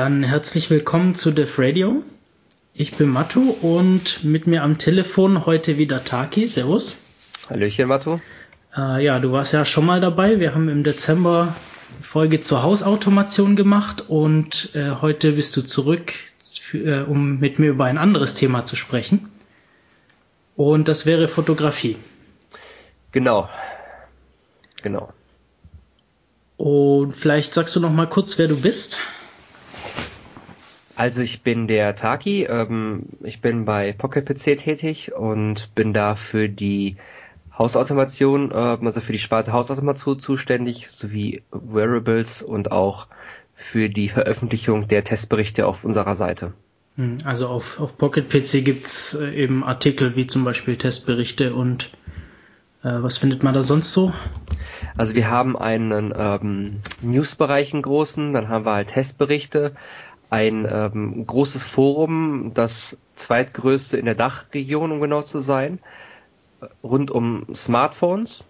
Dann herzlich willkommen zu Def Radio. Ich bin Matu und mit mir am Telefon heute wieder Taki. Servus. Hallöchen, Matu. Äh, ja, du warst ja schon mal dabei. Wir haben im Dezember eine Folge zur Hausautomation gemacht und äh, heute bist du zurück, für, äh, um mit mir über ein anderes Thema zu sprechen. Und das wäre Fotografie. Genau. Genau. Und vielleicht sagst du noch mal kurz, wer du bist. Also ich bin der Taki, ähm, ich bin bei Pocket PC tätig und bin da für die Hausautomation, äh, also für die Sparte Hausautomation zuständig, sowie Wearables und auch für die Veröffentlichung der Testberichte auf unserer Seite. Hm, also auf, auf Pocket PC gibt's äh, eben Artikel wie zum Beispiel Testberichte und äh, was findet man da sonst so? Also wir haben einen ähm, Newsbereich einen großen, dann haben wir halt Testberichte, ein ähm, großes Forum, das zweitgrößte in der Dachregion, um genau zu sein, rund um Smartphones.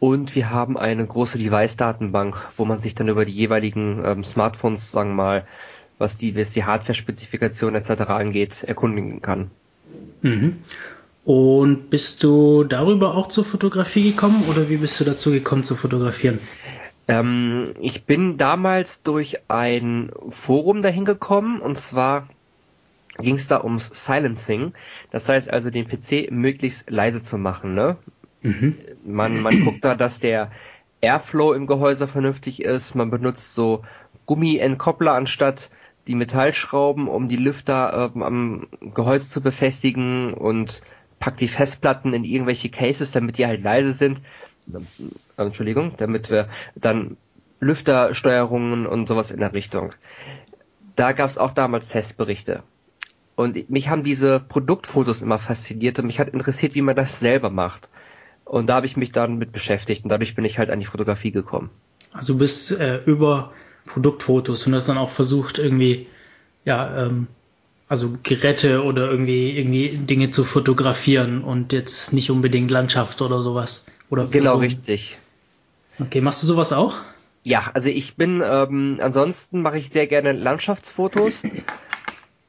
Und wir haben eine große Device-Datenbank, wo man sich dann über die jeweiligen ähm, Smartphones, sagen wir mal, was die, was die Hardware-Spezifikation etc. angeht, erkundigen kann. Mhm. Und bist du darüber auch zur Fotografie gekommen oder wie bist du dazu gekommen zu fotografieren? Ähm, ich bin damals durch ein Forum dahin gekommen und zwar ging es da ums Silencing. Das heißt also, den PC möglichst leise zu machen. Ne? Mhm. Man, man guckt da, dass der Airflow im Gehäuse vernünftig ist. Man benutzt so Gummientkoppler anstatt die Metallschrauben, um die Lüfter äh, am Gehäuse zu befestigen und packt die Festplatten in irgendwelche Cases, damit die halt leise sind. Entschuldigung, damit wir dann Lüftersteuerungen und sowas in der Richtung. Da gab es auch damals Testberichte. Und mich haben diese Produktfotos immer fasziniert und mich hat interessiert, wie man das selber macht. Und da habe ich mich dann mit beschäftigt und dadurch bin ich halt an die Fotografie gekommen. Also du bist äh, über Produktfotos und hast dann auch versucht, irgendwie, ja, ähm, also Geräte oder irgendwie, irgendwie Dinge zu fotografieren und jetzt nicht unbedingt Landschaft oder sowas. Oder genau, Person. richtig. Okay, machst du sowas auch? Ja, also ich bin, ähm, ansonsten mache ich sehr gerne Landschaftsfotos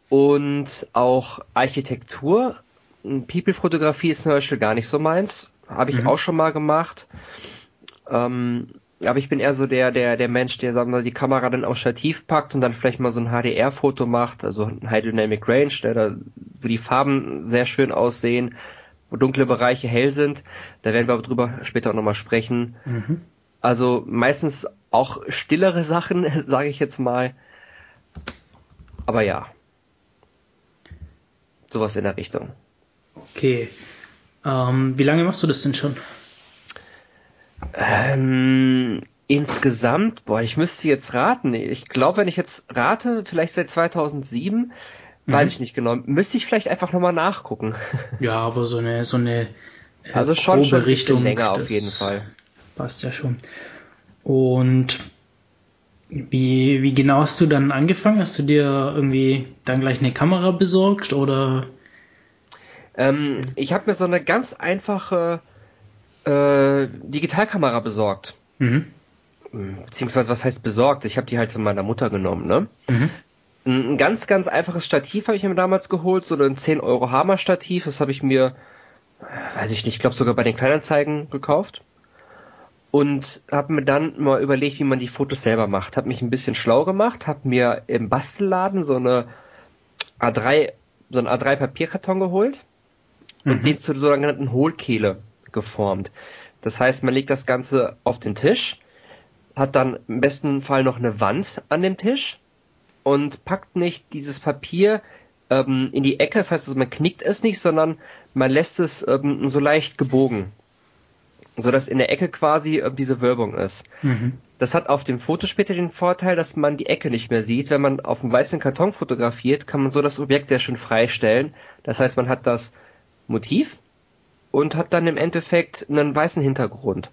und auch Architektur. People-Fotografie ist zum Beispiel gar nicht so meins. Habe ich mhm. auch schon mal gemacht. Ähm, aber ich bin eher so der, der, der Mensch, der sagen wir, die Kamera dann aufs Stativ packt und dann vielleicht mal so ein HDR-Foto macht, also ein High Dynamic Range, der da, wo die Farben sehr schön aussehen, wo dunkle Bereiche hell sind. Da werden wir aber drüber später auch nochmal sprechen. Mhm. Also meistens auch stillere Sachen, sage ich jetzt mal. Aber ja. Sowas in der Richtung. Okay. Ähm, wie lange machst du das denn schon? Ähm, insgesamt, boah, ich müsste jetzt raten. Ich glaube, wenn ich jetzt rate, vielleicht seit 2007, mhm. weiß ich nicht genau. Müsste ich vielleicht einfach nochmal nachgucken. Ja, aber so eine, so eine äh, also schon, schon Richtung länger auf jeden Fall. Passt ja schon. Und wie, wie genau hast du dann angefangen? Hast du dir irgendwie dann gleich eine Kamera besorgt oder? Ähm, ich habe mir so eine ganz einfache äh, Digitalkamera besorgt. Mhm. Beziehungsweise, was heißt besorgt? Ich habe die halt von meiner Mutter genommen, ne? Mhm. Ein ganz, ganz einfaches Stativ habe ich mir damals geholt, so ein 10 Euro Hammer-Stativ. Das habe ich mir, weiß ich nicht, ich glaube sogar bei den Kleinanzeigen gekauft. Und habe mir dann mal überlegt, wie man die Fotos selber macht. Habe mich ein bisschen schlau gemacht, habe mir im Bastelladen so eine A3, so ein A3 Papierkarton geholt mhm. und den zur sogenannten Hohlkehle geformt. Das heißt, man legt das Ganze auf den Tisch, hat dann im besten Fall noch eine Wand an dem Tisch und packt nicht dieses Papier ähm, in die Ecke. Das heißt, also man knickt es nicht, sondern man lässt es ähm, so leicht gebogen, so dass in der Ecke quasi äh, diese Wölbung ist. Mhm. Das hat auf dem Foto später den Vorteil, dass man die Ecke nicht mehr sieht. Wenn man auf einem weißen Karton fotografiert, kann man so das Objekt sehr schön freistellen. Das heißt, man hat das Motiv und hat dann im Endeffekt einen weißen Hintergrund.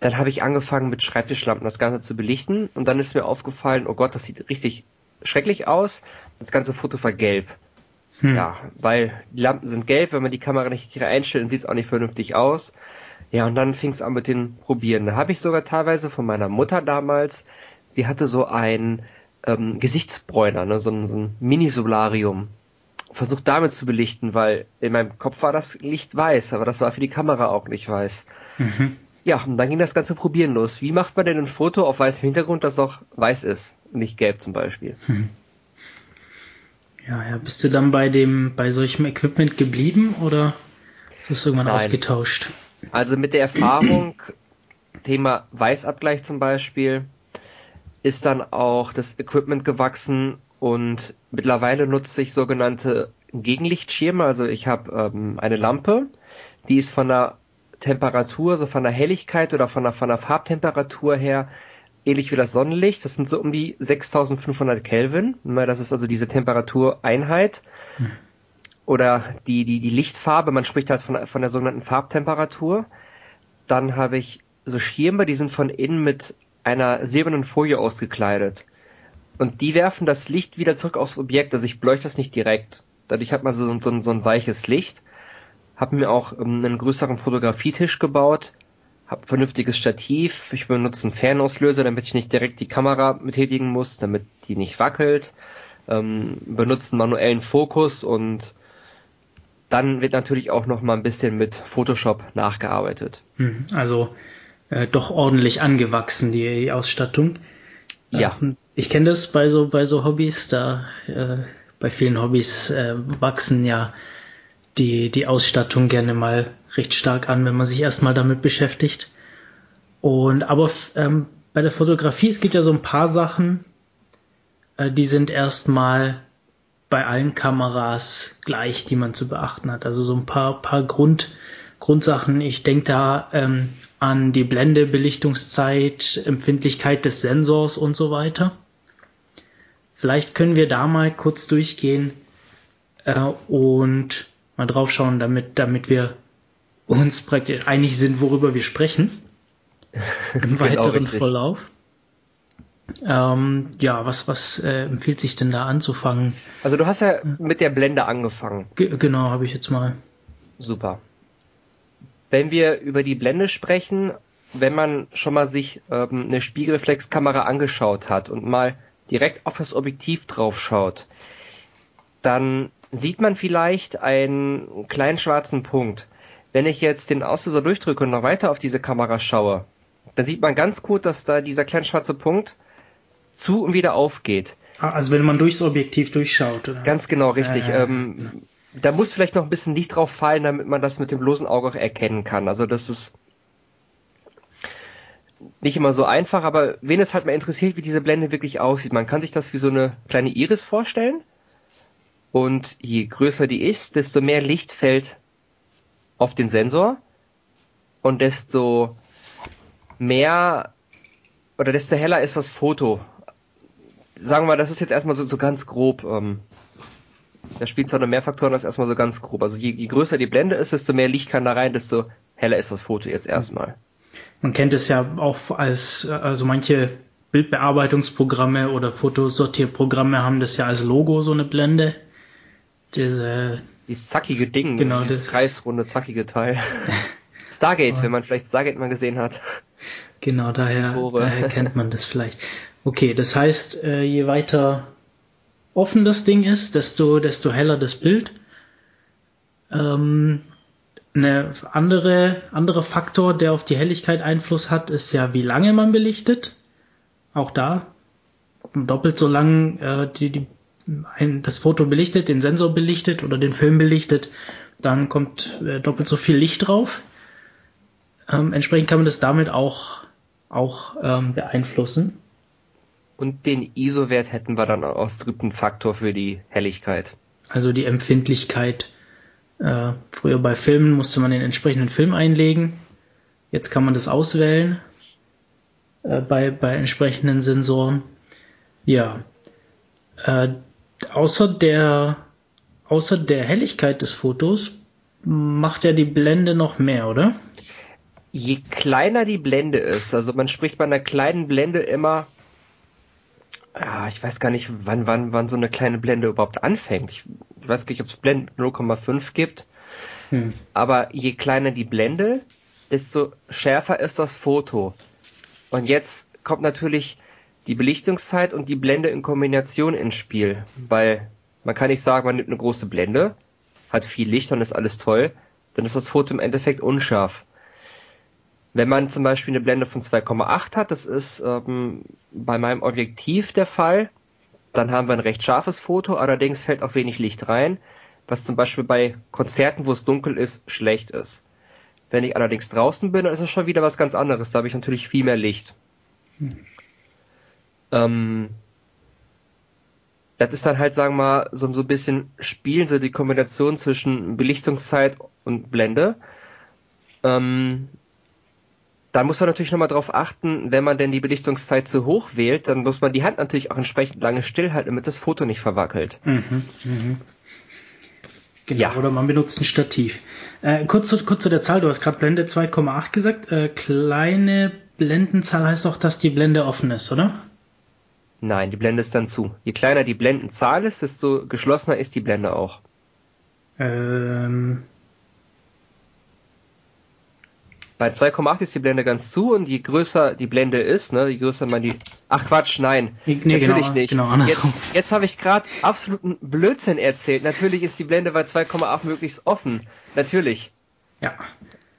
Dann habe ich angefangen mit Schreibtischlampen das Ganze zu belichten und dann ist mir aufgefallen, oh Gott, das sieht richtig schrecklich aus. Das ganze Foto war gelb. Hm. Ja, weil die Lampen sind gelb, wenn man die Kamera nicht richtig einstellt, sieht es auch nicht vernünftig aus. Ja, und dann fing es an mit den Probieren. Da habe ich sogar teilweise von meiner Mutter damals, sie hatte so ein ähm, Gesichtsbräuner, ne? so, ein, so ein Mini-Solarium. Versucht damit zu belichten, weil in meinem Kopf war das Licht weiß, aber das war für die Kamera auch nicht weiß. Mhm. Ja, und dann ging das ganze Probieren los. Wie macht man denn ein Foto auf weißem Hintergrund, das auch weiß ist, nicht gelb zum Beispiel? Mhm. Ja, ja, bist du dann bei dem, bei solchem Equipment geblieben oder hast du irgendwann Nein. ausgetauscht? Also mit der Erfahrung, Thema Weißabgleich zum Beispiel, ist dann auch das Equipment gewachsen und mittlerweile nutze ich sogenannte Gegenlichtschirme. Also ich habe ähm, eine Lampe, die ist von der Temperatur, so von der Helligkeit oder von der, von der Farbtemperatur her ähnlich wie das Sonnenlicht. Das sind so um die 6500 Kelvin. Das ist also diese Temperatureinheit. Hm. Oder die, die, die Lichtfarbe. Man spricht halt von, von der sogenannten Farbtemperatur. Dann habe ich so Schirme, die sind von innen mit einer silbernen Folie ausgekleidet. Und die werfen das Licht wieder zurück aufs Objekt. Also ich beleuchte das nicht direkt. Dadurch hat man so, so, so ein weiches Licht. Hab mir auch ähm, einen größeren Fotografietisch gebaut habe vernünftiges Stativ, ich benutze einen Fernauslöser, damit ich nicht direkt die Kamera betätigen muss, damit die nicht wackelt, ähm, benutze einen manuellen Fokus und dann wird natürlich auch noch mal ein bisschen mit Photoshop nachgearbeitet. Mhm. Also äh, doch ordentlich angewachsen die, die Ausstattung. Ja. Ähm, ich kenne das bei so bei so Hobbys, da äh, bei vielen Hobbys äh, wachsen ja die die Ausstattung gerne mal recht stark an, wenn man sich erstmal damit beschäftigt. Und aber ähm, bei der Fotografie, es gibt ja so ein paar Sachen, äh, die sind erstmal bei allen Kameras gleich, die man zu beachten hat. Also so ein paar, paar Grund, Grundsachen. Ich denke da ähm, an die Blende, Belichtungszeit, Empfindlichkeit des Sensors und so weiter. Vielleicht können wir da mal kurz durchgehen äh, und mal drauf schauen, damit, damit wir uns praktisch einig sind, worüber wir sprechen. Im genau, weiteren Verlauf. Ähm, ja, was, was äh, empfiehlt sich denn da anzufangen? Also du hast ja mit der Blende angefangen. G genau, habe ich jetzt mal. Super. Wenn wir über die Blende sprechen, wenn man schon mal sich ähm, eine Spiegelreflexkamera angeschaut hat und mal direkt auf das Objektiv drauf schaut, dann sieht man vielleicht einen kleinen schwarzen Punkt. Wenn ich jetzt den Auslöser durchdrücke und noch weiter auf diese Kamera schaue, dann sieht man ganz gut, dass da dieser kleine schwarze Punkt zu und wieder aufgeht. Ah, also wenn man durchs Objektiv durchschaut. Oder? Ganz genau, richtig. Äh, ähm, da muss vielleicht noch ein bisschen Licht drauf fallen, damit man das mit dem bloßen Auge auch erkennen kann. Also das ist nicht immer so einfach, aber wen es halt mal interessiert, wie diese Blende wirklich aussieht, man kann sich das wie so eine kleine Iris vorstellen. Und je größer die ist, desto mehr Licht fällt auf den Sensor und desto mehr oder desto heller ist das Foto. Sagen wir das ist jetzt erstmal so, so ganz grob. Ähm, da spielt zwar noch mehr Faktoren, das ist erstmal so ganz grob. Also je, je größer die Blende ist, desto mehr Licht kann da rein, desto heller ist das Foto jetzt erstmal. Man kennt es ja auch als, also manche Bildbearbeitungsprogramme oder Fotosortierprogramme haben das ja als Logo, so eine Blende. Diese dieses zackige Ding, genau, dieses das kreisrunde, zackige Teil. Stargate, oh. wenn man vielleicht Stargate mal gesehen hat. Genau, daher, daher kennt man das vielleicht. Okay, das heißt, äh, je weiter offen das Ding ist, desto, desto heller das Bild. Ähm, eine andere, andere Faktor, der auf die Helligkeit Einfluss hat, ist ja, wie lange man belichtet. Auch da doppelt so lang äh, die, die ein, das Foto belichtet, den Sensor belichtet oder den Film belichtet, dann kommt äh, doppelt so viel Licht drauf. Ähm, entsprechend kann man das damit auch, auch ähm, beeinflussen. Und den ISO-Wert hätten wir dann als dritten Faktor für die Helligkeit. Also die Empfindlichkeit. Äh, früher bei Filmen musste man den entsprechenden Film einlegen. Jetzt kann man das auswählen äh, bei, bei entsprechenden Sensoren. Ja. Äh, außer der, außer der Helligkeit des Fotos macht ja die Blende noch mehr, oder? Je kleiner die Blende ist, also man spricht bei einer kleinen Blende immer, ja, ich weiß gar nicht, wann, wann, wann so eine kleine Blende überhaupt anfängt. Ich, ich weiß gar nicht, ob es Blende 0,5 gibt. Hm. Aber je kleiner die Blende, desto schärfer ist das Foto. Und jetzt kommt natürlich die Belichtungszeit und die Blende in Kombination ins Spiel, weil man kann nicht sagen, man nimmt eine große Blende, hat viel Licht und ist alles toll, dann ist das Foto im Endeffekt unscharf. Wenn man zum Beispiel eine Blende von 2,8 hat, das ist ähm, bei meinem Objektiv der Fall, dann haben wir ein recht scharfes Foto, allerdings fällt auch wenig Licht rein, was zum Beispiel bei Konzerten, wo es dunkel ist, schlecht ist. Wenn ich allerdings draußen bin, dann ist es schon wieder was ganz anderes. Da habe ich natürlich viel mehr Licht. Hm. Ähm, das ist dann halt, sagen wir mal, so, so ein bisschen Spielen, so die Kombination zwischen Belichtungszeit und Blende. Ähm, da muss man natürlich nochmal drauf achten, wenn man denn die Belichtungszeit zu hoch wählt, dann muss man die Hand natürlich auch entsprechend lange stillhalten, damit das Foto nicht verwackelt. Mhm, mh. Genau, ja. oder man benutzt ein Stativ. Äh, kurz, zu, kurz zu der Zahl, du hast gerade Blende 2,8 gesagt. Äh, kleine Blendenzahl heißt doch, dass die Blende offen ist, oder? Nein, die Blende ist dann zu. Je kleiner die Blendenzahl ist, desto geschlossener ist die Blende auch. Ähm, bei 2,8 ist die Blende ganz zu und je größer die Blende ist, ne, je größer man die. Ach Quatsch, nein. Nee, natürlich genau, nicht. Genau jetzt jetzt habe ich gerade absoluten Blödsinn erzählt. Natürlich ist die Blende bei 2,8 möglichst offen. Natürlich. Ja.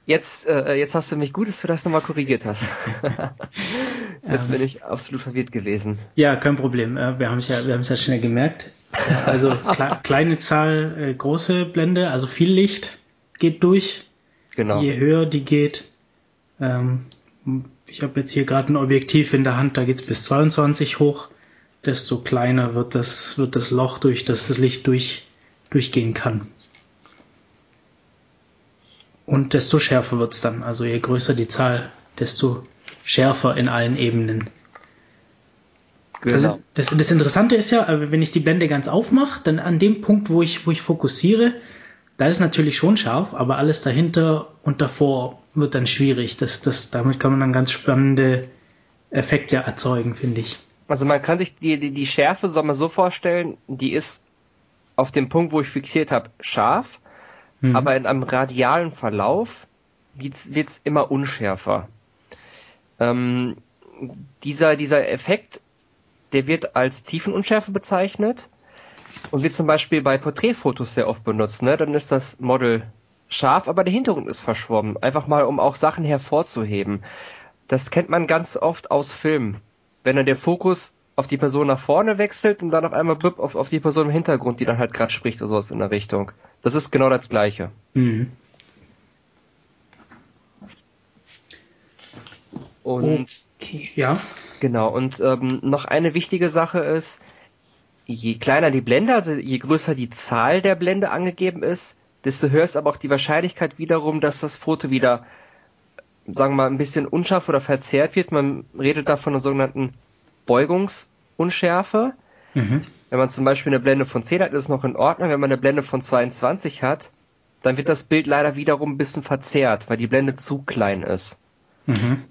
Jetzt, äh, jetzt hast du mich gut, dass du das nochmal korrigiert hast. jetzt bin ich absolut verwirrt gewesen. Ja, kein Problem. Äh, wir haben es ja, wir haben es ja schnell gemerkt. Also kle kleine Zahl, äh, große Blende, also viel Licht geht durch. Genau. Je höher die geht, ähm, ich habe jetzt hier gerade ein Objektiv in der Hand, da geht es bis 22 hoch, desto kleiner wird das, wird das Loch, durch das das Licht durch, durchgehen kann. Und desto schärfer wird es dann. Also je größer die Zahl, desto schärfer in allen Ebenen. Genau. Also das, das, Interessante ist ja, wenn ich die Blende ganz aufmache, dann an dem Punkt, wo ich, wo ich fokussiere, da ist natürlich schon scharf, aber alles dahinter und davor wird dann schwierig. Das, das, damit kann man dann ganz spannende Effekte erzeugen, finde ich. Also man kann sich die, die, die Schärfe soll man so vorstellen, die ist auf dem Punkt, wo ich fixiert habe, scharf, mhm. aber in einem radialen Verlauf wird es immer unschärfer. Ähm, dieser, dieser Effekt, der wird als Tiefenunschärfe bezeichnet und wird zum Beispiel bei Porträtfotos sehr oft benutzt. Ne? Dann ist das Model scharf, aber der Hintergrund ist verschwommen. Einfach mal, um auch Sachen hervorzuheben. Das kennt man ganz oft aus Filmen. Wenn dann der Fokus auf die Person nach vorne wechselt und dann auf einmal blub, auf, auf die Person im Hintergrund, die dann halt gerade spricht oder sowas in der Richtung. Das ist genau das Gleiche. Mhm. Und okay, ja. Genau, und ähm, noch eine wichtige Sache ist, je kleiner die Blende, also je größer die Zahl der Blende angegeben ist, desto höher ist aber auch die Wahrscheinlichkeit wiederum, dass das Foto wieder, sagen wir mal, ein bisschen unscharf oder verzerrt wird. Man redet da von einer sogenannten Beugungsunschärfe. Mhm. Wenn man zum Beispiel eine Blende von 10 hat, ist es noch in Ordnung. Wenn man eine Blende von 22 hat, dann wird das Bild leider wiederum ein bisschen verzerrt, weil die Blende zu klein ist. Mhm.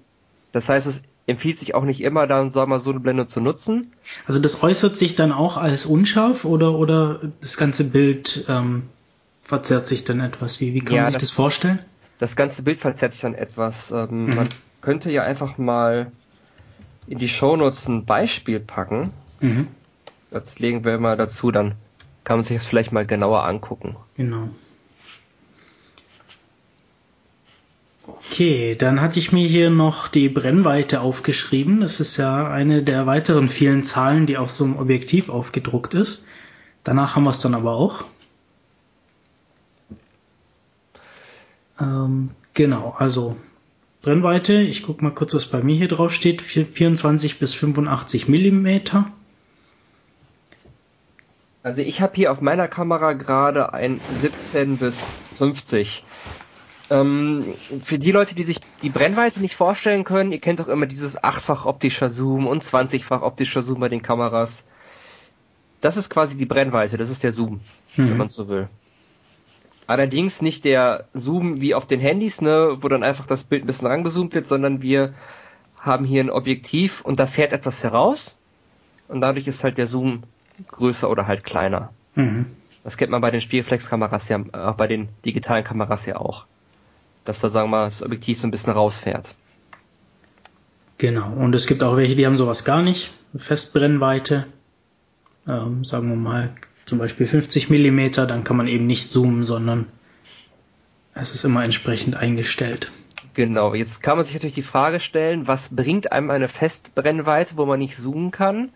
Das heißt, es empfiehlt sich auch nicht immer, dann soll man so eine Blende zu nutzen. Also das äußert sich dann auch als unscharf oder, oder das ganze Bild ähm, verzerrt sich dann etwas? Wie, wie kann ja, man sich das, das, vorstellen? Das ganze Bild verzerrt sich dann etwas. Ähm, mhm. Man könnte ja einfach mal in die Shownotes ein Beispiel packen. Mhm. Das legen wir mal dazu, dann kann man sich das vielleicht mal genauer angucken. Genau. Okay, dann hatte ich mir hier noch die Brennweite aufgeschrieben. Das ist ja eine der weiteren vielen Zahlen, die auf so einem Objektiv aufgedruckt ist. Danach haben wir es dann aber auch. Ähm, genau, also Brennweite, ich gucke mal kurz, was bei mir hier drauf steht, 24 bis 85 Millimeter. Also ich habe hier auf meiner Kamera gerade ein 17 bis 50. Ähm, für die Leute, die sich die Brennweite nicht vorstellen können, ihr kennt doch immer dieses achtfach optischer Zoom und 20-fach optischer Zoom bei den Kameras. Das ist quasi die Brennweite, das ist der Zoom, mhm. wenn man so will. Allerdings nicht der Zoom wie auf den Handys, ne, wo dann einfach das Bild ein bisschen rangezoomt wird, sondern wir haben hier ein Objektiv und da fährt etwas heraus und dadurch ist halt der Zoom größer oder halt kleiner. Mhm. Das kennt man bei den Spielflex-Kameras ja, auch bei den digitalen Kameras ja auch. Dass da, sagen wir mal, das Objektiv so ein bisschen rausfährt. Genau, und es gibt auch welche, die haben sowas gar nicht. Festbrennweite, ähm, sagen wir mal zum Beispiel 50 Millimeter, dann kann man eben nicht zoomen, sondern es ist immer entsprechend eingestellt. Genau, jetzt kann man sich natürlich die Frage stellen, was bringt einem eine Festbrennweite, wo man nicht zoomen kann?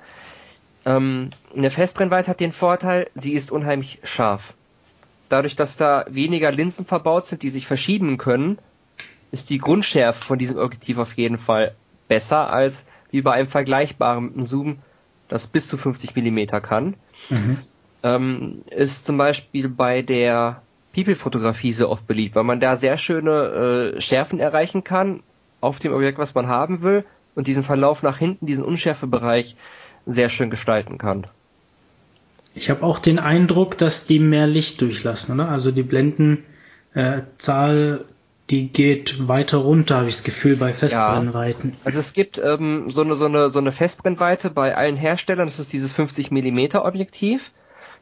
Ähm, eine Festbrennweite hat den Vorteil, sie ist unheimlich scharf. Dadurch, dass da weniger Linsen verbaut sind, die sich verschieben können, ist die Grundschärfe von diesem Objektiv auf jeden Fall besser als wie bei einem vergleichbaren Zoom, das bis zu 50 mm kann. Mhm. Ähm, ist zum Beispiel bei der People-Fotografie so oft beliebt, weil man da sehr schöne äh, Schärfen erreichen kann auf dem Objekt, was man haben will und diesen Verlauf nach hinten, diesen Unschärfebereich sehr schön gestalten kann. Ich habe auch den Eindruck, dass die mehr Licht durchlassen, oder? Also die Blendenzahl, äh, die geht weiter runter, habe ich das Gefühl, bei Festbrennweiten. Ja. Also es gibt ähm, so, eine, so, eine, so eine Festbrennweite bei allen Herstellern, das ist dieses 50 mm Objektiv.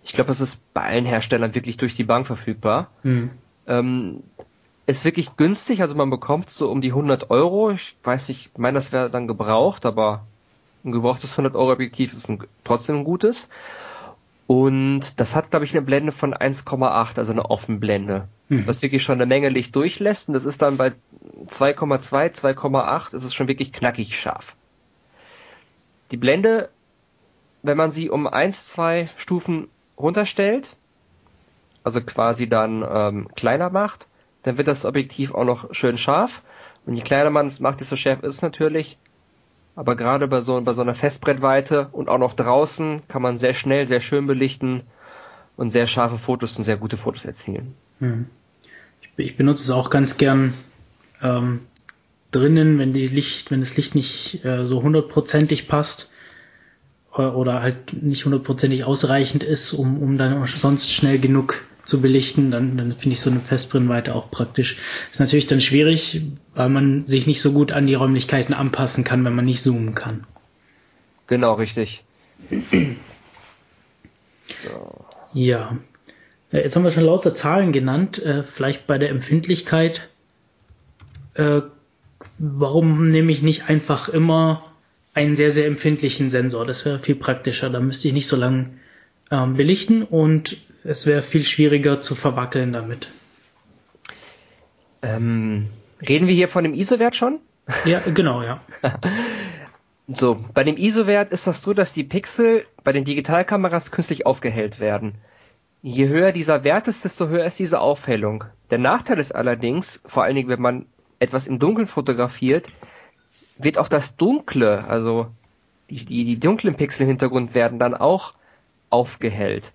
Ich glaube, das ist bei allen Herstellern wirklich durch die Bank verfügbar. Mhm. Ähm, ist wirklich günstig, also man bekommt so um die 100 Euro. Ich weiß nicht, ich meine, das wäre dann gebraucht, aber ein gebrauchtes 100 Euro Objektiv ist ein, trotzdem ein gutes. Und das hat, glaube ich, eine Blende von 1,8, also eine Offenblende. Mhm. Was wirklich schon eine Menge Licht durchlässt. Und das ist dann bei 2,2, 2,8 ist es schon wirklich knackig scharf. Die Blende, wenn man sie um 1, 2 Stufen runterstellt, also quasi dann ähm, kleiner macht, dann wird das Objektiv auch noch schön scharf. Und je kleiner man es macht, desto schärfer ist es natürlich. Aber gerade bei so, bei so einer Festbrettweite und auch noch draußen kann man sehr schnell, sehr schön belichten und sehr scharfe Fotos und sehr gute Fotos erzielen. Hm. Ich, ich, benutze es auch ganz gern ähm, drinnen, wenn die Licht, wenn das Licht nicht äh, so hundertprozentig passt oder halt nicht hundertprozentig ausreichend ist, um, um dann sonst schnell genug zu belichten, dann, dann finde ich so eine Festbrennweite auch praktisch. Ist natürlich dann schwierig, weil man sich nicht so gut an die Räumlichkeiten anpassen kann, wenn man nicht zoomen kann. Genau, richtig. so. Ja. Jetzt haben wir schon lauter Zahlen genannt. Äh, vielleicht bei der Empfindlichkeit. Äh, warum nehme ich nicht einfach immer einen sehr, sehr empfindlichen Sensor? Das wäre viel praktischer. Da müsste ich nicht so lange ähm, belichten und es wäre viel schwieriger zu verwackeln damit. Ähm, reden wir hier von dem ISO-Wert schon? Ja, genau, ja. so, bei dem ISO-Wert ist das so, dass die Pixel bei den Digitalkameras künstlich aufgehellt werden. Je höher dieser Wert ist, desto höher ist diese Aufhellung. Der Nachteil ist allerdings, vor allen Dingen, wenn man etwas im Dunkeln fotografiert, wird auch das Dunkle, also die, die, die dunklen Pixel im Hintergrund werden dann auch aufgehellt.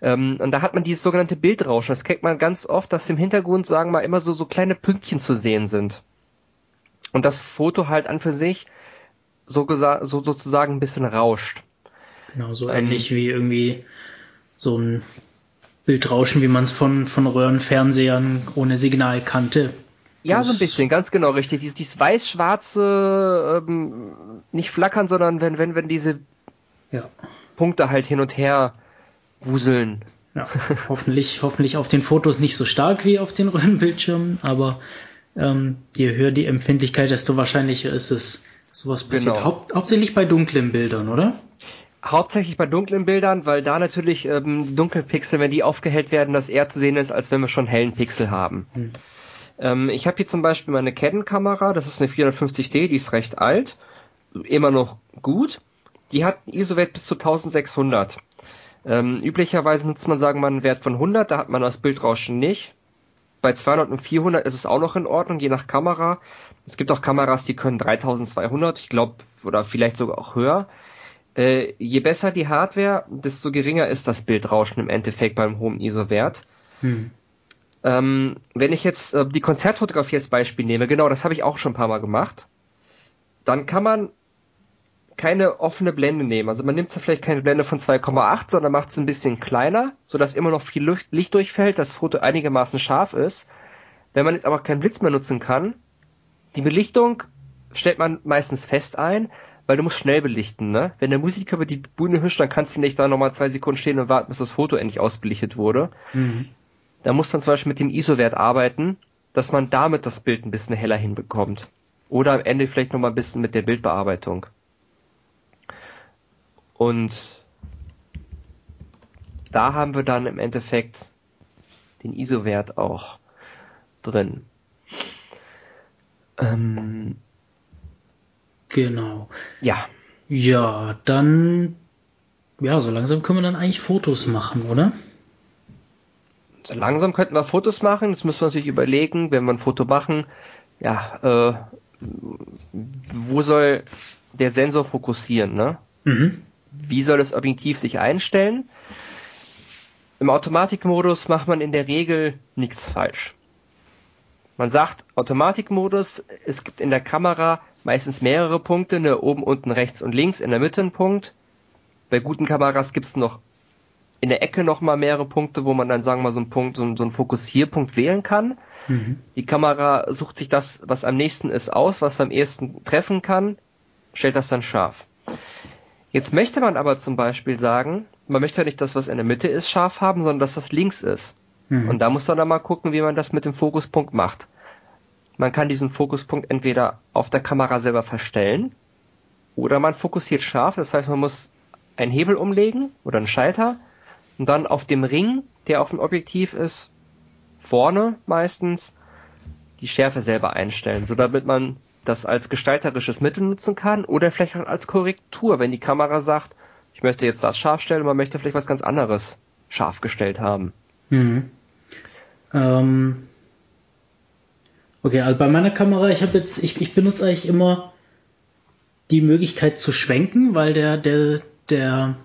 Ähm, und da hat man dieses sogenannte Bildrauschen. Das kennt man ganz oft, dass im Hintergrund, sagen wir mal, immer so, so kleine Pünktchen zu sehen sind. Und das Foto halt an für sich so, so sozusagen ein bisschen rauscht. Genau, so ähm, ähnlich wie irgendwie so ein Bildrauschen, wie man es von, von Röhrenfernsehern ohne Signal kannte. Ja, so ein bisschen, ganz genau richtig. Dieses, dieses weiß-schwarze, ähm, nicht flackern, sondern wenn, wenn, wenn diese ja. Punkte halt hin und her wuseln. Ja, hoffentlich, hoffentlich auf den Fotos nicht so stark wie auf den Röhrenbildschirmen, aber ähm, je höher die Empfindlichkeit, desto wahrscheinlicher ist es, sowas passiert. Genau. Haupt, hauptsächlich bei dunklen Bildern, oder? Hauptsächlich bei dunklen Bildern, weil da natürlich ähm, dunkle Pixel, wenn die aufgehellt werden, das eher zu sehen ist, als wenn wir schon hellen Pixel haben. Hm. Ähm, ich habe hier zum Beispiel meine Canon-Kamera, das ist eine 450D, die ist recht alt, immer noch gut. Die hat einen ISO-Wert bis zu 1600. Ähm, üblicherweise nutzt man, sagen wir einen Wert von 100, da hat man das Bildrauschen nicht. Bei 200 und 400 ist es auch noch in Ordnung, je nach Kamera. Es gibt auch Kameras, die können 3200, ich glaube, oder vielleicht sogar auch höher. Äh, je besser die Hardware, desto geringer ist das Bildrauschen im Endeffekt beim hohen ISO-Wert. Hm. Ähm, wenn ich jetzt äh, die Konzertfotografie als Beispiel nehme, genau, das habe ich auch schon ein paar Mal gemacht, dann kann man keine offene Blende nehmen. Also man nimmt zwar vielleicht keine Blende von 2,8, sondern macht es ein bisschen kleiner, sodass immer noch viel Licht durchfällt, das Foto einigermaßen scharf ist. Wenn man jetzt aber keinen Blitz mehr nutzen kann, die Belichtung stellt man meistens fest ein, weil du musst schnell belichten, ne? Wenn der Musiker über die Bühne hüscht, dann kannst du nicht da nochmal zwei Sekunden stehen und warten, bis das Foto endlich ausbelichtet wurde. Mhm. Da muss man zum Beispiel mit dem ISO-Wert arbeiten, dass man damit das Bild ein bisschen heller hinbekommt. Oder am Ende vielleicht noch mal ein bisschen mit der Bildbearbeitung. Und da haben wir dann im Endeffekt den ISO-Wert auch drin. Ähm, genau. Ja. Ja, dann, ja, so langsam können wir dann eigentlich Fotos machen, oder? Langsam könnten wir Fotos machen. Das müssen wir natürlich überlegen, wenn wir ein Foto machen. Ja, äh, wo soll der Sensor fokussieren, ne? Mhm. Wie soll das Objektiv sich einstellen? Im Automatikmodus macht man in der Regel nichts falsch. Man sagt Automatikmodus, es gibt in der Kamera meistens mehrere Punkte, ne, oben, unten, rechts und links, in der Mitte ein Punkt. Bei guten Kameras gibt es noch in der Ecke nochmal mehrere Punkte, wo man dann sagen wir mal so einen Punkt, so, so einen Fokussierpunkt wählen kann. Mhm. Die Kamera sucht sich das, was am nächsten ist, aus, was am ehesten treffen kann, stellt das dann scharf. Jetzt möchte man aber zum Beispiel sagen, man möchte ja nicht das, was in der Mitte ist, scharf haben, sondern das, was links ist. Mhm. Und da muss man dann mal gucken, wie man das mit dem Fokuspunkt macht. Man kann diesen Fokuspunkt entweder auf der Kamera selber verstellen oder man fokussiert scharf. Das heißt, man muss einen Hebel umlegen oder einen Schalter und dann auf dem Ring, der auf dem Objektiv ist, vorne meistens, die Schärfe selber einstellen, so damit man das als gestalterisches Mittel nutzen kann oder vielleicht auch als Korrektur, wenn die Kamera sagt, ich möchte jetzt das scharf stellen, man möchte vielleicht was ganz anderes scharf gestellt haben. Mhm. Ähm okay, also bei meiner Kamera, ich habe jetzt, ich, ich benutze eigentlich immer die Möglichkeit zu schwenken, weil der, der, der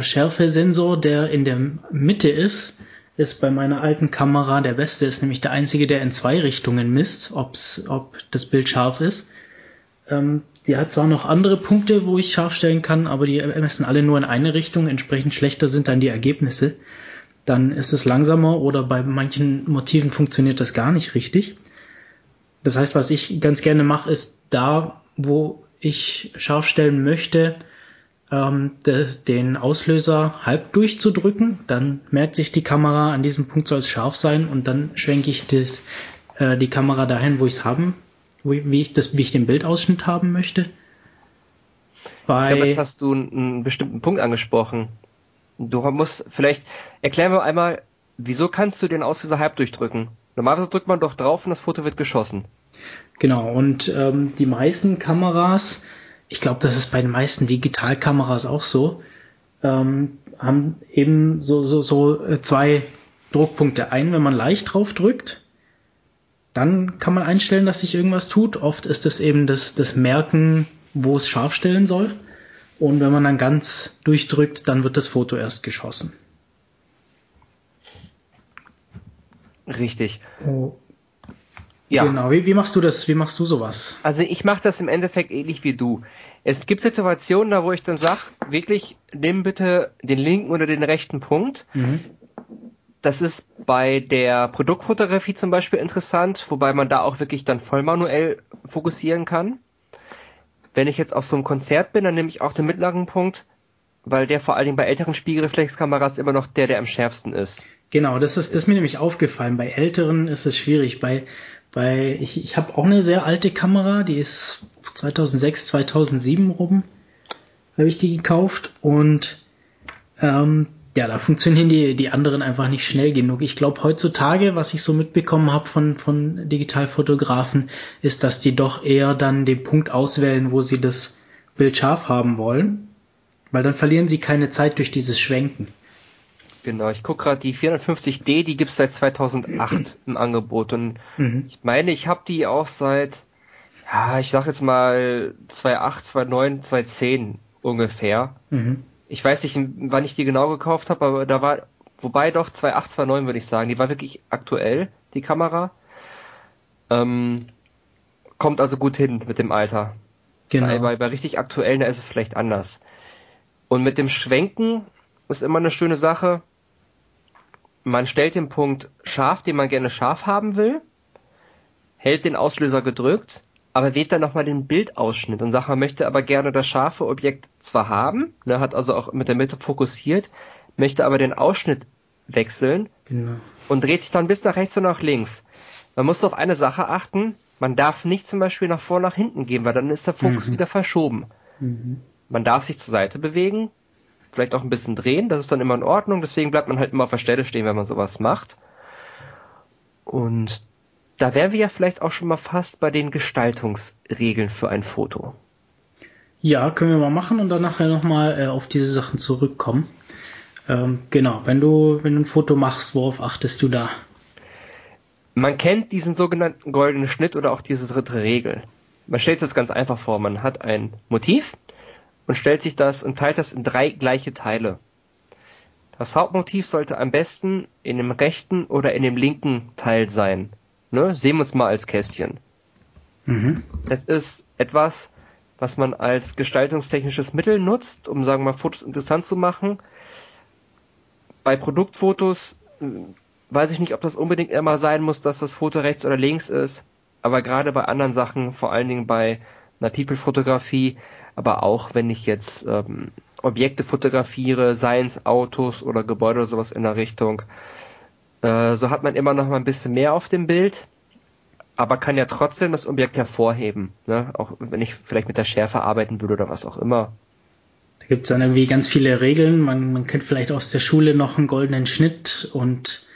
Schärfesensor, der in der Mitte ist, ist bei meiner alten Kamera der beste, ist nämlich der einzige, der in zwei Richtungen misst, ob's, ob das Bild scharf ist. Ähm, die hat zwar noch andere Punkte, wo ich scharf stellen kann, aber die messen alle nur in eine Richtung, entsprechend schlechter sind dann die Ergebnisse. Dann ist es langsamer oder bei manchen Motiven funktioniert das gar nicht richtig. Das heißt, was ich ganz gerne mache, ist da, wo ich scharf stellen möchte, ähm, de, den Auslöser halb durchzudrücken. Dann merkt sich die Kamera, an diesem Punkt soll es scharf sein und dann schwenke ich das, äh, die Kamera dahin, wo ich es haben, wo, wie ich das, wie ich den Bildausschnitt haben möchte. Bei ich glaube, jetzt hast du einen bestimmten Punkt angesprochen. Du musst vielleicht erklären wir einmal, wieso kannst du den Auslöser halb durchdrücken? Normalerweise drückt man doch drauf und das Foto wird geschossen. Genau, und ähm, die meisten Kameras ich glaube, das ist bei den meisten Digitalkameras auch so, ähm, haben eben so, so, so äh, zwei Druckpunkte. Ein, wenn man leicht drauf drückt, dann kann man einstellen, dass sich irgendwas tut. Oft ist es eben das, das Merken, wo es scharf stellen soll. Und wenn man dann ganz durchdrückt, dann wird das Foto erst geschossen. Richtig. Oh. Ja. Genau. Wie, wie machst du das? Wie machst du sowas? Also ich mache das im Endeffekt ähnlich wie du. Es gibt Situationen, da wo ich dann sage, wirklich, nimm bitte den linken oder den rechten Punkt. Mhm. Das ist bei der Produktfotografie zum Beispiel interessant, wobei man da auch wirklich dann voll manuell fokussieren kann. Wenn ich jetzt auf so einem Konzert bin, dann nehme ich auch den mittleren Punkt, weil der vor allen Dingen bei älteren Spiegelreflexkameras immer noch der, der am schärfsten ist. Genau, das ist, das ist mir nämlich aufgefallen. Bei älteren ist es schwierig. Bei weil ich, ich habe auch eine sehr alte Kamera, die ist 2006, 2007 rum, habe ich die gekauft und ähm, ja, da funktionieren die, die anderen einfach nicht schnell genug. Ich glaube, heutzutage, was ich so mitbekommen habe von, von Digitalfotografen, ist, dass die doch eher dann den Punkt auswählen, wo sie das Bild scharf haben wollen, weil dann verlieren sie keine Zeit durch dieses Schwenken. Genau, ich gucke gerade die 450D, die gibt's seit 2008 im Angebot und mhm. ich meine, ich habe die auch seit, ja, ich sag jetzt mal 2008, 2009, 2010 ungefähr. Mhm. Ich weiß nicht, wann ich die genau gekauft habe, aber da war, wobei doch 2008, 2009 würde ich sagen, die war wirklich aktuell, die Kamera. Ähm, kommt also gut hin mit dem Alter. Genau. Bei, bei, bei richtig aktuellen, da ist es vielleicht anders. Und mit dem Schwenken ist immer eine schöne Sache man stellt den Punkt scharf, den man gerne scharf haben will, hält den Auslöser gedrückt, aber wählt dann nochmal den Bildausschnitt und sagt, man möchte aber gerne das scharfe Objekt zwar haben, ne, hat also auch mit der Mitte fokussiert, möchte aber den Ausschnitt wechseln genau. und dreht sich dann bis nach rechts und nach links. Man muss auf eine Sache achten, man darf nicht zum Beispiel nach vor nach hinten gehen, weil dann ist der Fokus mhm. wieder verschoben. Mhm. Man darf sich zur Seite bewegen, vielleicht auch ein bisschen drehen, das ist dann immer in Ordnung, deswegen bleibt man halt immer auf der Stelle stehen, wenn man sowas macht. Und da wären wir ja vielleicht auch schon mal fast bei den Gestaltungsregeln für ein Foto. Ja, können wir mal machen und dann nachher nochmal äh, auf diese Sachen zurückkommen. Ähm, genau, wenn du, wenn du ein Foto machst, worauf achtest du da? Man kennt diesen sogenannten goldenen Schnitt oder auch diese dritte Regel. Man stellt sich das ganz einfach vor. Man hat ein Motiv und stellt sich das und teilt das in drei gleiche Teile. Das Hauptmotiv sollte am besten in dem rechten oder in dem linken Teil sein. Ne? Sehen wir uns mal als Kästchen. Mhm. Das ist etwas, was man als gestaltungstechnisches Mittel nutzt, um, sagen wir mal, Fotos interessant zu machen. Bei Produktfotos äh, weiß ich nicht, ob das unbedingt immer sein muss, dass das Foto rechts oder links ist. Aber gerade bei anderen Sachen, vor allen Dingen bei einer People-Fotografie, aber auch wenn ich jetzt ähm, Objekte fotografiere, seien es Autos oder Gebäude oder sowas in der Richtung. Äh, so hat man immer noch mal ein bisschen mehr auf dem Bild, aber kann ja trotzdem das Objekt hervorheben. Ne? Auch wenn ich vielleicht mit der Schärfe arbeiten würde oder was auch immer. Da gibt es dann irgendwie ganz viele Regeln. Man, man kennt vielleicht aus der Schule noch einen goldenen Schnitt und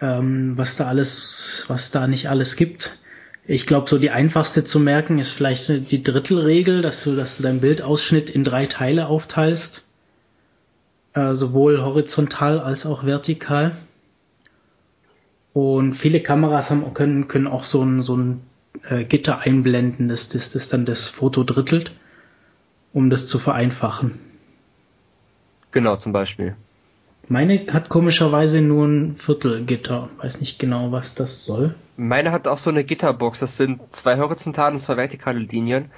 ähm, was da alles, was da nicht alles gibt. Ich glaube, so die einfachste zu merken ist vielleicht die Drittelregel, dass du, dass du deinen Bildausschnitt in drei Teile aufteilst. Äh, sowohl horizontal als auch vertikal. Und viele Kameras haben, können, können auch so ein, so ein äh, Gitter einblenden, das, das, das dann das Foto drittelt, um das zu vereinfachen. Genau, zum Beispiel. Meine hat komischerweise nur ein Viertelgitter. Weiß nicht genau, was das soll. Meine hat auch so eine Gitterbox. Das sind zwei horizontale und zwei vertikale Linien.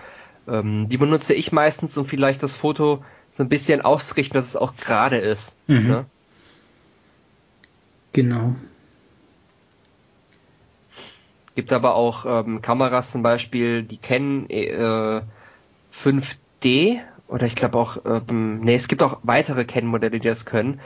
Ähm, die benutze ich meistens, um vielleicht das Foto so ein bisschen auszurichten, dass es auch gerade ist. Mhm. Ne? Genau. Gibt aber auch ähm, Kameras zum Beispiel, die kennen äh, 5D oder ich glaube auch, ähm, nee, es gibt auch weitere Kennmodelle, die das können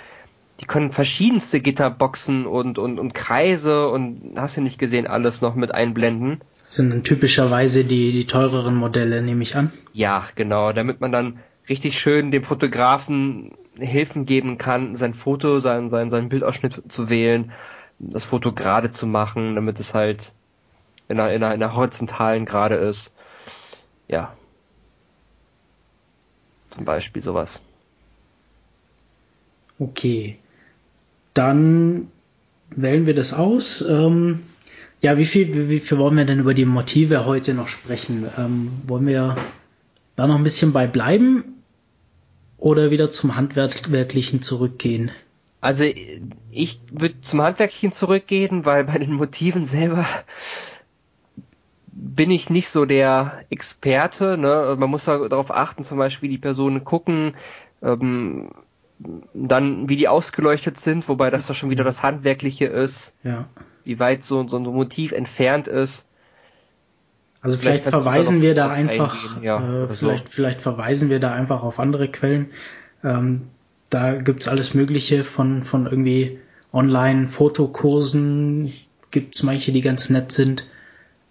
die können verschiedenste Gitterboxen und, und, und Kreise und hast du nicht gesehen, alles noch mit einblenden. Das sind dann typischerweise die, die teureren Modelle, nehme ich an. Ja, genau, damit man dann richtig schön dem Fotografen Hilfen geben kann, sein Foto, sein, sein, sein Bildausschnitt zu wählen, das Foto gerade zu machen, damit es halt in einer, in einer, in einer horizontalen gerade ist. Ja. Zum Beispiel sowas. Okay dann wählen wir das aus. Ähm, ja, wie viel, wie viel wollen wir denn über die Motive heute noch sprechen? Ähm, wollen wir da noch ein bisschen bei bleiben oder wieder zum Handwerklichen zurückgehen? Also ich würde zum Handwerklichen zurückgehen, weil bei den Motiven selber bin ich nicht so der Experte. Ne? Man muss darauf achten, zum Beispiel die Personen gucken, ähm, dann wie die ausgeleuchtet sind, wobei das da schon wieder das Handwerkliche ist. Ja. Wie weit so, so ein Motiv entfernt ist. Also vielleicht, vielleicht verweisen wir da einfach, ja, äh, vielleicht, so. vielleicht verweisen wir da einfach auf andere Quellen. Ähm, da gibt's alles Mögliche von, von irgendwie Online-Fotokursen, gibt's manche, die ganz nett sind.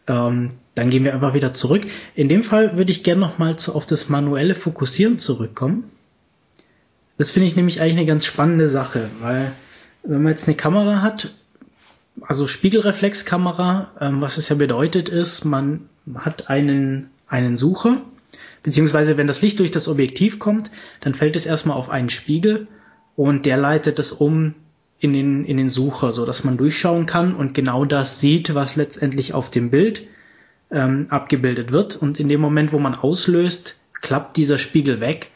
Ähm, dann gehen wir einfach wieder zurück. In dem Fall würde ich gerne nochmal auf das manuelle Fokussieren zurückkommen. Das finde ich nämlich eigentlich eine ganz spannende Sache, weil wenn man jetzt eine Kamera hat, also Spiegelreflexkamera, ähm, was es ja bedeutet ist, man hat einen, einen Sucher, beziehungsweise wenn das Licht durch das Objektiv kommt, dann fällt es erstmal auf einen Spiegel und der leitet es um in den, in den Sucher, so dass man durchschauen kann und genau das sieht, was letztendlich auf dem Bild ähm, abgebildet wird. Und in dem Moment, wo man auslöst, klappt dieser Spiegel weg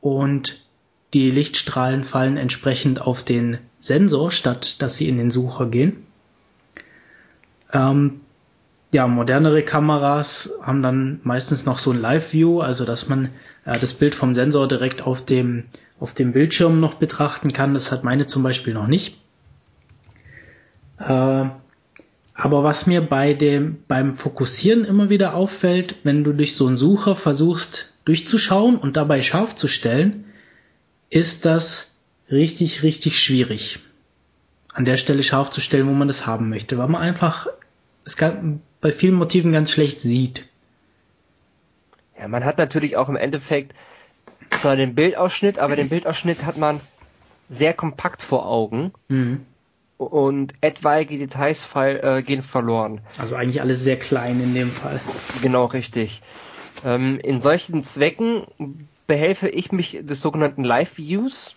und die Lichtstrahlen fallen entsprechend auf den Sensor, statt dass sie in den Sucher gehen. Ähm, ja, modernere Kameras haben dann meistens noch so ein Live-View, also dass man äh, das Bild vom Sensor direkt auf dem, auf dem Bildschirm noch betrachten kann. Das hat meine zum Beispiel noch nicht. Äh, aber was mir bei dem, beim Fokussieren immer wieder auffällt, wenn du durch so einen Sucher versuchst durchzuschauen und dabei scharf zu stellen, ist das richtig, richtig schwierig, an der Stelle scharf zu stellen, wo man das haben möchte, weil man einfach, es bei vielen Motiven ganz schlecht sieht. Ja, man hat natürlich auch im Endeffekt zwar den Bildausschnitt, aber den Bildausschnitt hat man sehr kompakt vor Augen. Mhm. Und etwaige Details äh, gehen verloren. Also eigentlich alles sehr klein in dem Fall. Genau, richtig. Ähm, in solchen Zwecken behelfe ich mich des sogenannten Live Views.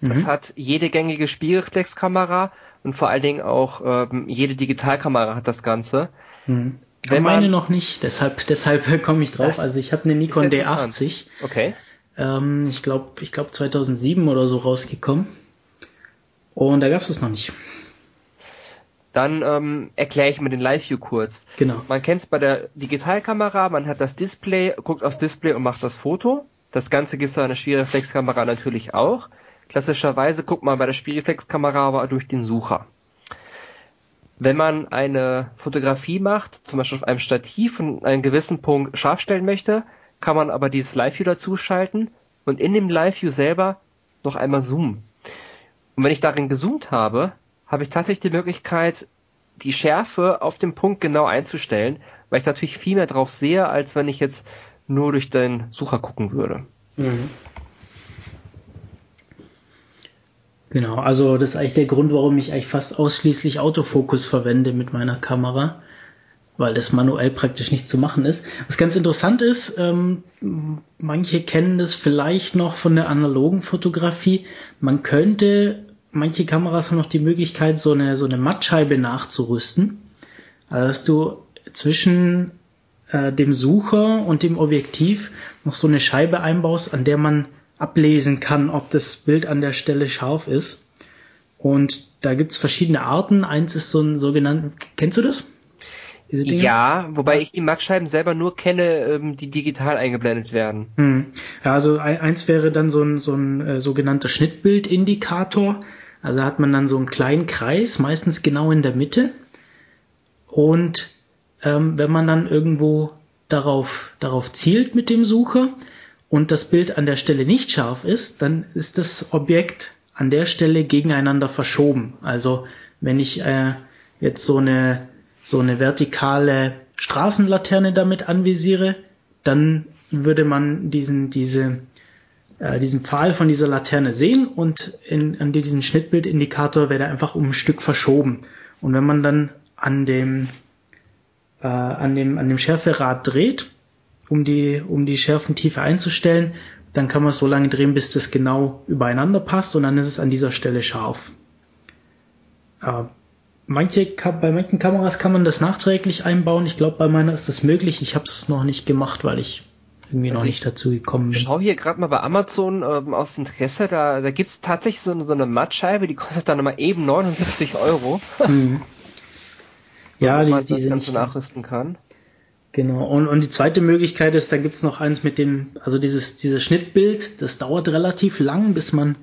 Das mhm. hat jede gängige Spielreflexkamera und vor allen Dingen auch ähm, jede Digitalkamera hat das Ganze. Mhm. Wenn meine man, noch nicht, deshalb, deshalb komme ich drauf. Also ich habe eine Nikon D80. Okay. Ähm, ich glaube, ich glaube 2007 oder so rausgekommen. Und da gab es das noch nicht. Dann ähm, erkläre ich mir den Live-View kurz. Genau. Man kennt es bei der Digitalkamera, man hat das Display, guckt aufs Display und macht das Foto. Das Ganze gibt es bei einer Spiegelreflexkamera natürlich auch. Klassischerweise guckt man bei der Spiegelreflexkamera aber durch den Sucher. Wenn man eine Fotografie macht, zum Beispiel auf einem Stativ und einen gewissen Punkt scharf stellen möchte, kann man aber dieses Live-View dazuschalten und in dem Live-View selber noch einmal zoomen. Und wenn ich darin gezoomt habe, habe ich tatsächlich die Möglichkeit, die Schärfe auf dem Punkt genau einzustellen, weil ich natürlich viel mehr drauf sehe, als wenn ich jetzt nur durch den Sucher gucken würde. Mhm. Genau, also das ist eigentlich der Grund, warum ich eigentlich fast ausschließlich Autofokus verwende mit meiner Kamera, weil das manuell praktisch nicht zu machen ist. Was ganz interessant ist, ähm, manche kennen das vielleicht noch von der analogen Fotografie. Man könnte manche Kameras haben noch die Möglichkeit, so eine, so eine Mattscheibe nachzurüsten. Also dass du zwischen äh, dem Sucher und dem Objektiv noch so eine Scheibe einbaust, an der man ablesen kann, ob das Bild an der Stelle scharf ist. Und da gibt's verschiedene Arten. Eins ist so ein sogenannten, kennst du das? Ja, wobei ich die Mattscheiben selber nur kenne, ähm, die digital eingeblendet werden. Hm. Ja, also eins wäre dann so ein, so ein äh, sogenannter Schnittbildindikator. Also hat man dann so einen kleinen Kreis, meistens genau in der Mitte. Und ähm, wenn man dann irgendwo darauf, darauf zielt mit dem Sucher und das Bild an der Stelle nicht scharf ist, dann ist das Objekt an der Stelle gegeneinander verschoben. Also wenn ich äh, jetzt so eine, so eine vertikale Straßenlaterne damit anvisiere, dann würde man diesen, diese, äh, diesen Pfahl von dieser Laterne sehen und in, an diesen Schnittbildindikator wäre er einfach um ein Stück verschoben. Und wenn man dann an dem, äh, an dem, an dem Schärferad dreht, um die, um die Schärfentiefe einzustellen, dann kann man so lange drehen, bis das genau übereinander passt und dann ist es an dieser Stelle scharf. Äh, manche, bei manchen Kameras kann man das nachträglich einbauen. Ich glaube, bei meiner ist das möglich. Ich habe es noch nicht gemacht, weil ich irgendwie also noch nicht dazu gekommen bin. Ich schaue hier gerade mal bei Amazon ähm, aus Interesse, da, da gibt es tatsächlich so, so eine Mattscheibe, die kostet dann mal eben 79 Euro. Hm. Ja, die, man die das Ganze nachrüsten kann. Genau, und, und die zweite Möglichkeit ist, da gibt es noch eins mit dem, also dieses, dieses Schnittbild, das dauert relativ lang, bis man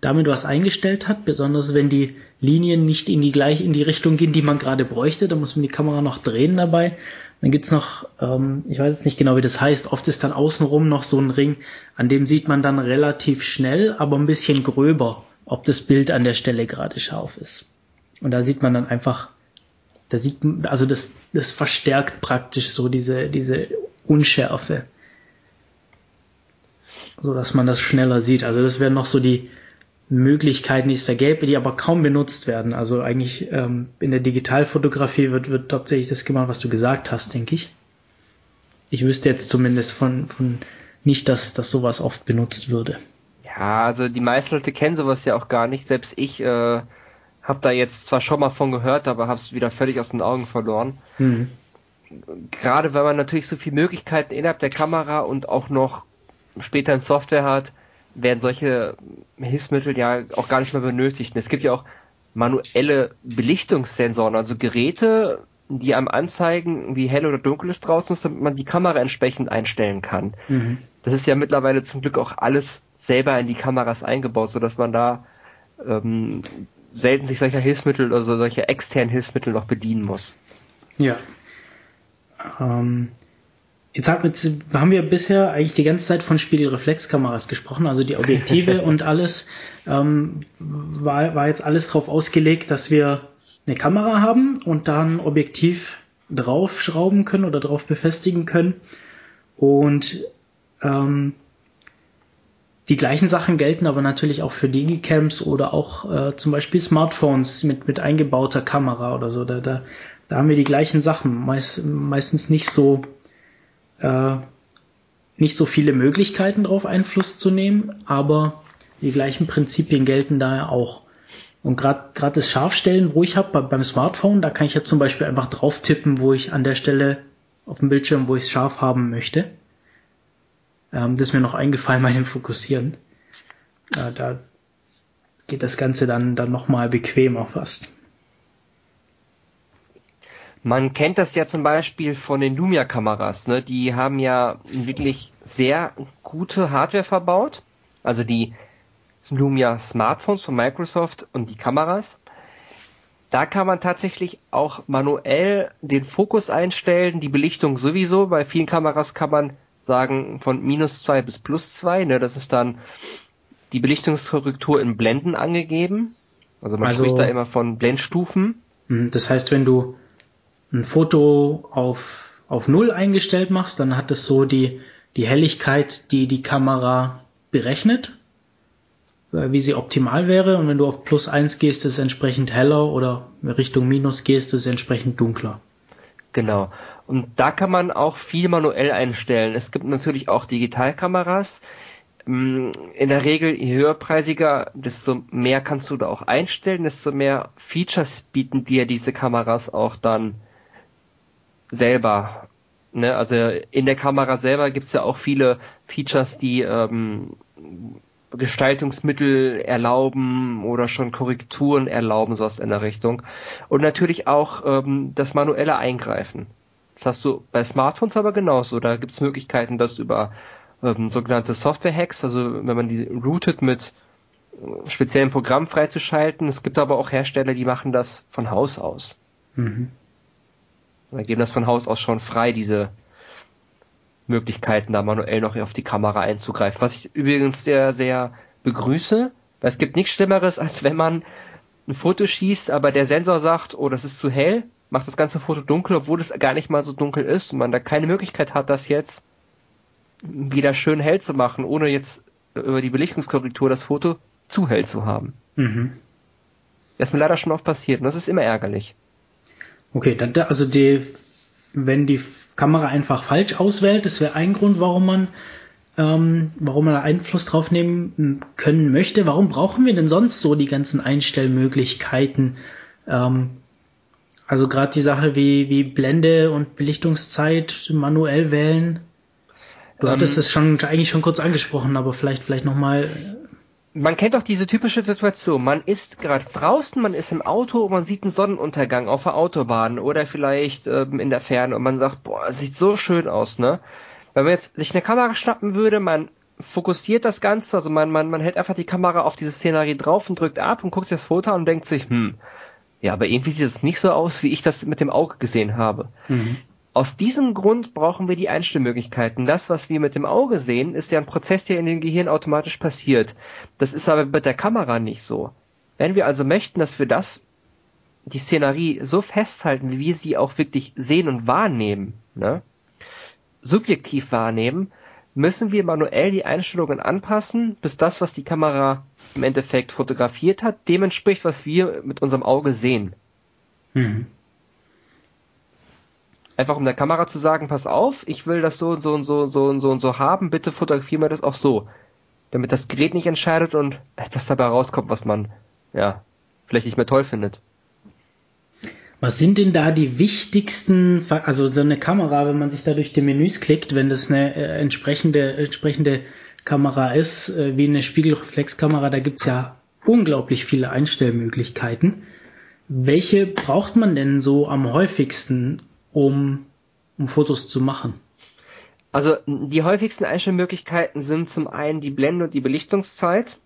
damit was eingestellt hat, besonders wenn die Linien nicht in die gleich in die Richtung gehen, die man gerade bräuchte, da muss man die Kamera noch drehen dabei. Dann gibt's noch, ähm, ich weiß jetzt nicht genau, wie das heißt, oft ist dann außenrum noch so ein Ring, an dem sieht man dann relativ schnell, aber ein bisschen gröber, ob das Bild an der Stelle gerade scharf ist. Und da sieht man dann einfach, da sieht man, also das, das verstärkt praktisch so diese, diese Unschärfe. So dass man das schneller sieht. Also das wären noch so die, Möglichkeiten, die es da gäbe, die aber kaum benutzt werden. Also eigentlich ähm, in der Digitalfotografie wird, wird hauptsächlich das gemacht, was du gesagt hast, denke ich. Ich wüsste jetzt zumindest von, von nicht, dass, dass sowas oft benutzt würde. Ja, also die meisten Leute kennen sowas ja auch gar nicht. Selbst ich äh, habe da jetzt zwar schon mal von gehört, aber habe es wieder völlig aus den Augen verloren. Mhm. Gerade weil man natürlich so viele Möglichkeiten innerhalb der Kamera und auch noch später in Software hat, werden solche Hilfsmittel ja auch gar nicht mehr benötigt. Und es gibt ja auch manuelle Belichtungssensoren, also Geräte, die einem anzeigen, wie hell oder dunkel es draußen ist, damit man die Kamera entsprechend einstellen kann. Mhm. Das ist ja mittlerweile zum Glück auch alles selber in die Kameras eingebaut, sodass man da ähm, selten sich solcher Hilfsmittel, also solcher externen Hilfsmittel noch bedienen muss. Ja. Ähm, Jetzt haben wir bisher eigentlich die ganze Zeit von Spiegelreflexkameras gesprochen, also die Objektive und alles ähm, war, war jetzt alles darauf ausgelegt, dass wir eine Kamera haben und dann Objektiv draufschrauben können oder drauf befestigen können. Und ähm, die gleichen Sachen gelten aber natürlich auch für Digicams oder auch äh, zum Beispiel Smartphones mit, mit eingebauter Kamera oder so. Da, da, da haben wir die gleichen Sachen. Meist, meistens nicht so, äh, nicht so viele Möglichkeiten darauf Einfluss zu nehmen, aber die gleichen Prinzipien gelten daher auch. Und gerade das Scharfstellen, wo ich habe beim Smartphone, da kann ich jetzt zum Beispiel einfach drauf tippen, wo ich an der Stelle auf dem Bildschirm, wo ich es scharf haben möchte. Ähm, das ist mir noch eingefallen bei dem Fokussieren. Äh, da geht das Ganze dann, dann nochmal bequemer fast. Man kennt das ja zum Beispiel von den Lumia-Kameras. Ne? Die haben ja wirklich sehr gute Hardware verbaut. Also die Lumia Smartphones von Microsoft und die Kameras. Da kann man tatsächlich auch manuell den Fokus einstellen, die Belichtung sowieso. Bei vielen Kameras kann man sagen von minus zwei bis plus zwei. Ne? Das ist dann die Belichtungskorrektur in Blenden angegeben. Also man also, spricht da immer von Blendstufen. Hm, das heißt, wenn du ein Foto auf, auf Null eingestellt machst, dann hat es so die, die Helligkeit, die die Kamera berechnet, äh, wie sie optimal wäre. Und wenn du auf plus eins gehst, ist es entsprechend heller oder Richtung minus gehst, ist es entsprechend dunkler. Genau. Und da kann man auch viel manuell einstellen. Es gibt natürlich auch Digitalkameras. Mm, in der Regel, je höherpreisiger, desto mehr kannst du da auch einstellen, desto mehr Features bieten dir diese Kameras auch dann selber. Ne? Also in der Kamera selber gibt es ja auch viele Features, die ähm, Gestaltungsmittel erlauben oder schon Korrekturen erlauben, sowas in der Richtung. Und natürlich auch ähm, das manuelle Eingreifen. Das hast du bei Smartphones aber genauso. Da gibt es Möglichkeiten, das über ähm, sogenannte Software-Hacks, also wenn man die routet mit äh, speziellen Programmen freizuschalten. Es gibt aber auch Hersteller, die machen das von Haus aus. Mhm. Oder geben das von Haus aus schon frei, diese Möglichkeiten, da manuell noch auf die Kamera einzugreifen. Was ich übrigens sehr, sehr begrüße, weil es gibt nichts Schlimmeres, als wenn man ein Foto schießt, aber der Sensor sagt, oh, das ist zu hell, macht das ganze Foto dunkel, obwohl es gar nicht mal so dunkel ist und man da keine Möglichkeit hat, das jetzt wieder schön hell zu machen, ohne jetzt über die Belichtungskorrektur das Foto zu hell zu haben. Mhm. Das ist mir leider schon oft passiert und das ist immer ärgerlich. Okay, dann, also die, wenn die Kamera einfach falsch auswählt. Das wäre ein Grund, warum man, ähm, warum man da Einfluss drauf nehmen können möchte. Warum brauchen wir denn sonst so die ganzen Einstellmöglichkeiten? Ähm, also gerade die Sache wie, wie Blende und Belichtungszeit manuell wählen. Du ähm, hattest es schon eigentlich schon kurz angesprochen, aber vielleicht vielleicht noch mal man kennt doch diese typische Situation. Man ist gerade draußen, man ist im Auto und man sieht einen Sonnenuntergang auf der Autobahn oder vielleicht ähm, in der Ferne und man sagt, boah, es sieht so schön aus, ne? Wenn man jetzt sich eine Kamera schnappen würde, man fokussiert das Ganze, also man, man, man hält einfach die Kamera auf diese Szenerie drauf und drückt ab und guckt sich das Foto an und denkt sich, hm, ja, aber irgendwie sieht es nicht so aus, wie ich das mit dem Auge gesehen habe. Mhm. Aus diesem Grund brauchen wir die Einstellmöglichkeiten. Das, was wir mit dem Auge sehen, ist ja ein Prozess, der in dem Gehirn automatisch passiert. Das ist aber mit der Kamera nicht so. Wenn wir also möchten, dass wir das, die Szenerie so festhalten, wie wir sie auch wirklich sehen und wahrnehmen, ne? subjektiv wahrnehmen, müssen wir manuell die Einstellungen anpassen, bis das, was die Kamera im Endeffekt fotografiert hat, dem entspricht, was wir mit unserem Auge sehen. Mhm einfach um der Kamera zu sagen, pass auf, ich will das so und so und so und so und so und so haben, bitte fotografieren wir das auch so. Damit das Gerät nicht entscheidet und etwas dabei rauskommt, was man, ja, vielleicht nicht mehr toll findet. Was sind denn da die wichtigsten, also so eine Kamera, wenn man sich da durch die Menüs klickt, wenn das eine äh, entsprechende, entsprechende Kamera ist, äh, wie eine Spiegelreflexkamera, da gibt's ja unglaublich viele Einstellmöglichkeiten. Welche braucht man denn so am häufigsten um, um Fotos zu machen? Also die häufigsten Einstellmöglichkeiten sind zum einen die Blende und die Belichtungszeit.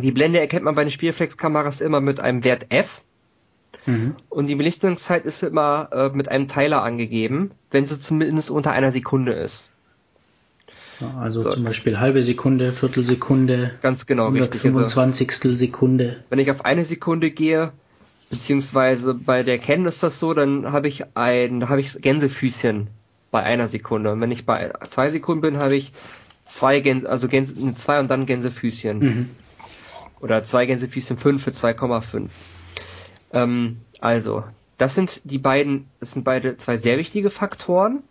Die Blende erkennt man bei den Spielflex-Kameras immer mit einem Wert F. Mhm. Und die Belichtungszeit ist immer äh, mit einem Teiler angegeben, wenn sie zumindest unter einer Sekunde ist. Also so. zum Beispiel halbe Sekunde, Viertelsekunde. Ganz genau, richtig. 25. Also, Sekunde. Wenn ich auf eine Sekunde gehe, Beziehungsweise bei der Canon ist das so, dann habe ich ein, da habe ich Gänsefüßchen bei einer Sekunde. Und wenn ich bei zwei Sekunden bin, habe ich zwei Gänse, also Gänse, zwei und dann Gänsefüßchen. Mhm. Oder zwei Gänsefüßchen fünf für 2,5. Ähm, also, das sind die beiden, das sind beide zwei sehr wichtige Faktoren.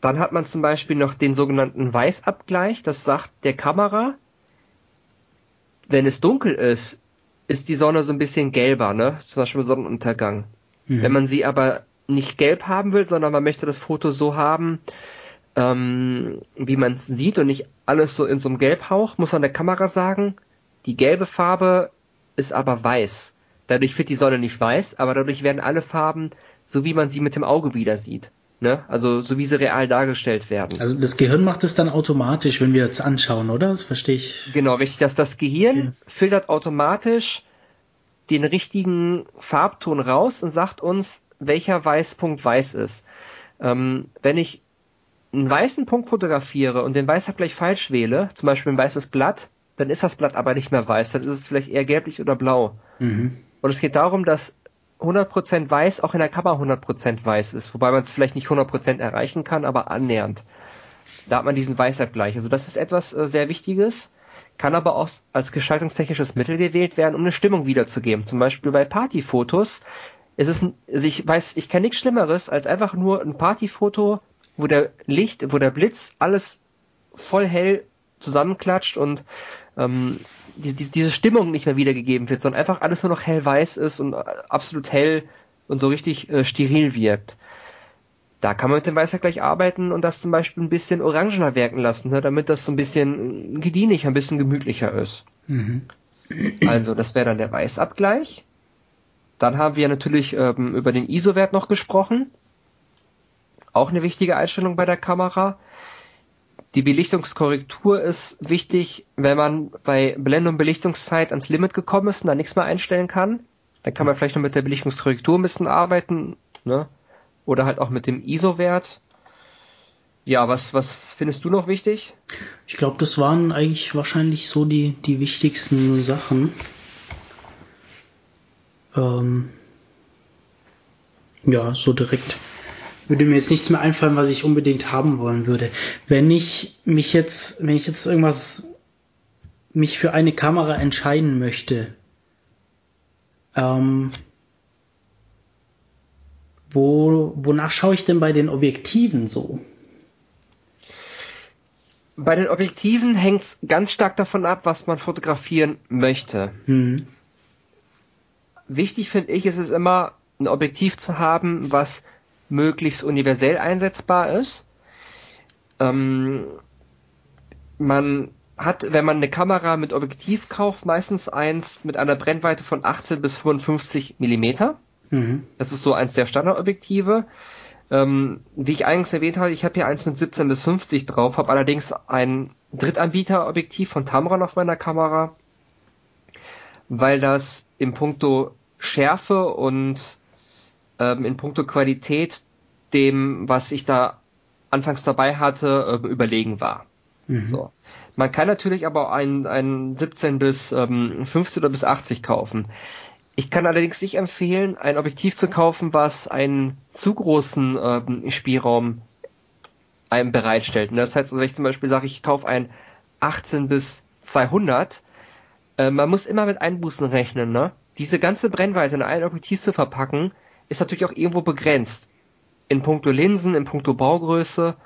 Dann hat man zum Beispiel noch den sogenannten Weißabgleich. Das sagt der Kamera, wenn es dunkel ist, ist die Sonne so ein bisschen gelber, ne? Zum Beispiel Sonnenuntergang. Mhm. Wenn man sie aber nicht gelb haben will, sondern man möchte das Foto so haben, ähm, wie man es sieht und nicht alles so in so einem Gelbhauch, muss man der Kamera sagen, die gelbe Farbe ist aber weiß. Dadurch wird die Sonne nicht weiß, aber dadurch werden alle Farben so, wie man sie mit dem Auge wieder sieht. Ne? Also so wie sie real dargestellt werden. Also das Gehirn macht es dann automatisch, wenn wir jetzt anschauen, oder? Das verstehe ich. Genau, richtig. Dass das Gehirn ja. filtert automatisch den richtigen Farbton raus und sagt uns, welcher Weißpunkt weiß ist. Ähm, wenn ich einen weißen Punkt fotografiere und den Weißabgleich falsch wähle, zum Beispiel ein weißes Blatt, dann ist das Blatt aber nicht mehr weiß, dann ist es vielleicht eher gelblich oder blau. Mhm. Und es geht darum, dass 100% weiß auch in der Kamera 100% weiß ist, wobei man es vielleicht nicht 100% erreichen kann, aber annähernd. Da hat man diesen Weißabgleich. Also das ist etwas äh, sehr Wichtiges, kann aber auch als gestaltungstechnisches Mittel gewählt werden, um eine Stimmung wiederzugeben. Zum Beispiel bei Partyfotos ist es, also ich weiß, ich kenne nichts Schlimmeres als einfach nur ein Partyfoto, wo der Licht, wo der Blitz alles voll hell zusammenklatscht und ähm, die, die, diese Stimmung nicht mehr wiedergegeben wird, sondern einfach alles nur noch hellweiß ist und absolut hell und so richtig äh, steril wirkt. Da kann man mit dem Weißer gleich arbeiten und das zum Beispiel ein bisschen orangener wirken lassen, ne, damit das so ein bisschen gedienig, ein bisschen gemütlicher ist. Mhm. Also das wäre dann der Weißabgleich. Dann haben wir natürlich ähm, über den ISO-Wert noch gesprochen. Auch eine wichtige Einstellung bei der Kamera. Die Belichtungskorrektur ist wichtig, wenn man bei Blende und Belichtungszeit ans Limit gekommen ist und da nichts mehr einstellen kann. Dann kann man vielleicht noch mit der Belichtungskorrektur ein bisschen arbeiten, ne? Oder halt auch mit dem ISO-Wert. Ja, was, was findest du noch wichtig? Ich glaube, das waren eigentlich wahrscheinlich so die, die wichtigsten Sachen. Ähm, ja, so direkt würde mir jetzt nichts mehr einfallen, was ich unbedingt haben wollen würde. Wenn ich mich jetzt, wenn ich jetzt irgendwas, mich für eine Kamera entscheiden möchte, ähm, wo, wonach schaue ich denn bei den Objektiven so? Bei den Objektiven hängt es ganz stark davon ab, was man fotografieren möchte. Hm. Wichtig finde ich, ist es immer, ein Objektiv zu haben, was möglichst universell einsetzbar ist. Ähm, man hat, wenn man eine Kamera mit Objektiv kauft, meistens eins mit einer Brennweite von 18 bis 55 Millimeter. Mhm. Das ist so eins der Standardobjektive. Ähm, wie ich eingangs erwähnt habe, ich habe hier eins mit 17 bis 50 drauf, habe allerdings ein Drittanbieterobjektiv von Tamron auf meiner Kamera, weil das im Punkto Schärfe und ähm, in puncto Qualität dem, was ich da anfangs dabei hatte, äh, überlegen war. Mhm. So. Man kann natürlich aber ein, ein 17 bis ähm, 50 oder bis 80 kaufen. Ich kann allerdings nicht empfehlen, ein Objektiv zu kaufen, was einen zu großen ähm, Spielraum einem bereitstellt. Und das heißt, also, wenn ich zum Beispiel sage, ich kaufe ein 18 bis 200, äh, man muss immer mit Einbußen rechnen. Ne? Diese ganze Brennweite in ein Objektiv zu verpacken, ist natürlich auch irgendwo begrenzt. In puncto Linsen, in puncto Baugröße.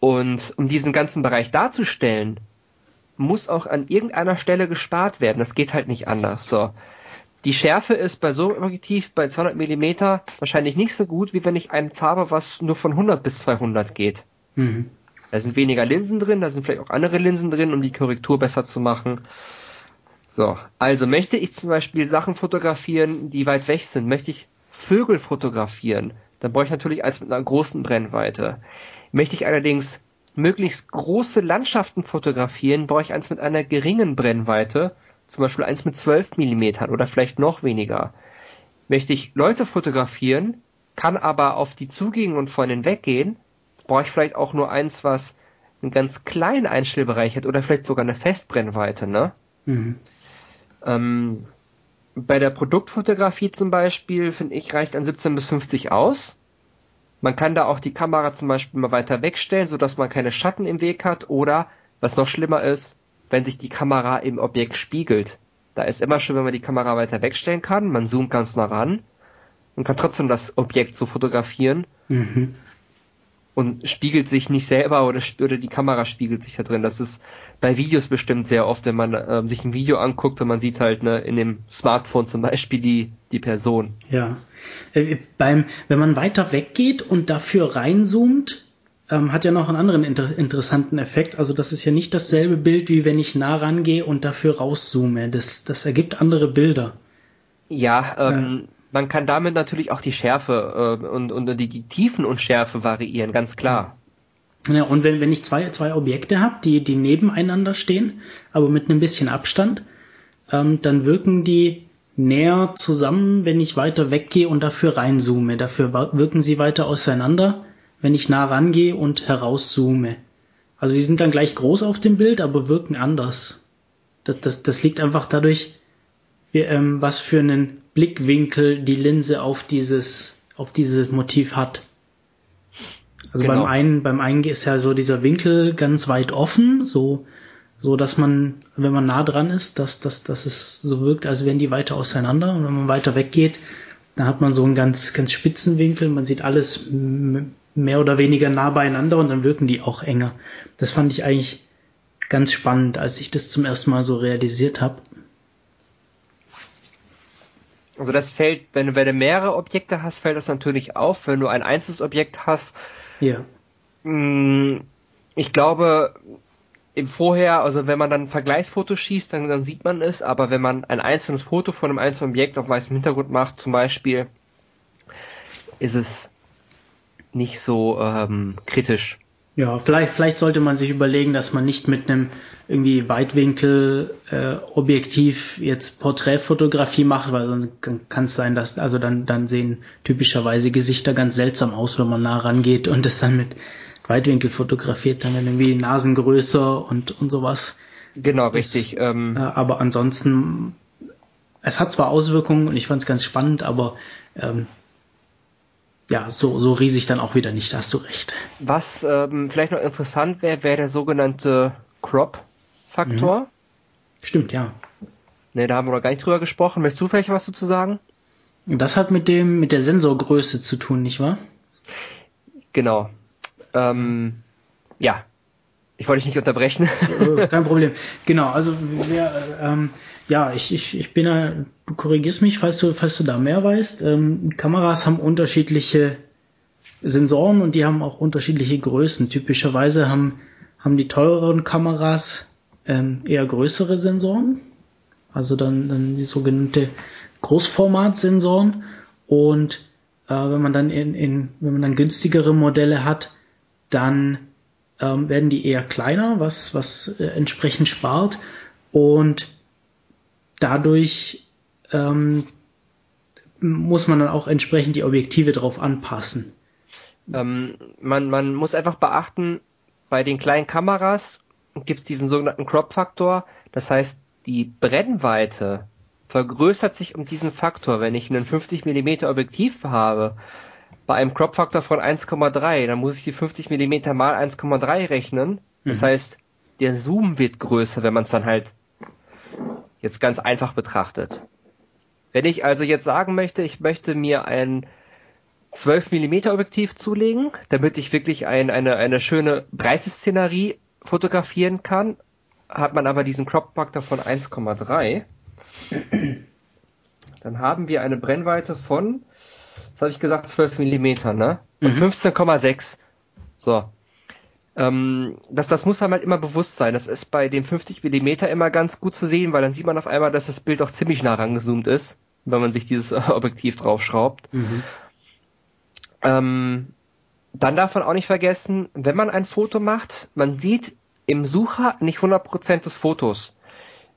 Und um diesen ganzen Bereich darzustellen, muss auch an irgendeiner Stelle gespart werden. Das geht halt nicht anders. So. Die Schärfe ist bei so einem Objektiv bei 200 mm wahrscheinlich nicht so gut, wie wenn ich eins habe, was nur von 100 bis 200 geht. Mhm. Da sind weniger Linsen drin, da sind vielleicht auch andere Linsen drin, um die Korrektur besser zu machen. So, also möchte ich zum Beispiel Sachen fotografieren, die weit weg sind, möchte ich Vögel fotografieren, dann brauche ich natürlich eins mit einer großen Brennweite. Möchte ich allerdings möglichst große Landschaften fotografieren, brauche ich eins mit einer geringen Brennweite, zum Beispiel eins mit 12 Millimetern oder vielleicht noch weniger. Möchte ich Leute fotografieren, kann aber auf die zugehen und von ihnen weggehen, brauche ich vielleicht auch nur eins, was einen ganz kleinen Einstellbereich hat oder vielleicht sogar eine Festbrennweite, ne? Mhm. Ähm, bei der Produktfotografie zum Beispiel, finde ich, reicht ein 17 bis 50 aus. Man kann da auch die Kamera zum Beispiel mal weiter wegstellen, sodass man keine Schatten im Weg hat oder, was noch schlimmer ist, wenn sich die Kamera im Objekt spiegelt. Da ist immer schön, wenn man die Kamera weiter wegstellen kann. Man zoomt ganz nah ran und kann trotzdem das Objekt so fotografieren. Mhm und spiegelt sich nicht selber oder, oder die Kamera spiegelt sich da drin. Das ist bei Videos bestimmt sehr oft, wenn man äh, sich ein Video anguckt und man sieht halt ne, in dem Smartphone zum Beispiel die, die Person. Ja. Äh, beim, wenn man weiter weggeht und dafür reinzoomt, ähm, hat ja noch einen anderen inter interessanten Effekt. Also das ist ja nicht dasselbe Bild, wie wenn ich nah rangehe und dafür rauszoome. Das, das ergibt andere Bilder. Ja, ähm, ja man kann damit natürlich auch die Schärfe äh, und, und die, die Tiefenunschärfe variieren, ganz klar. Ja, und wenn, wenn ich zwei, zwei Objekte habe, die, die nebeneinander stehen, aber mit einem bisschen Abstand, ähm, dann wirken die näher zusammen, wenn ich weiter weggehe und dafür reinzoome. Dafür wirken sie weiter auseinander, wenn ich nah rangehe und herauszoome. Also sie sind dann gleich groß auf dem Bild, aber wirken anders. Das, das, das liegt einfach dadurch, was für einen Blickwinkel die Linse auf dieses, auf dieses Motiv hat. Also genau. beim einen, beim einen ist ja so dieser Winkel ganz weit offen, so, so dass man, wenn man nah dran ist, dass, dass, dass es so wirkt, als wären die weiter auseinander. Und wenn man weiter weggeht, dann hat man so einen ganz, ganz spitzen Winkel. Man sieht alles mehr oder weniger nah beieinander und dann wirken die auch enger. Das fand ich eigentlich ganz spannend, als ich das zum ersten Mal so realisiert habe. Also das fällt, wenn du, wenn du mehrere Objekte hast, fällt das natürlich auf. Wenn du ein einzelnes Objekt hast, ja. Mh, mm, ich glaube, im Vorher, also wenn man dann ein Vergleichsfoto schießt, dann, dann sieht man es, aber wenn man ein einzelnes Foto von einem einzelnen Objekt auf weißem Hintergrund macht, zum Beispiel, ist es nicht so ähm, kritisch. Ja, vielleicht, vielleicht sollte man sich überlegen, dass man nicht mit einem irgendwie Weitwinkel äh, Objektiv jetzt Porträtfotografie macht, weil sonst kann es sein, dass also dann dann sehen typischerweise Gesichter ganz seltsam aus, wenn man nah rangeht und es dann mit Weitwinkel fotografiert, dann irgendwie Nasen größer und und sowas. Genau, richtig. Das, ähm, äh, aber ansonsten, es hat zwar Auswirkungen und ich fand es ganz spannend, aber ähm, ja, so, so riesig dann auch wieder nicht, hast du recht. Was ähm, vielleicht noch interessant wäre, wäre der sogenannte Crop-Faktor. Mhm. Stimmt, ja. Ne, da haben wir noch gar nicht drüber gesprochen. Möchtest du vielleicht was dazu sagen? Das hat mit dem, mit der Sensorgröße zu tun, nicht wahr? Genau. Ähm, ja. Ich wollte dich nicht unterbrechen. Äh, kein Problem. Genau, also wir, ähm, ja, ich, ich, ich bin da, du korrigierst mich, falls du, falls du da mehr weißt. Ähm, Kameras haben unterschiedliche Sensoren und die haben auch unterschiedliche Größen. Typischerweise haben, haben die teureren Kameras ähm, eher größere Sensoren, also dann, dann die sogenannte Großformatsensoren. Und äh, wenn man dann in, in, wenn man dann günstigere Modelle hat, dann ähm, werden die eher kleiner, was, was äh, entsprechend spart. Und dadurch ähm, muss man dann auch entsprechend die Objektive darauf anpassen. Ähm, man, man muss einfach beachten, bei den kleinen Kameras gibt es diesen sogenannten Crop-Faktor. Das heißt, die Brennweite vergrößert sich um diesen Faktor. Wenn ich einen 50 mm Objektiv habe, bei einem Crop-Faktor von 1,3, dann muss ich die 50 mm mal 1,3 rechnen. Das mhm. heißt, der Zoom wird größer, wenn man es dann halt Jetzt ganz einfach betrachtet. Wenn ich also jetzt sagen möchte, ich möchte mir ein 12 mm Objektiv zulegen, damit ich wirklich ein, eine, eine schöne breite Szenerie fotografieren kann, hat man aber diesen Crop Factor von 1,3. Dann haben wir eine Brennweite von, was habe ich gesagt, 12 mm, ne? Und mhm. 15,6. So. Ähm, das, das muss einem halt immer bewusst sein. Das ist bei dem 50 mm immer ganz gut zu sehen, weil dann sieht man auf einmal, dass das Bild auch ziemlich nah rangezoomt ist, wenn man sich dieses Objektiv draufschraubt. Mhm. Ähm, dann darf man auch nicht vergessen, wenn man ein Foto macht, man sieht im Sucher nicht 100% des Fotos.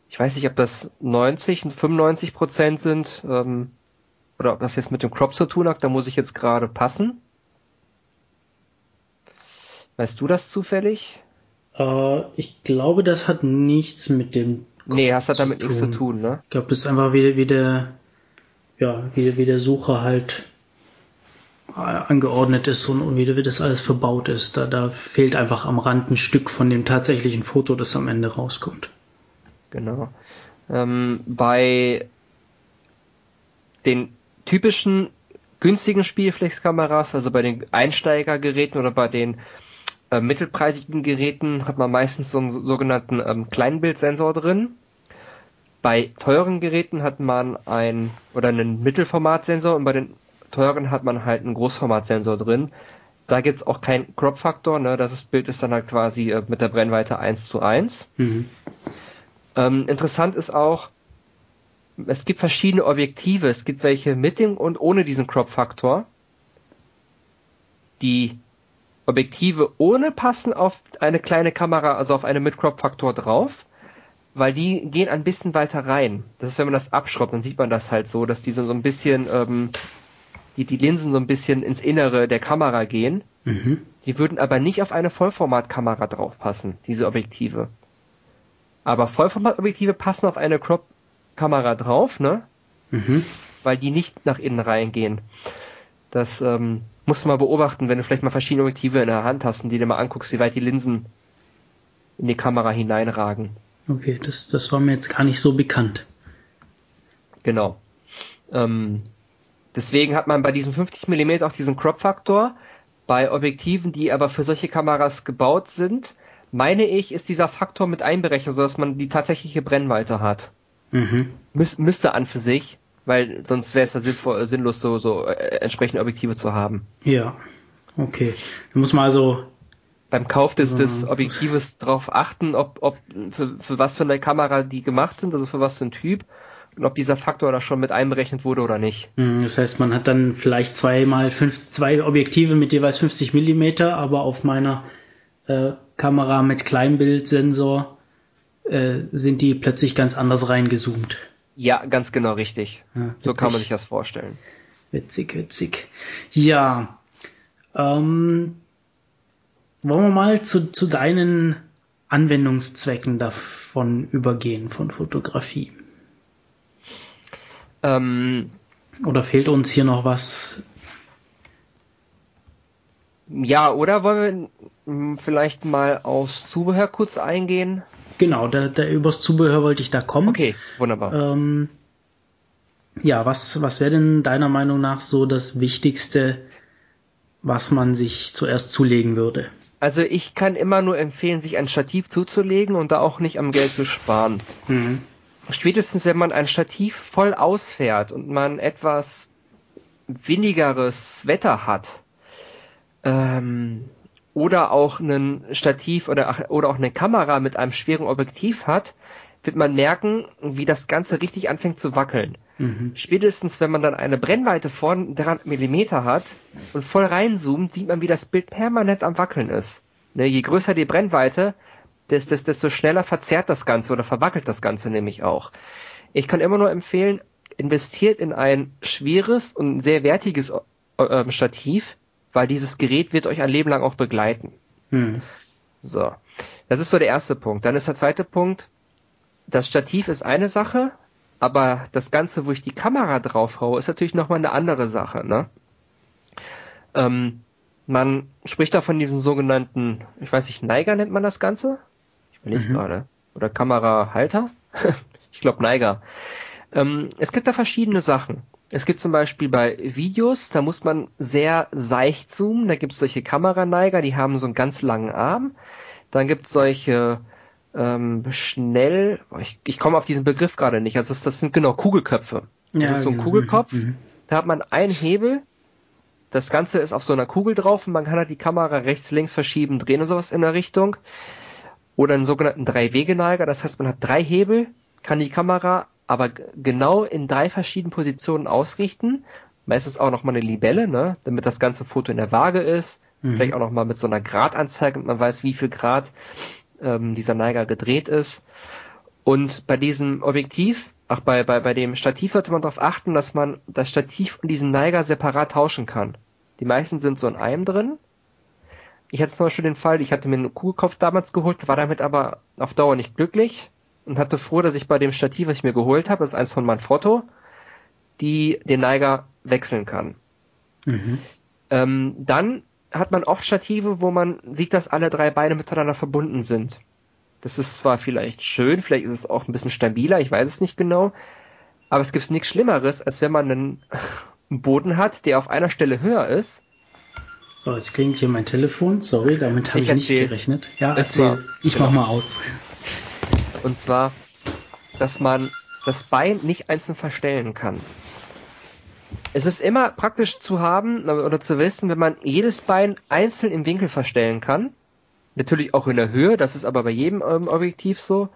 Ich weiß nicht, ob das 90 und 95% sind, ähm, oder ob das jetzt mit dem Crop zu tun hat, da muss ich jetzt gerade passen. Weißt du das zufällig? Äh, ich glaube, das hat nichts mit dem Nee, hast du damit nichts zu tun, ne? Ich glaube, das ist einfach wie, wie der, ja, wie, wie der Sucher halt äh, angeordnet ist und, und wie, wie das alles verbaut ist. Da, da fehlt einfach am Rand ein Stück von dem tatsächlichen Foto, das am Ende rauskommt. Genau. Ähm, bei den typischen günstigen Spielflexkameras, also bei den Einsteigergeräten oder bei den äh, mittelpreisigen Geräten hat man meistens so einen sogenannten ähm, Kleinbildsensor drin. Bei teuren Geräten hat man ein oder einen Mittelformatsensor und bei den teuren hat man halt einen Großformatsensor drin. Da gibt's auch keinen Crop-Faktor, ne? Das Bild ist dann halt quasi äh, mit der Brennweite 1 zu 1. Mhm. Ähm, interessant ist auch, es gibt verschiedene Objektive. Es gibt welche mit dem und ohne diesen Crop-Faktor. Die Objektive ohne passen auf eine kleine Kamera, also auf eine mit Crop-Faktor drauf, weil die gehen ein bisschen weiter rein. Das ist, wenn man das abschraubt, dann sieht man das halt so, dass die so, so ein bisschen, ähm, die, die Linsen so ein bisschen ins Innere der Kamera gehen. Mhm. Die würden aber nicht auf eine Vollformatkamera draufpassen, diese Objektive. Aber Vollformatobjektive passen auf eine Crop-Kamera drauf, ne? Mhm. Weil die nicht nach innen reingehen. Das ähm, musst du mal beobachten, wenn du vielleicht mal verschiedene Objektive in der Hand hast und die dir mal anguckst, wie weit die Linsen in die Kamera hineinragen. Okay, das, das war mir jetzt gar nicht so bekannt. Genau. Ähm, deswegen hat man bei diesem 50 mm auch diesen Crop-Faktor. Bei Objektiven, die aber für solche Kameras gebaut sind, meine ich, ist dieser Faktor mit einberechnet, sodass man die tatsächliche Brennweite hat. Mhm. Müs müsste an für sich, weil sonst wäre es ja sinnvoll, sinnlos, so, so äh, entsprechende Objektive zu haben. Ja, okay. Da muss man also beim Kauf des, des Objektives darauf achten, ob, ob für, für was für eine Kamera die gemacht sind, also für was für ein Typ und ob dieser Faktor da schon mit einberechnet wurde oder nicht. Mhm, das heißt, man hat dann vielleicht zweimal fünf, zwei Objektive mit jeweils 50 Millimeter, aber auf meiner äh, Kamera mit Kleinbildsensor äh, sind die plötzlich ganz anders reingezoomt. Ja, ganz genau richtig. Ja, so kann man sich das vorstellen. Witzig, witzig. Ja, ähm, wollen wir mal zu, zu deinen Anwendungszwecken davon übergehen, von Fotografie? Ähm, Oder fehlt uns hier noch was ja, oder wollen wir vielleicht mal aufs Zubehör kurz eingehen? Genau, da, da übers Zubehör wollte ich da kommen. Okay, wunderbar. Ähm, ja, was, was wäre denn deiner Meinung nach so das Wichtigste, was man sich zuerst zulegen würde? Also ich kann immer nur empfehlen, sich ein Stativ zuzulegen und da auch nicht am Geld zu sparen. Mhm. Spätestens wenn man ein Stativ voll ausfährt und man etwas wenigeres Wetter hat, ähm, oder auch ein Stativ oder, oder auch eine Kamera mit einem schweren Objektiv hat, wird man merken, wie das Ganze richtig anfängt zu wackeln. Mhm. Spätestens, wenn man dann eine Brennweite von 300 Millimeter hat und voll reinzoomt, sieht man, wie das Bild permanent am Wackeln ist. Ne, je größer die Brennweite, desto, desto schneller verzerrt das Ganze oder verwackelt das Ganze nämlich auch. Ich kann immer nur empfehlen, investiert in ein schweres und sehr wertiges äh, Stativ, weil dieses Gerät wird euch ein Leben lang auch begleiten. Hm. So. Das ist so der erste Punkt. Dann ist der zweite Punkt, das Stativ ist eine Sache, aber das Ganze, wo ich die Kamera drauf haue, ist natürlich nochmal eine andere Sache, ne? Ähm, man spricht da von diesem sogenannten, ich weiß nicht, Neiger nennt man das Ganze? Ich bin nicht mhm. gerade. Oder Kamerahalter? ich glaube Neiger. Ähm, es gibt da verschiedene Sachen. Es gibt zum Beispiel bei Videos, da muss man sehr seicht zoomen. Da gibt es solche Kameraneiger, die haben so einen ganz langen Arm. Dann gibt es solche ähm, schnell, ich, ich komme auf diesen Begriff gerade nicht. Also das, das sind genau Kugelköpfe. Das ja, ist so ein genau. Kugelkopf. Mhm. Da hat man einen Hebel. Das Ganze ist auf so einer Kugel drauf und man kann halt die Kamera rechts, links verschieben, drehen und sowas in der Richtung. Oder einen sogenannten Drei-Wege-Neiger. Das heißt, man hat drei Hebel, kann die Kamera aber genau in drei verschiedenen Positionen ausrichten. Meistens auch nochmal eine Libelle, ne? damit das ganze Foto in der Waage ist. Mhm. Vielleicht auch nochmal mit so einer Gradanzeige, und man weiß, wie viel Grad ähm, dieser Neiger gedreht ist. Und bei diesem Objektiv, ach bei, bei, bei dem Stativ sollte man darauf achten, dass man das Stativ und diesen Neiger separat tauschen kann. Die meisten sind so in einem drin. Ich hatte zum Beispiel den Fall, ich hatte mir einen Kugelkopf damals geholt, war damit aber auf Dauer nicht glücklich und hatte froh, dass ich bei dem Stativ, was ich mir geholt habe, das ist eins von Manfrotto, die den Neiger wechseln kann. Mhm. Ähm, dann hat man oft Stative, wo man sieht, dass alle drei Beine miteinander verbunden sind. Das ist zwar vielleicht schön, vielleicht ist es auch ein bisschen stabiler, ich weiß es nicht genau, aber es gibt nichts Schlimmeres, als wenn man einen, Boden hat, der auf einer Stelle höher ist. So, jetzt klingt hier mein Telefon. Sorry, damit habe ich, ich nicht gerechnet. Ja, erzähl. Mal, ich genau. mach mal aus. Und zwar, dass man das Bein nicht einzeln verstellen kann. Es ist immer praktisch zu haben oder zu wissen, wenn man jedes Bein einzeln im Winkel verstellen kann. Natürlich auch in der Höhe, das ist aber bei jedem ähm, Objektiv so.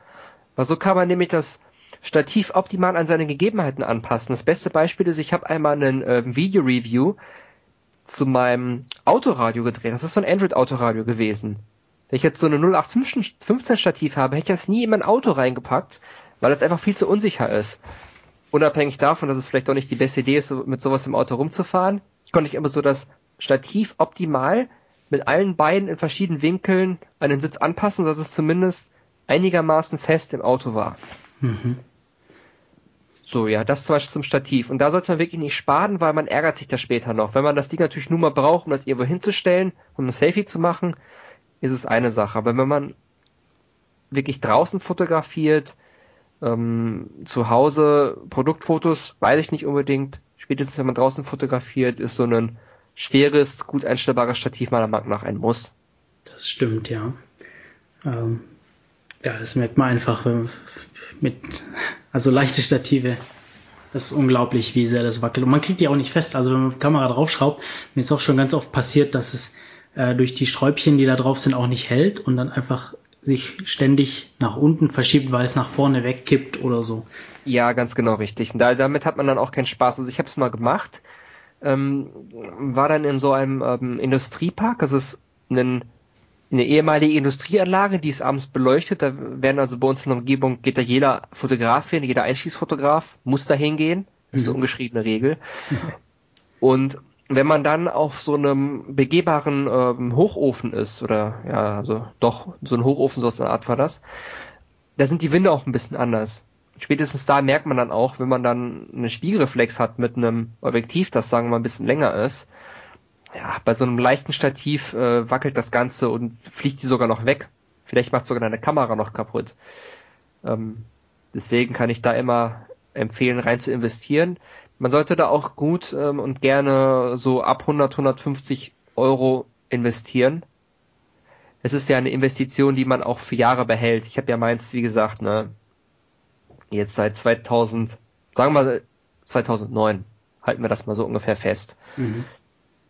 Weil so kann man nämlich das Stativ optimal an seine Gegebenheiten anpassen. Das beste Beispiel ist, ich habe einmal einen äh, Video-Review zu meinem Autoradio gedreht. Das ist so ein Android-Autoradio gewesen. Wenn ich jetzt so eine 0815 Stativ habe, hätte ich das nie in mein Auto reingepackt, weil das einfach viel zu unsicher ist. Unabhängig davon, dass es vielleicht auch nicht die beste Idee ist, mit sowas im Auto rumzufahren, ich konnte nicht immer so das Stativ optimal mit allen Beinen in verschiedenen Winkeln an den Sitz anpassen, dass es zumindest einigermaßen fest im Auto war. Mhm. So, ja, das zum Beispiel zum Stativ. Und da sollte man wirklich nicht sparen, weil man ärgert sich da später noch. Wenn man das Ding natürlich nur mal braucht, um das irgendwo hinzustellen, um ein Selfie zu machen, ist es eine Sache. Aber wenn man wirklich draußen fotografiert, ähm, zu Hause Produktfotos, weiß ich nicht unbedingt. Spätestens wenn man draußen fotografiert, ist so ein schweres, gut einstellbares Stativ meiner Meinung nach ein Muss. Das stimmt, ja. Ähm, ja, das merkt man einfach mit, also leichte Stative. Das ist unglaublich, wie sehr das wackelt. Und man kriegt die auch nicht fest. Also wenn man die Kamera draufschraubt, mir ist auch schon ganz oft passiert, dass es äh, durch die Sträubchen, die da drauf sind, auch nicht hält und dann einfach sich ständig nach unten verschiebt, weil es nach vorne wegkippt oder so. Ja, ganz genau richtig. Und da, damit hat man dann auch keinen Spaß. Also ich habe es mal gemacht, ähm, war dann in so einem ähm, Industriepark, das ist ein, eine ehemalige Industrieanlage, die ist abends beleuchtet. Da werden also bei uns in der Umgebung geht da jeder Fotograf hin, jeder Einschießfotograf muss da hingehen. Das ist mhm. so ungeschriebene Regel. Und wenn man dann auf so einem begehbaren ähm, Hochofen ist, oder ja, also doch, so ein Hochofen, so eine Art war das, da sind die Winde auch ein bisschen anders. Spätestens da merkt man dann auch, wenn man dann eine Spiegelreflex hat mit einem Objektiv, das sagen wir mal ein bisschen länger ist, ja, bei so einem leichten Stativ äh, wackelt das Ganze und fliegt die sogar noch weg. Vielleicht macht sogar deine Kamera noch kaputt. Ähm, deswegen kann ich da immer empfehlen, rein zu investieren. Man sollte da auch gut ähm, und gerne so ab 100, 150 Euro investieren. Es ist ja eine Investition, die man auch für Jahre behält. Ich habe ja meins, wie gesagt, ne, jetzt seit 2000, sagen wir mal 2009, halten wir das mal so ungefähr fest. Mhm.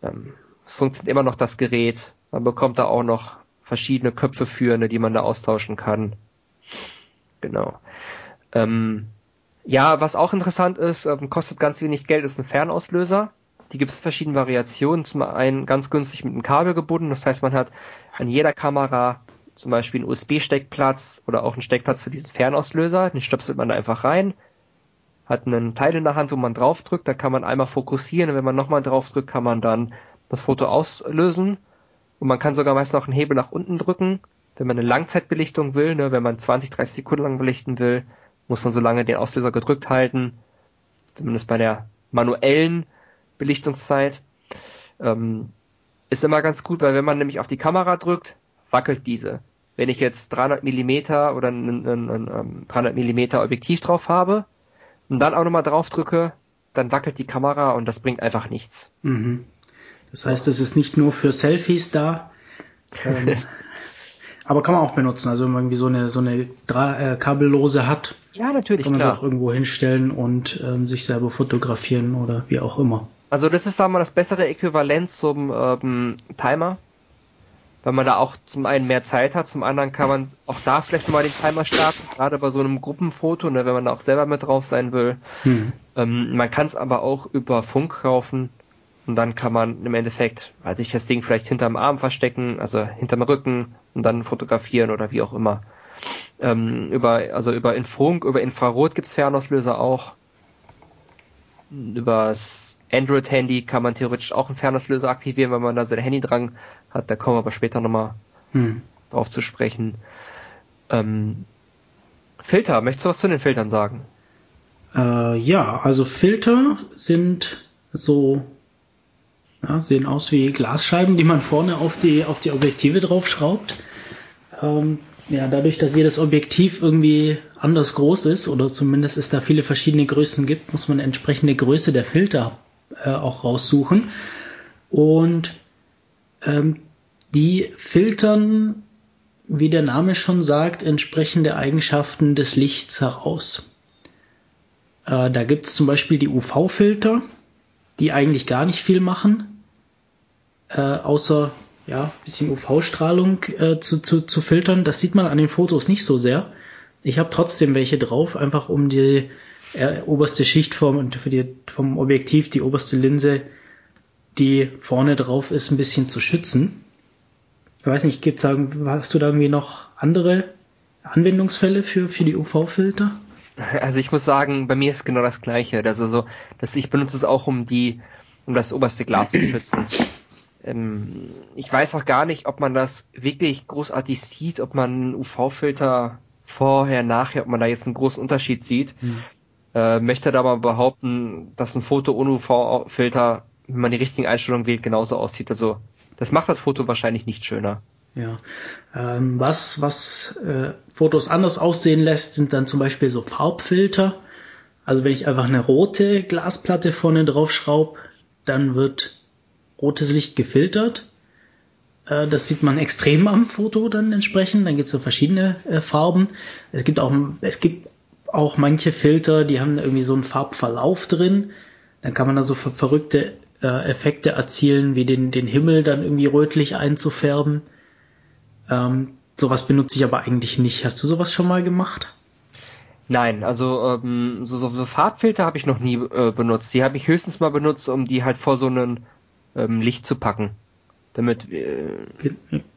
Ähm, es funktioniert immer noch das Gerät. Man bekommt da auch noch verschiedene Köpfe für, ne, die man da austauschen kann. Genau. Ähm, ja, was auch interessant ist, ähm, kostet ganz wenig Geld, ist ein Fernauslöser. Die gibt es verschiedene Variationen. Zum einen ganz günstig mit einem Kabel gebunden. Das heißt, man hat an jeder Kamera zum Beispiel einen USB-Steckplatz oder auch einen Steckplatz für diesen Fernauslöser. Den stöpselt man da einfach rein. Hat einen Teil in der Hand, wo man draufdrückt. Da kann man einmal fokussieren und wenn man nochmal draufdrückt, kann man dann das Foto auslösen. Und man kann sogar meist noch einen Hebel nach unten drücken, wenn man eine Langzeitbelichtung will, ne, wenn man 20, 30 Sekunden lang belichten will muss man so lange den Auslöser gedrückt halten, zumindest bei der manuellen Belichtungszeit. Ähm, ist immer ganz gut, weil wenn man nämlich auf die Kamera drückt, wackelt diese. Wenn ich jetzt 300 Millimeter oder ein, ein, ein, 300 Millimeter Objektiv drauf habe und dann auch nochmal drauf drücke, dann wackelt die Kamera und das bringt einfach nichts. Mhm. Das heißt, es ist nicht nur für Selfies da, ähm, aber kann man auch benutzen. Also wenn man irgendwie so eine so eine Dra äh, kabellose hat, ja natürlich kann man es auch irgendwo hinstellen und ähm, sich selber fotografieren oder wie auch immer. Also das ist sagen wir mal das bessere Äquivalent zum ähm, Timer, weil man da auch zum einen mehr Zeit hat, zum anderen kann man auch da vielleicht mal den Timer starten, gerade bei so einem Gruppenfoto, ne, wenn man da auch selber mit drauf sein will. Hm. Ähm, man kann es aber auch über Funk kaufen. Und dann kann man im Endeffekt, weiß ich, das Ding vielleicht hinterm Arm verstecken, also hinterm Rücken und dann fotografieren oder wie auch immer. Ähm, über, also über Infunk, über Infrarot gibt's Fernauslöser auch. Über das Android-Handy kann man theoretisch auch einen Fernauslöser aktivieren, wenn man da sein Handy dran hat. Da kommen wir aber später nochmal hm. drauf zu sprechen. Ähm, Filter, möchtest du was zu den Filtern sagen? Äh, ja, also Filter sind so, ja, sehen aus wie Glasscheiben, die man vorne auf die, auf die Objektive draufschraubt. Ähm, ja, dadurch, dass jedes Objektiv irgendwie anders groß ist oder zumindest es da viele verschiedene Größen gibt, muss man entsprechende Größe der Filter äh, auch raussuchen. Und ähm, die filtern, wie der Name schon sagt, entsprechende Eigenschaften des Lichts heraus. Äh, da gibt es zum Beispiel die UV-Filter, die eigentlich gar nicht viel machen, äh, außer ja, bisschen UV-Strahlung äh, zu, zu, zu filtern. Das sieht man an den Fotos nicht so sehr. Ich habe trotzdem welche drauf, einfach um die äh, oberste Schicht vom, für die, vom Objektiv, die oberste Linse, die vorne drauf ist, ein bisschen zu schützen. Ich weiß nicht, gibt's da, hast du da irgendwie noch andere Anwendungsfälle für, für die UV-Filter? Also ich muss sagen, bei mir ist genau das Gleiche. Also so, dass ich benutze es auch, um die, um das oberste Glas zu schützen. Ähm, ich weiß auch gar nicht, ob man das wirklich großartig sieht, ob man einen UV-Filter vorher, nachher, ob man da jetzt einen großen Unterschied sieht. Hm. Äh, möchte da mal behaupten, dass ein Foto ohne UV-Filter, wenn man die richtigen Einstellungen wählt, genauso aussieht. Also das macht das Foto wahrscheinlich nicht schöner. Ja. Ähm, was was äh, Fotos anders aussehen lässt, sind dann zum Beispiel so Farbfilter. Also wenn ich einfach eine rote Glasplatte vorne drauf schraube, dann wird rotes Licht gefiltert. Äh, das sieht man extrem am Foto dann entsprechend. Dann gibt es so verschiedene äh, Farben. Es gibt auch, es gibt auch manche Filter, die haben irgendwie so einen Farbverlauf drin. Dann kann man da so ver verrückte äh, Effekte erzielen, wie den, den Himmel dann irgendwie rötlich einzufärben. Ähm, sowas benutze ich aber eigentlich nicht. Hast du sowas schon mal gemacht? Nein, also ähm, so, so, so Farbfilter habe ich noch nie äh, benutzt. Die habe ich höchstens mal benutzt, um die halt vor so einen ähm, Licht zu packen. Damit, äh,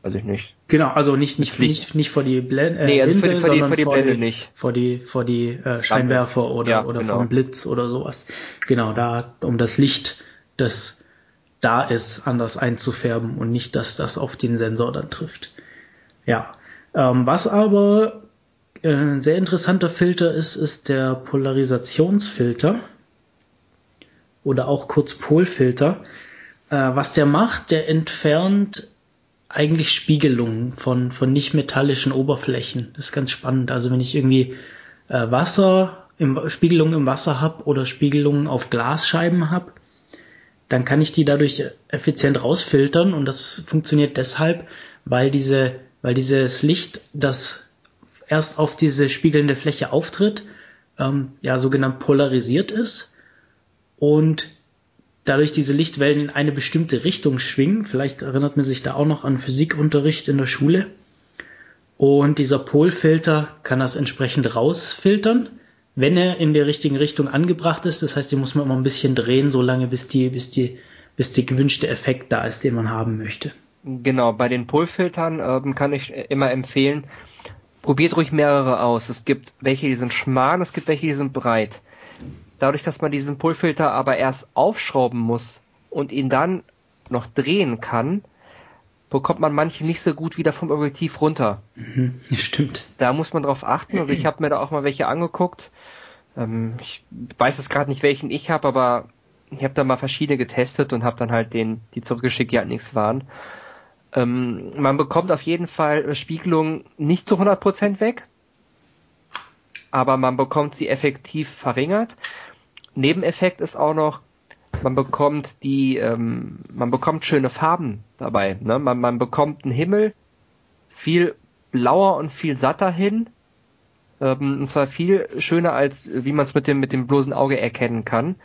weiß ich nicht. Genau, also nicht, nicht, nicht, nicht vor die Blende, äh, nee, also Linse, vor die, vor die, vor die Blende die, nicht. Vor die, vor die äh, Scheinwerfer oder, ja, oder genau. vom Blitz oder sowas. Genau, da, um das Licht, das da ist, anders einzufärben und nicht, dass das auf den Sensor dann trifft. Ja. Ähm, was aber äh, ein sehr interessanter Filter ist, ist der Polarisationsfilter oder auch kurz Polfilter. Äh, was der macht, der entfernt eigentlich Spiegelungen von, von nicht metallischen Oberflächen. Das ist ganz spannend. Also wenn ich irgendwie äh, Wasser, im, Spiegelungen im Wasser habe oder Spiegelungen auf Glasscheiben habe, dann kann ich die dadurch effizient rausfiltern und das funktioniert deshalb, weil diese, weil dieses Licht, das erst auf diese spiegelnde Fläche auftritt, ähm, ja sogenannt polarisiert ist und dadurch diese Lichtwellen in eine bestimmte Richtung schwingen. Vielleicht erinnert man sich da auch noch an Physikunterricht in der Schule. Und dieser Polfilter kann das entsprechend rausfiltern, wenn er in der richtigen Richtung angebracht ist. Das heißt, die muss man immer ein bisschen drehen, so lange bis die, bis die, bis der gewünschte Effekt da ist, den man haben möchte. Genau, bei den Polfiltern ähm, kann ich immer empfehlen, probiert ruhig mehrere aus. Es gibt welche, die sind schmal, es gibt welche, die sind breit. Dadurch, dass man diesen Pullfilter aber erst aufschrauben muss und ihn dann noch drehen kann, bekommt man manche nicht so gut wieder vom Objektiv runter. Mhm, stimmt. Da muss man drauf achten. Also ich habe mir da auch mal welche angeguckt. Ähm, ich weiß jetzt gerade nicht, welchen ich habe, aber ich habe da mal verschiedene getestet und habe dann halt den die zurückgeschickt, die halt nichts waren. Ähm, man bekommt auf jeden Fall Spiegelung nicht zu 100% weg, aber man bekommt sie effektiv verringert. Nebeneffekt ist auch noch, man bekommt die, ähm, man bekommt schöne Farben dabei. Ne? Man, man bekommt einen Himmel viel blauer und viel satter hin. Ähm, und zwar viel schöner als wie man es mit dem mit dem bloßen Auge erkennen kann.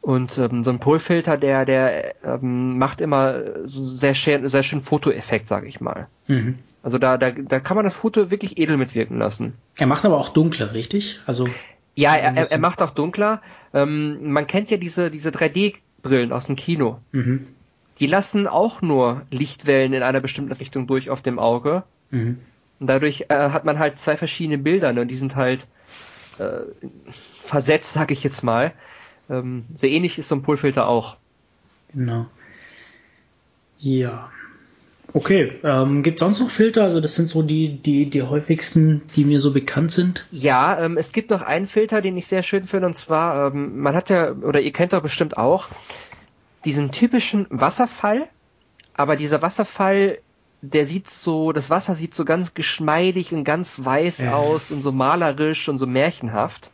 Und ähm, so ein Polfilter, der der ähm, macht immer so sehr schön sehr schön Fotoeffekt, sage ich mal. Mhm. Also da, da da kann man das Foto wirklich edel mitwirken lassen. Er macht aber auch dunkler, richtig? Also ja, er, er, er macht auch dunkler. Ähm, man kennt ja diese, diese 3D-Brillen aus dem Kino. Mhm. Die lassen auch nur Lichtwellen in einer bestimmten Richtung durch auf dem Auge. Mhm. Und dadurch äh, hat man halt zwei verschiedene Bilder, ne? und die sind halt äh, versetzt, sag ich jetzt mal. Ähm, so ähnlich ist so ein Polfilter auch. Genau. Ja. Okay, ähm, gibt sonst noch Filter? Also das sind so die, die, die häufigsten, die mir so bekannt sind. Ja, ähm, es gibt noch einen Filter, den ich sehr schön finde, und zwar, ähm, man hat ja, oder ihr kennt doch bestimmt auch, diesen typischen Wasserfall, aber dieser Wasserfall, der sieht so, das Wasser sieht so ganz geschmeidig und ganz weiß ja. aus und so malerisch und so märchenhaft.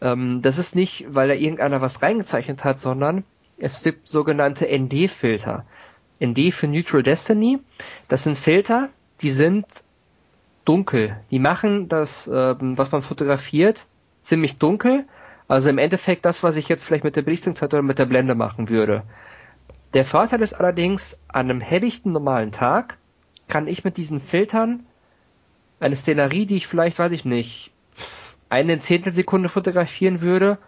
Ähm, das ist nicht, weil da irgendeiner was reingezeichnet hat, sondern es gibt sogenannte ND-Filter. ND für Neutral Destiny. Das sind Filter, die sind dunkel. Die machen das, ähm, was man fotografiert, ziemlich dunkel. Also im Endeffekt das, was ich jetzt vielleicht mit der Belichtungszeit oder mit der Blende machen würde. Der Vorteil ist allerdings, an einem helllichten normalen Tag kann ich mit diesen Filtern eine Szenerie, die ich vielleicht, weiß ich nicht, eine Zehntelsekunde fotografieren würde,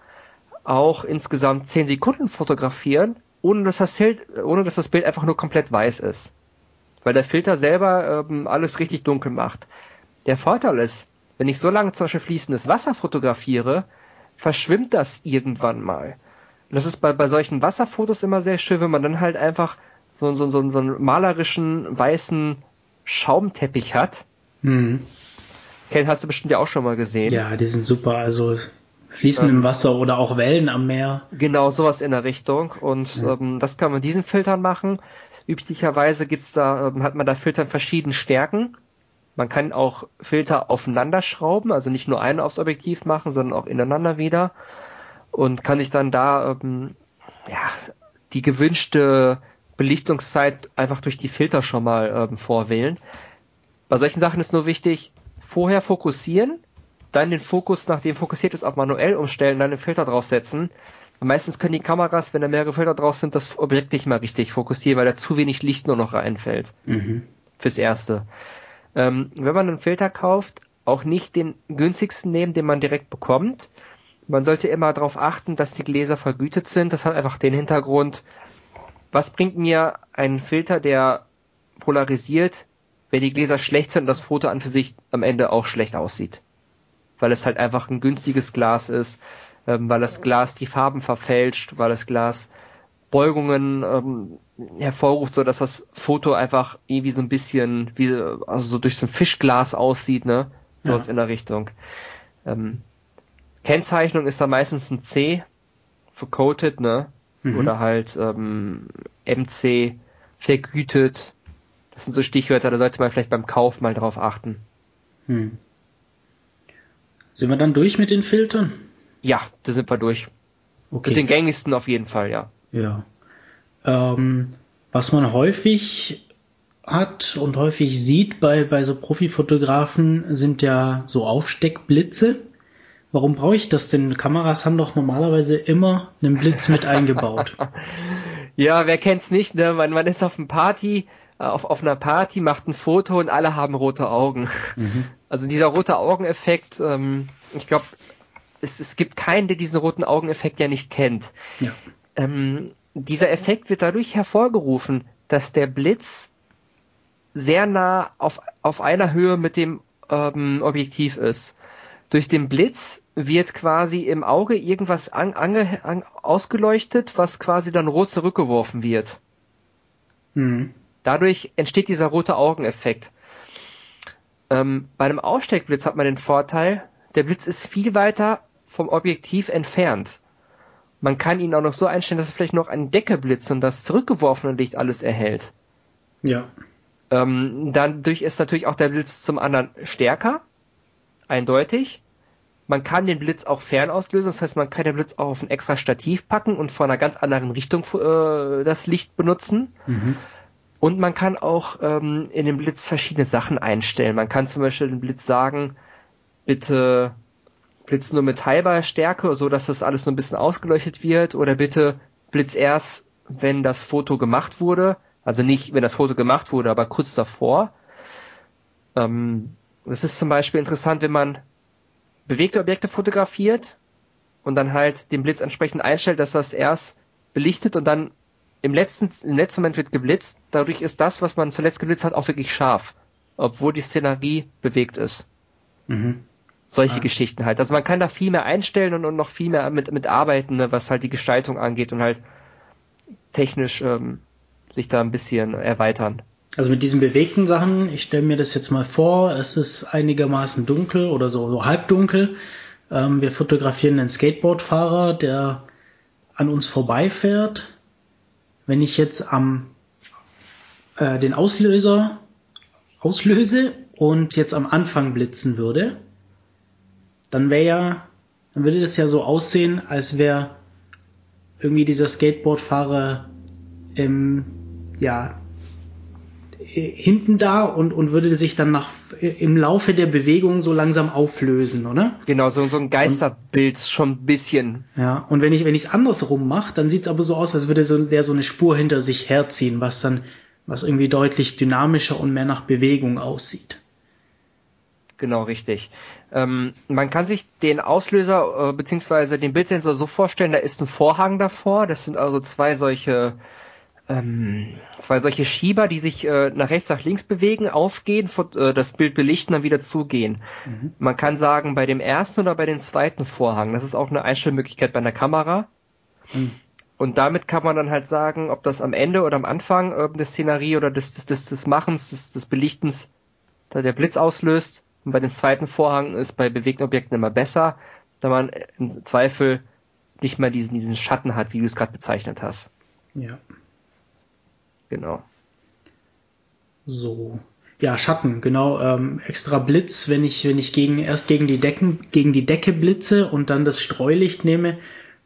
auch insgesamt zehn Sekunden fotografieren, ohne dass das Bild, ohne dass das Bild einfach nur komplett weiß ist. Weil der Filter selber ähm, alles richtig dunkel macht. Der Vorteil ist, wenn ich so lange zum Beispiel fließendes Wasser fotografiere, verschwimmt das irgendwann mal. Und das ist bei, bei solchen Wasserfotos immer sehr schön, wenn man dann halt einfach so, so, so, so einen malerischen weißen Schaumteppich hat. Mhm. Ken, hast du bestimmt ja auch schon mal gesehen. Ja, die sind super. Also Fließen ähm, im Wasser oder auch Wellen am Meer. Genau, sowas in der Richtung. Und ja. ähm, das kann man mit diesen Filtern machen. Üblicherweise gibt's da, ähm, hat man da Filtern verschiedenen Stärken. Man kann auch Filter aufeinander schrauben, also nicht nur einen aufs Objektiv machen, sondern auch ineinander wieder. Und kann sich dann da ähm, ja, die gewünschte Belichtungszeit einfach durch die Filter schon mal ähm, vorwählen. Bei solchen Sachen ist nur wichtig, vorher fokussieren, dann den Fokus, nachdem fokussiert ist, auf manuell umstellen, dann den Filter draufsetzen. Meistens können die Kameras, wenn da mehrere Filter drauf sind, das Objekt nicht mal richtig fokussieren, weil da zu wenig Licht nur noch reinfällt. Mhm. Fürs Erste. Ähm, wenn man einen Filter kauft, auch nicht den günstigsten nehmen, den man direkt bekommt. Man sollte immer darauf achten, dass die Gläser vergütet sind. Das hat einfach den Hintergrund, was bringt mir ein Filter, der polarisiert, wenn die Gläser schlecht sind und das Foto an für sich am Ende auch schlecht aussieht weil es halt einfach ein günstiges Glas ist, ähm, weil das Glas die Farben verfälscht, weil das Glas Beugungen ähm, hervorruft, so dass das Foto einfach irgendwie so ein bisschen wie also so durch so ein Fischglas aussieht, ne? Sowas ja. in der Richtung. Ähm, Kennzeichnung ist da meistens ein C für coated, ne? Mhm. Oder halt ähm, MC vergütet. Das sind so Stichwörter, da sollte man vielleicht beim Kauf mal drauf achten. Hm. Sind wir dann durch mit den Filtern? Ja, da sind wir durch. Okay. Mit den gängigsten auf jeden Fall, ja. Ja. Ähm, was man häufig hat und häufig sieht bei, bei so Profifotografen sind ja so Aufsteckblitze. Warum brauche ich das denn? Kameras haben doch normalerweise immer einen Blitz mit eingebaut. ja, wer kennt's nicht, ne? Man, man ist auf einem Party, auf, auf einer Party, macht ein Foto und alle haben rote Augen. Mhm. Also dieser rote Augeneffekt, ähm, ich glaube, es, es gibt keinen, der diesen roten Augeneffekt ja nicht kennt. Ja. Ähm, dieser Effekt wird dadurch hervorgerufen, dass der Blitz sehr nah auf, auf einer Höhe mit dem ähm, Objektiv ist. Durch den Blitz wird quasi im Auge irgendwas an, ange, an, ausgeleuchtet, was quasi dann rot zurückgeworfen wird. Mhm. Dadurch entsteht dieser rote Augeneffekt. Ähm, bei einem Aussteckblitz hat man den Vorteil, der Blitz ist viel weiter vom Objektiv entfernt. Man kann ihn auch noch so einstellen, dass er vielleicht noch ein Deckeblitz und das zurückgeworfene Licht alles erhält. Ja. Ähm, dadurch ist natürlich auch der Blitz zum anderen stärker, eindeutig. Man kann den Blitz auch fern auslösen, das heißt, man kann den Blitz auch auf ein extra Stativ packen und von einer ganz anderen Richtung äh, das Licht benutzen. Mhm. Und man kann auch ähm, in dem Blitz verschiedene Sachen einstellen. Man kann zum Beispiel dem Blitz sagen, bitte Blitz nur mit halber Stärke, so dass das alles so ein bisschen ausgeleuchtet wird, oder bitte Blitz erst, wenn das Foto gemacht wurde. Also nicht, wenn das Foto gemacht wurde, aber kurz davor. Ähm, das ist zum Beispiel interessant, wenn man bewegte Objekte fotografiert und dann halt den Blitz entsprechend einstellt, dass das erst belichtet und dann im letzten, im letzten Moment wird geblitzt, dadurch ist das, was man zuletzt geblitzt hat, auch wirklich scharf, obwohl die Szenerie bewegt ist. Mhm. Solche ah. Geschichten halt. Also man kann da viel mehr einstellen und, und noch viel mehr mit, mit arbeiten, ne, was halt die Gestaltung angeht und halt technisch ähm, sich da ein bisschen erweitern. Also mit diesen bewegten Sachen, ich stelle mir das jetzt mal vor, es ist einigermaßen dunkel oder so, so halbdunkel. Ähm, wir fotografieren einen Skateboardfahrer, der an uns vorbeifährt. Wenn ich jetzt am äh, den Auslöser auslöse und jetzt am Anfang blitzen würde, dann wäre ja, dann würde das ja so aussehen, als wäre irgendwie dieser Skateboardfahrer im, ja, hinten da und, und würde sich dann nach, im Laufe der Bewegung so langsam auflösen, oder? Genau, so, so ein Geisterbild und, schon ein bisschen. Ja, und wenn ich, wenn ich es andersrum mache, dann sieht es aber so aus, als würde so, der so eine Spur hinter sich herziehen, was dann, was irgendwie deutlich dynamischer und mehr nach Bewegung aussieht. Genau, richtig. Ähm, man kann sich den Auslöser äh, bzw. den Bildsensor so vorstellen, da ist ein Vorhang davor. Das sind also zwei solche ähm, zwei solche Schieber, die sich äh, nach rechts, nach links bewegen, aufgehen, äh, das Bild belichten, dann wieder zugehen. Mhm. Man kann sagen, bei dem ersten oder bei dem zweiten Vorhang, das ist auch eine Einstellmöglichkeit bei einer Kamera. Mhm. Und damit kann man dann halt sagen, ob das am Ende oder am Anfang äh, des Szenerie oder des, des, des, des Machens, des, des Belichtens, da der Blitz auslöst. Und bei dem zweiten Vorhang ist bei bewegten Objekten immer besser, da man im Zweifel nicht mehr diesen, diesen Schatten hat, wie du es gerade bezeichnet hast. Ja. Genau. So. Ja, Schatten, genau. Ähm, extra Blitz, wenn ich, wenn ich gegen, erst gegen die Decken, gegen die Decke blitze und dann das Streulicht nehme,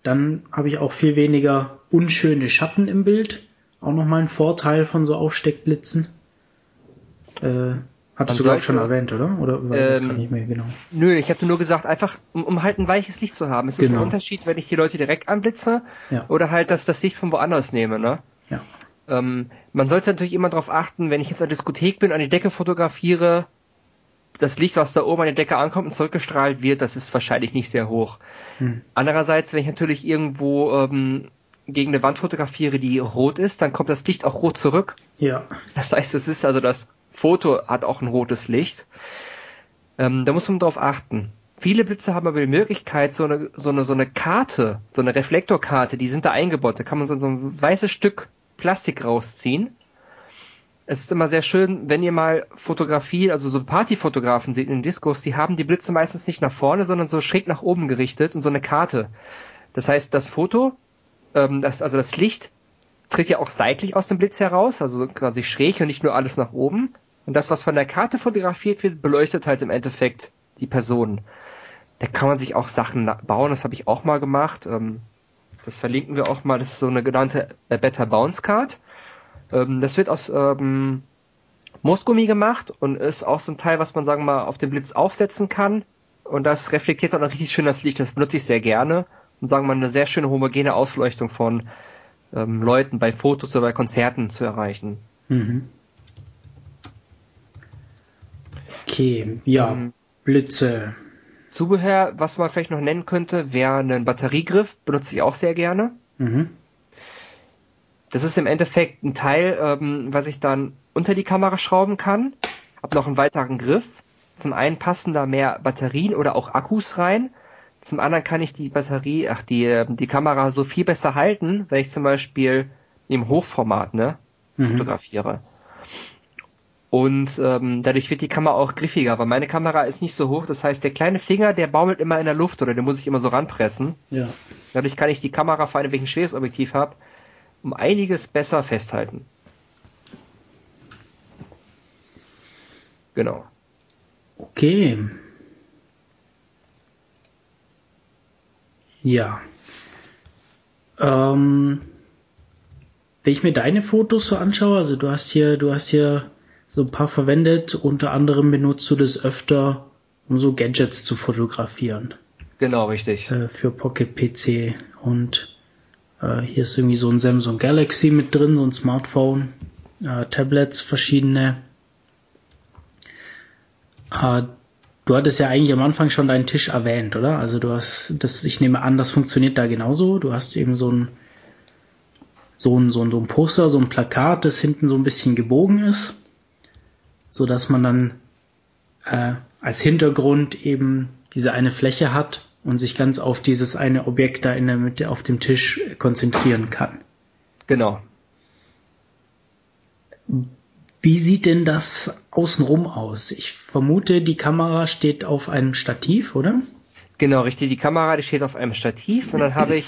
dann habe ich auch viel weniger unschöne Schatten im Bild. Auch nochmal ein Vorteil von so Aufsteckblitzen. Äh, hattest du gerade schon erwähnt, oder? Oder ähm, das kann ich mehr genau? Nö, ich habe nur gesagt, einfach um, um, halt ein weiches Licht zu haben. Es ist genau. ein Unterschied, wenn ich die Leute direkt anblitze ja. oder halt das, das Licht von woanders nehme, ne? Ja. Ähm, man sollte natürlich immer darauf achten, wenn ich jetzt an der Diskothek bin, an die Decke fotografiere, das Licht, was da oben an die Decke ankommt und zurückgestrahlt wird, das ist wahrscheinlich nicht sehr hoch. Hm. Andererseits, wenn ich natürlich irgendwo ähm, gegen eine Wand fotografiere, die rot ist, dann kommt das Licht auch rot zurück. Ja. Das heißt, es ist also das Foto hat auch ein rotes Licht. Ähm, da muss man darauf achten. Viele Blitze haben aber die Möglichkeit, so eine, so eine, so eine Karte, so eine Reflektorkarte, die sind da eingebaut. Da kann man so, so ein weißes Stück Plastik rausziehen. Es ist immer sehr schön, wenn ihr mal Fotografie, also so Partyfotografen seht in den Diskos, die haben die Blitze meistens nicht nach vorne, sondern so schräg nach oben gerichtet und so eine Karte. Das heißt, das Foto, ähm, das, also das Licht tritt ja auch seitlich aus dem Blitz heraus, also quasi schräg und nicht nur alles nach oben. Und das, was von der Karte fotografiert wird, beleuchtet halt im Endeffekt die Person. Da kann man sich auch Sachen bauen, das habe ich auch mal gemacht. Ähm, das verlinken wir auch mal. Das ist so eine genannte äh, Better Bounce Card. Ähm, das wird aus ähm, Moosgummi gemacht und ist auch so ein Teil, was man sagen wir mal auf den Blitz aufsetzen kann. Und das reflektiert dann richtig schön das Licht. Das benutze ich sehr gerne und sagen wir mal eine sehr schöne homogene Ausleuchtung von ähm, Leuten bei Fotos oder bei Konzerten zu erreichen. Mhm. Okay, ja, ähm, Blitze. Zubehör, was man vielleicht noch nennen könnte, wäre ein Batteriegriff, benutze ich auch sehr gerne. Mhm. Das ist im Endeffekt ein Teil, ähm, was ich dann unter die Kamera schrauben kann. Hab noch einen weiteren Griff. Zum einen passen da mehr Batterien oder auch Akkus rein. Zum anderen kann ich die Batterie, ach die ähm, die Kamera so viel besser halten, wenn ich zum Beispiel im Hochformat ne mhm. fotografiere. Und ähm, dadurch wird die Kamera auch griffiger, weil meine Kamera ist nicht so hoch. Das heißt, der kleine Finger, der baumelt immer in der Luft oder den muss ich immer so ranpressen. Ja. Dadurch kann ich die Kamera, vor allem wenn ich ein schweres Objektiv habe, um einiges besser festhalten. Genau. Okay. Ja. Ähm, wenn ich mir deine Fotos so anschaue, also du hast hier, du hast hier so ein paar verwendet. Unter anderem benutzt du das öfter, um so Gadgets zu fotografieren. Genau, richtig. Äh, für Pocket PC. Und äh, hier ist irgendwie so ein Samsung Galaxy mit drin, so ein Smartphone, äh, Tablets, verschiedene. Äh, du hattest ja eigentlich am Anfang schon deinen Tisch erwähnt, oder? Also du hast, das, ich nehme an, das funktioniert da genauso. Du hast eben so ein so ein, so ein, so ein Poster, so ein Plakat, das hinten so ein bisschen gebogen ist so dass man dann äh, als Hintergrund eben diese eine Fläche hat und sich ganz auf dieses eine Objekt da in der Mitte auf dem Tisch konzentrieren kann. Genau. Wie sieht denn das außenrum aus? Ich vermute, die Kamera steht auf einem Stativ, oder? Genau, richtig. Die Kamera, die steht auf einem Stativ und dann habe ich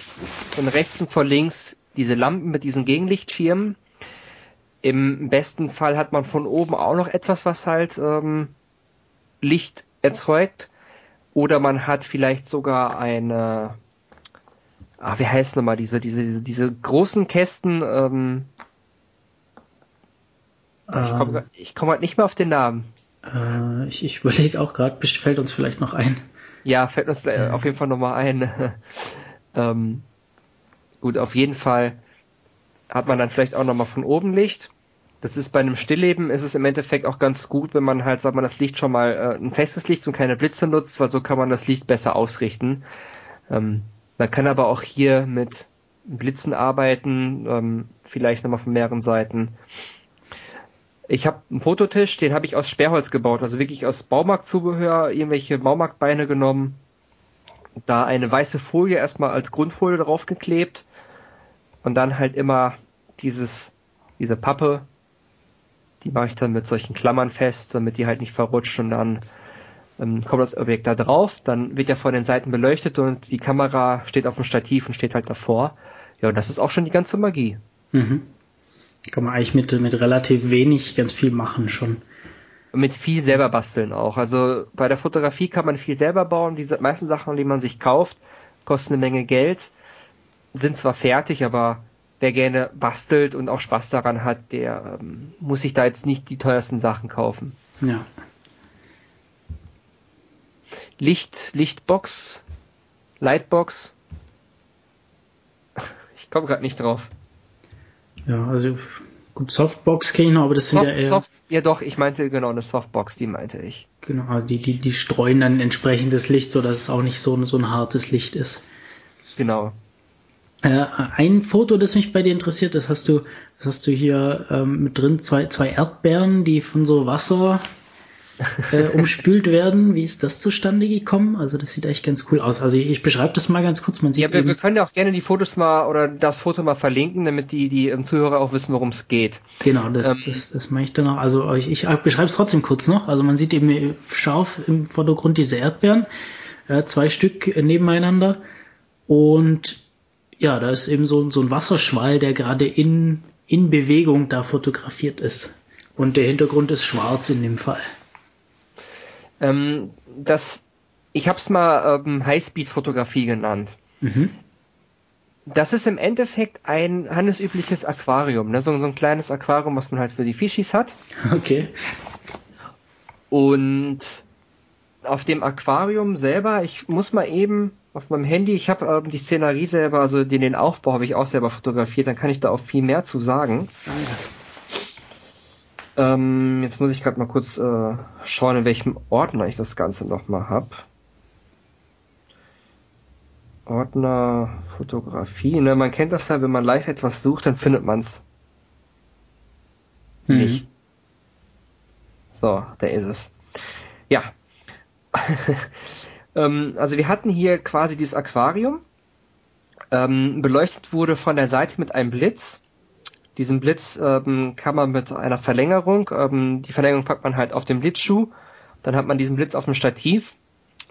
von rechts und von links diese Lampen mit diesen Gegenlichtschirmen. Im besten Fall hat man von oben auch noch etwas, was halt ähm, Licht erzeugt. Oder man hat vielleicht sogar eine, ah, wie heißt nochmal diese, diese, diese, diese großen Kästen, ähm, ähm, ich komme komm halt nicht mehr auf den Namen. Äh, ich ich überlege auch gerade, fällt uns vielleicht noch ein. Ja, fällt uns äh, auf jeden Fall nochmal ein. ähm, gut, auf jeden Fall hat man dann vielleicht auch nochmal von oben Licht. Das ist bei einem Stillleben ist es im Endeffekt auch ganz gut, wenn man halt, sagt man, das Licht schon mal äh, ein festes Licht und keine Blitze nutzt, weil so kann man das Licht besser ausrichten. Ähm, man kann aber auch hier mit Blitzen arbeiten, ähm, vielleicht nochmal von mehreren Seiten. Ich habe einen Fototisch, den habe ich aus Sperrholz gebaut, also wirklich aus Baumarktzubehör, irgendwelche Baumarktbeine genommen, da eine weiße Folie erstmal als Grundfolie draufgeklebt und dann halt immer dieses, diese Pappe, die mache ich dann mit solchen Klammern fest, damit die halt nicht verrutscht und dann ähm, kommt das Objekt da drauf, dann wird ja von den Seiten beleuchtet und die Kamera steht auf dem Stativ und steht halt davor. Ja, und das ist auch schon die ganze Magie. Mhm. Kann man eigentlich mit, mit relativ wenig ganz viel machen schon. Mit viel selber basteln auch. Also bei der Fotografie kann man viel selber bauen. Die meisten Sachen, die man sich kauft, kosten eine Menge Geld, sind zwar fertig, aber wer gerne bastelt und auch Spaß daran hat, der ähm, muss sich da jetzt nicht die teuersten Sachen kaufen. Ja. Licht, Lichtbox, Lightbox. Ich komme gerade nicht drauf. Ja, also gut, Softbox kenne ich noch, aber das sind Soft, ja eher. Soft, ja doch, ich meinte genau eine Softbox, die meinte ich. Genau, die, die, die streuen dann entsprechendes Licht, so dass es auch nicht so, so ein hartes Licht ist. Genau. Äh, ein Foto, das mich bei dir interessiert, das hast du, das hast du hier ähm, mit drin, zwei, zwei Erdbeeren, die von so Wasser äh, umspült werden. Wie ist das zustande gekommen? Also das sieht echt ganz cool aus. Also ich, ich beschreibe das mal ganz kurz. Man sieht ja, wir, wir können ja auch gerne die Fotos mal oder das Foto mal verlinken, damit die, die ähm, Zuhörer auch wissen, worum es geht. Genau, das, ähm, das, das mache ich dann noch. Also ich, ich beschreibe es trotzdem kurz noch. Also man sieht eben scharf im Vordergrund diese Erdbeeren, äh, zwei Stück nebeneinander und ja, da ist eben so, so ein Wasserschwall, der gerade in, in Bewegung da fotografiert ist. Und der Hintergrund ist schwarz in dem Fall. Ähm, das, ich habe es mal ähm, Highspeed-Fotografie genannt. Mhm. Das ist im Endeffekt ein handelsübliches Aquarium, ne? so, so ein kleines Aquarium, was man halt für die Fischis hat. Okay. Und auf dem Aquarium selber, ich muss mal eben auf meinem Handy, ich habe ähm, die Szenerie selber, also den, den Aufbau habe ich auch selber fotografiert, dann kann ich da auch viel mehr zu sagen. Ähm, jetzt muss ich gerade mal kurz äh, schauen, in welchem Ordner ich das Ganze nochmal habe. Ordner Fotografie. Ne, man kennt das ja, wenn man live etwas sucht, dann findet man's hm. nichts. So, da ist es. Ja. ähm, also wir hatten hier quasi dieses Aquarium. Ähm, beleuchtet wurde von der Seite mit einem Blitz. Diesen Blitz ähm, kann man mit einer Verlängerung, ähm, die Verlängerung packt man halt auf den Blitzschuh, dann hat man diesen Blitz auf dem Stativ,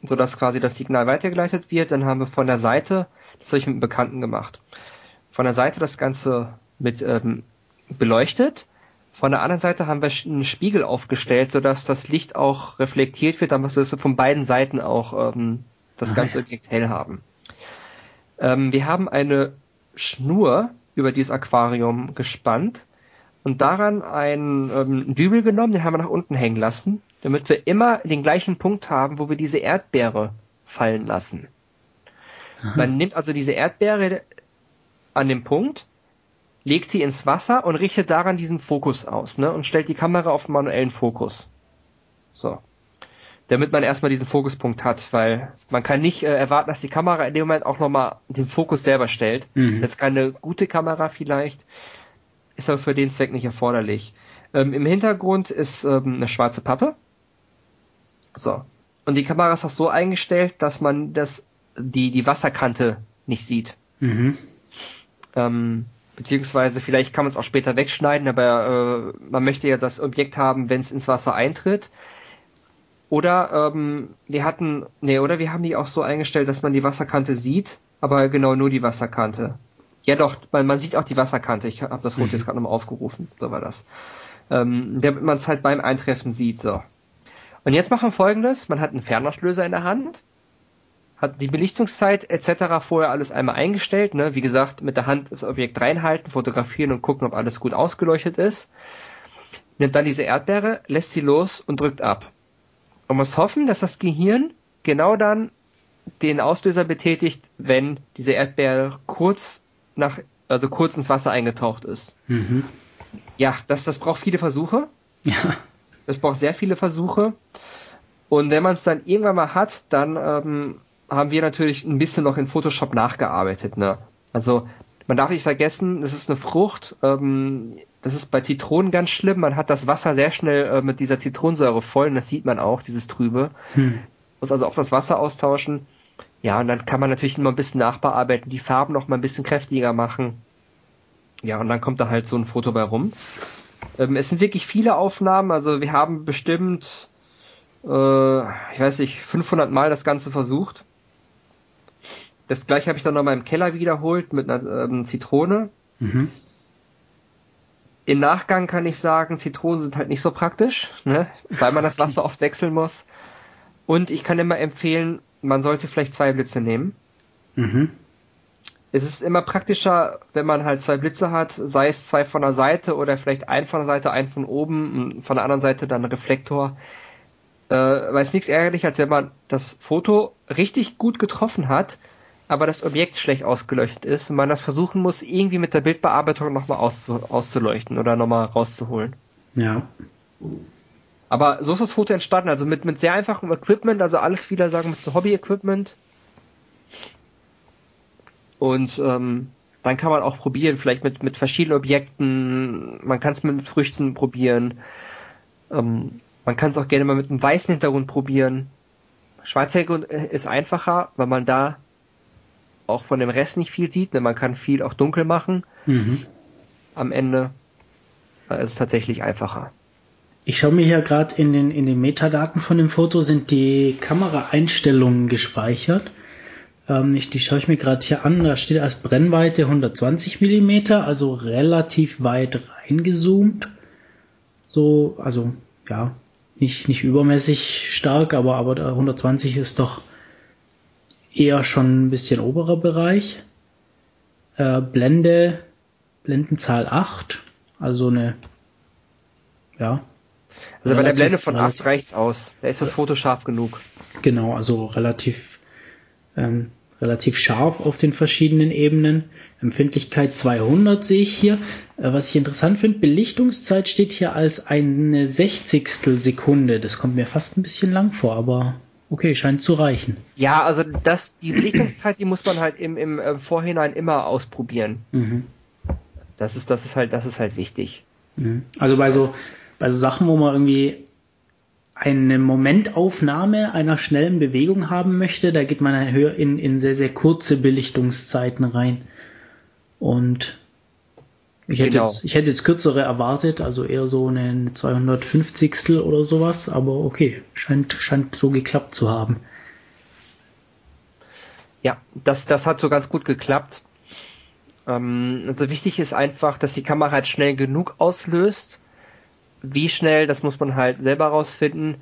sodass quasi das Signal weitergeleitet wird. Dann haben wir von der Seite, das habe ich mit einem Bekannten gemacht, von der Seite das Ganze mit ähm, beleuchtet. Von der anderen Seite haben wir einen Spiegel aufgestellt, sodass das Licht auch reflektiert wird, damit wir von beiden Seiten auch ähm, das ah, ganze Objekt hell haben. Ähm, wir haben eine Schnur, über dieses Aquarium gespannt und daran einen ähm, Dübel genommen, den haben wir nach unten hängen lassen, damit wir immer den gleichen Punkt haben, wo wir diese Erdbeere fallen lassen. Aha. Man nimmt also diese Erdbeere an dem Punkt, legt sie ins Wasser und richtet daran diesen Fokus aus, ne? Und stellt die Kamera auf manuellen Fokus. So damit man erstmal diesen Fokuspunkt hat, weil man kann nicht äh, erwarten, dass die Kamera in dem Moment auch nochmal den Fokus selber stellt. Mhm. Das ist keine gute Kamera vielleicht, ist aber für den Zweck nicht erforderlich. Ähm, Im Hintergrund ist ähm, eine schwarze Pappe. So. Und die Kamera ist auch so eingestellt, dass man das, die, die Wasserkante nicht sieht. Mhm. Ähm, Beziehungsweise vielleicht kann man es auch später wegschneiden, aber äh, man möchte ja das Objekt haben, wenn es ins Wasser eintritt. Oder ähm, wir hatten, nee, oder wir haben die auch so eingestellt, dass man die Wasserkante sieht, aber genau nur die Wasserkante. Ja doch, man, man sieht auch die Wasserkante. Ich habe das Foto mhm. jetzt gerade nochmal aufgerufen. So war das. Ähm, damit man es halt beim Eintreffen sieht. So. Und jetzt machen wir folgendes. Man hat einen Fernauslöser in der Hand, hat die Belichtungszeit etc. vorher alles einmal eingestellt. Ne? Wie gesagt, mit der Hand das Objekt reinhalten, fotografieren und gucken, ob alles gut ausgeleuchtet ist. Nimmt dann diese Erdbeere, lässt sie los und drückt ab. Man muss hoffen, dass das Gehirn genau dann den Auslöser betätigt, wenn diese Erdbeere kurz nach, also kurz ins Wasser eingetaucht ist. Mhm. Ja, das, das braucht viele Versuche. Ja. Das braucht sehr viele Versuche. Und wenn man es dann irgendwann mal hat, dann ähm, haben wir natürlich ein bisschen noch in Photoshop nachgearbeitet. Ne? Also man darf nicht vergessen, das ist eine Frucht. Ähm, das ist bei Zitronen ganz schlimm. Man hat das Wasser sehr schnell äh, mit dieser Zitronensäure voll und das sieht man auch, dieses Trübe. Hm. Muss also auch das Wasser austauschen. Ja, und dann kann man natürlich immer ein bisschen nachbearbeiten, die Farben noch mal ein bisschen kräftiger machen. Ja, und dann kommt da halt so ein Foto bei rum. Ähm, es sind wirklich viele Aufnahmen, also wir haben bestimmt, äh, ich weiß nicht, 500 Mal das Ganze versucht. Das gleiche habe ich dann noch mal im Keller wiederholt mit einer ähm, Zitrone. Mhm. Im Nachgang kann ich sagen, Zitronen sind halt nicht so praktisch, ne? weil man das Wasser oft wechseln muss. Und ich kann immer empfehlen, man sollte vielleicht zwei Blitze nehmen. Mhm. Es ist immer praktischer, wenn man halt zwei Blitze hat, sei es zwei von der Seite oder vielleicht ein von der Seite, ein von oben, von der anderen Seite dann Reflektor. Äh, weil es nichts ärgerlich, als wenn man das Foto richtig gut getroffen hat, aber das Objekt schlecht ausgeleuchtet ist und man das versuchen muss, irgendwie mit der Bildbearbeitung nochmal auszu auszuleuchten oder nochmal rauszuholen. Ja. Aber so ist das Foto entstanden, also mit, mit sehr einfachem Equipment, also alles wieder sagen mit so Hobby-Equipment. Und ähm, dann kann man auch probieren, vielleicht mit, mit verschiedenen Objekten, man kann es mit Früchten probieren. Ähm, man kann es auch gerne mal mit einem weißen Hintergrund probieren. Schwarzer Hintergrund ist einfacher, weil man da auch von dem Rest nicht viel sieht. Ne? Man kann viel auch dunkel machen. Mhm. Am Ende ist es tatsächlich einfacher. Ich schaue mir hier gerade in den, in den Metadaten von dem Foto sind die Kameraeinstellungen gespeichert. Ähm, ich, die schaue ich mir gerade hier an. Da steht als Brennweite 120 mm, also relativ weit reingezoomt. So, also ja, nicht, nicht übermäßig stark, aber, aber 120 ist doch eher schon ein bisschen oberer Bereich. Äh, Blende, Blendenzahl 8, also eine, ja, also bei der Blende von 8 reicht's aus. Da ist das Foto scharf genug. Genau, also relativ, ähm, relativ scharf auf den verschiedenen Ebenen. Empfindlichkeit 200 sehe ich hier. Äh, was ich interessant finde, Belichtungszeit steht hier als eine Sechzigstel Sekunde. Das kommt mir fast ein bisschen lang vor, aber okay, scheint zu reichen. Ja, also das, die Belichtungszeit, die muss man halt im, im äh, Vorhinein immer ausprobieren. Mhm. Das ist, das ist halt, das ist halt wichtig. Mhm. Also bei so, bei so Sachen, wo man irgendwie eine Momentaufnahme einer schnellen Bewegung haben möchte, da geht man in, in sehr, sehr kurze Belichtungszeiten rein. Und ich hätte, genau. jetzt, ich hätte jetzt kürzere erwartet, also eher so eine 250. oder sowas, aber okay, scheint, scheint so geklappt zu haben. Ja, das, das hat so ganz gut geklappt. Ähm, also wichtig ist einfach, dass die Kamera halt schnell genug auslöst, wie schnell, das muss man halt selber rausfinden,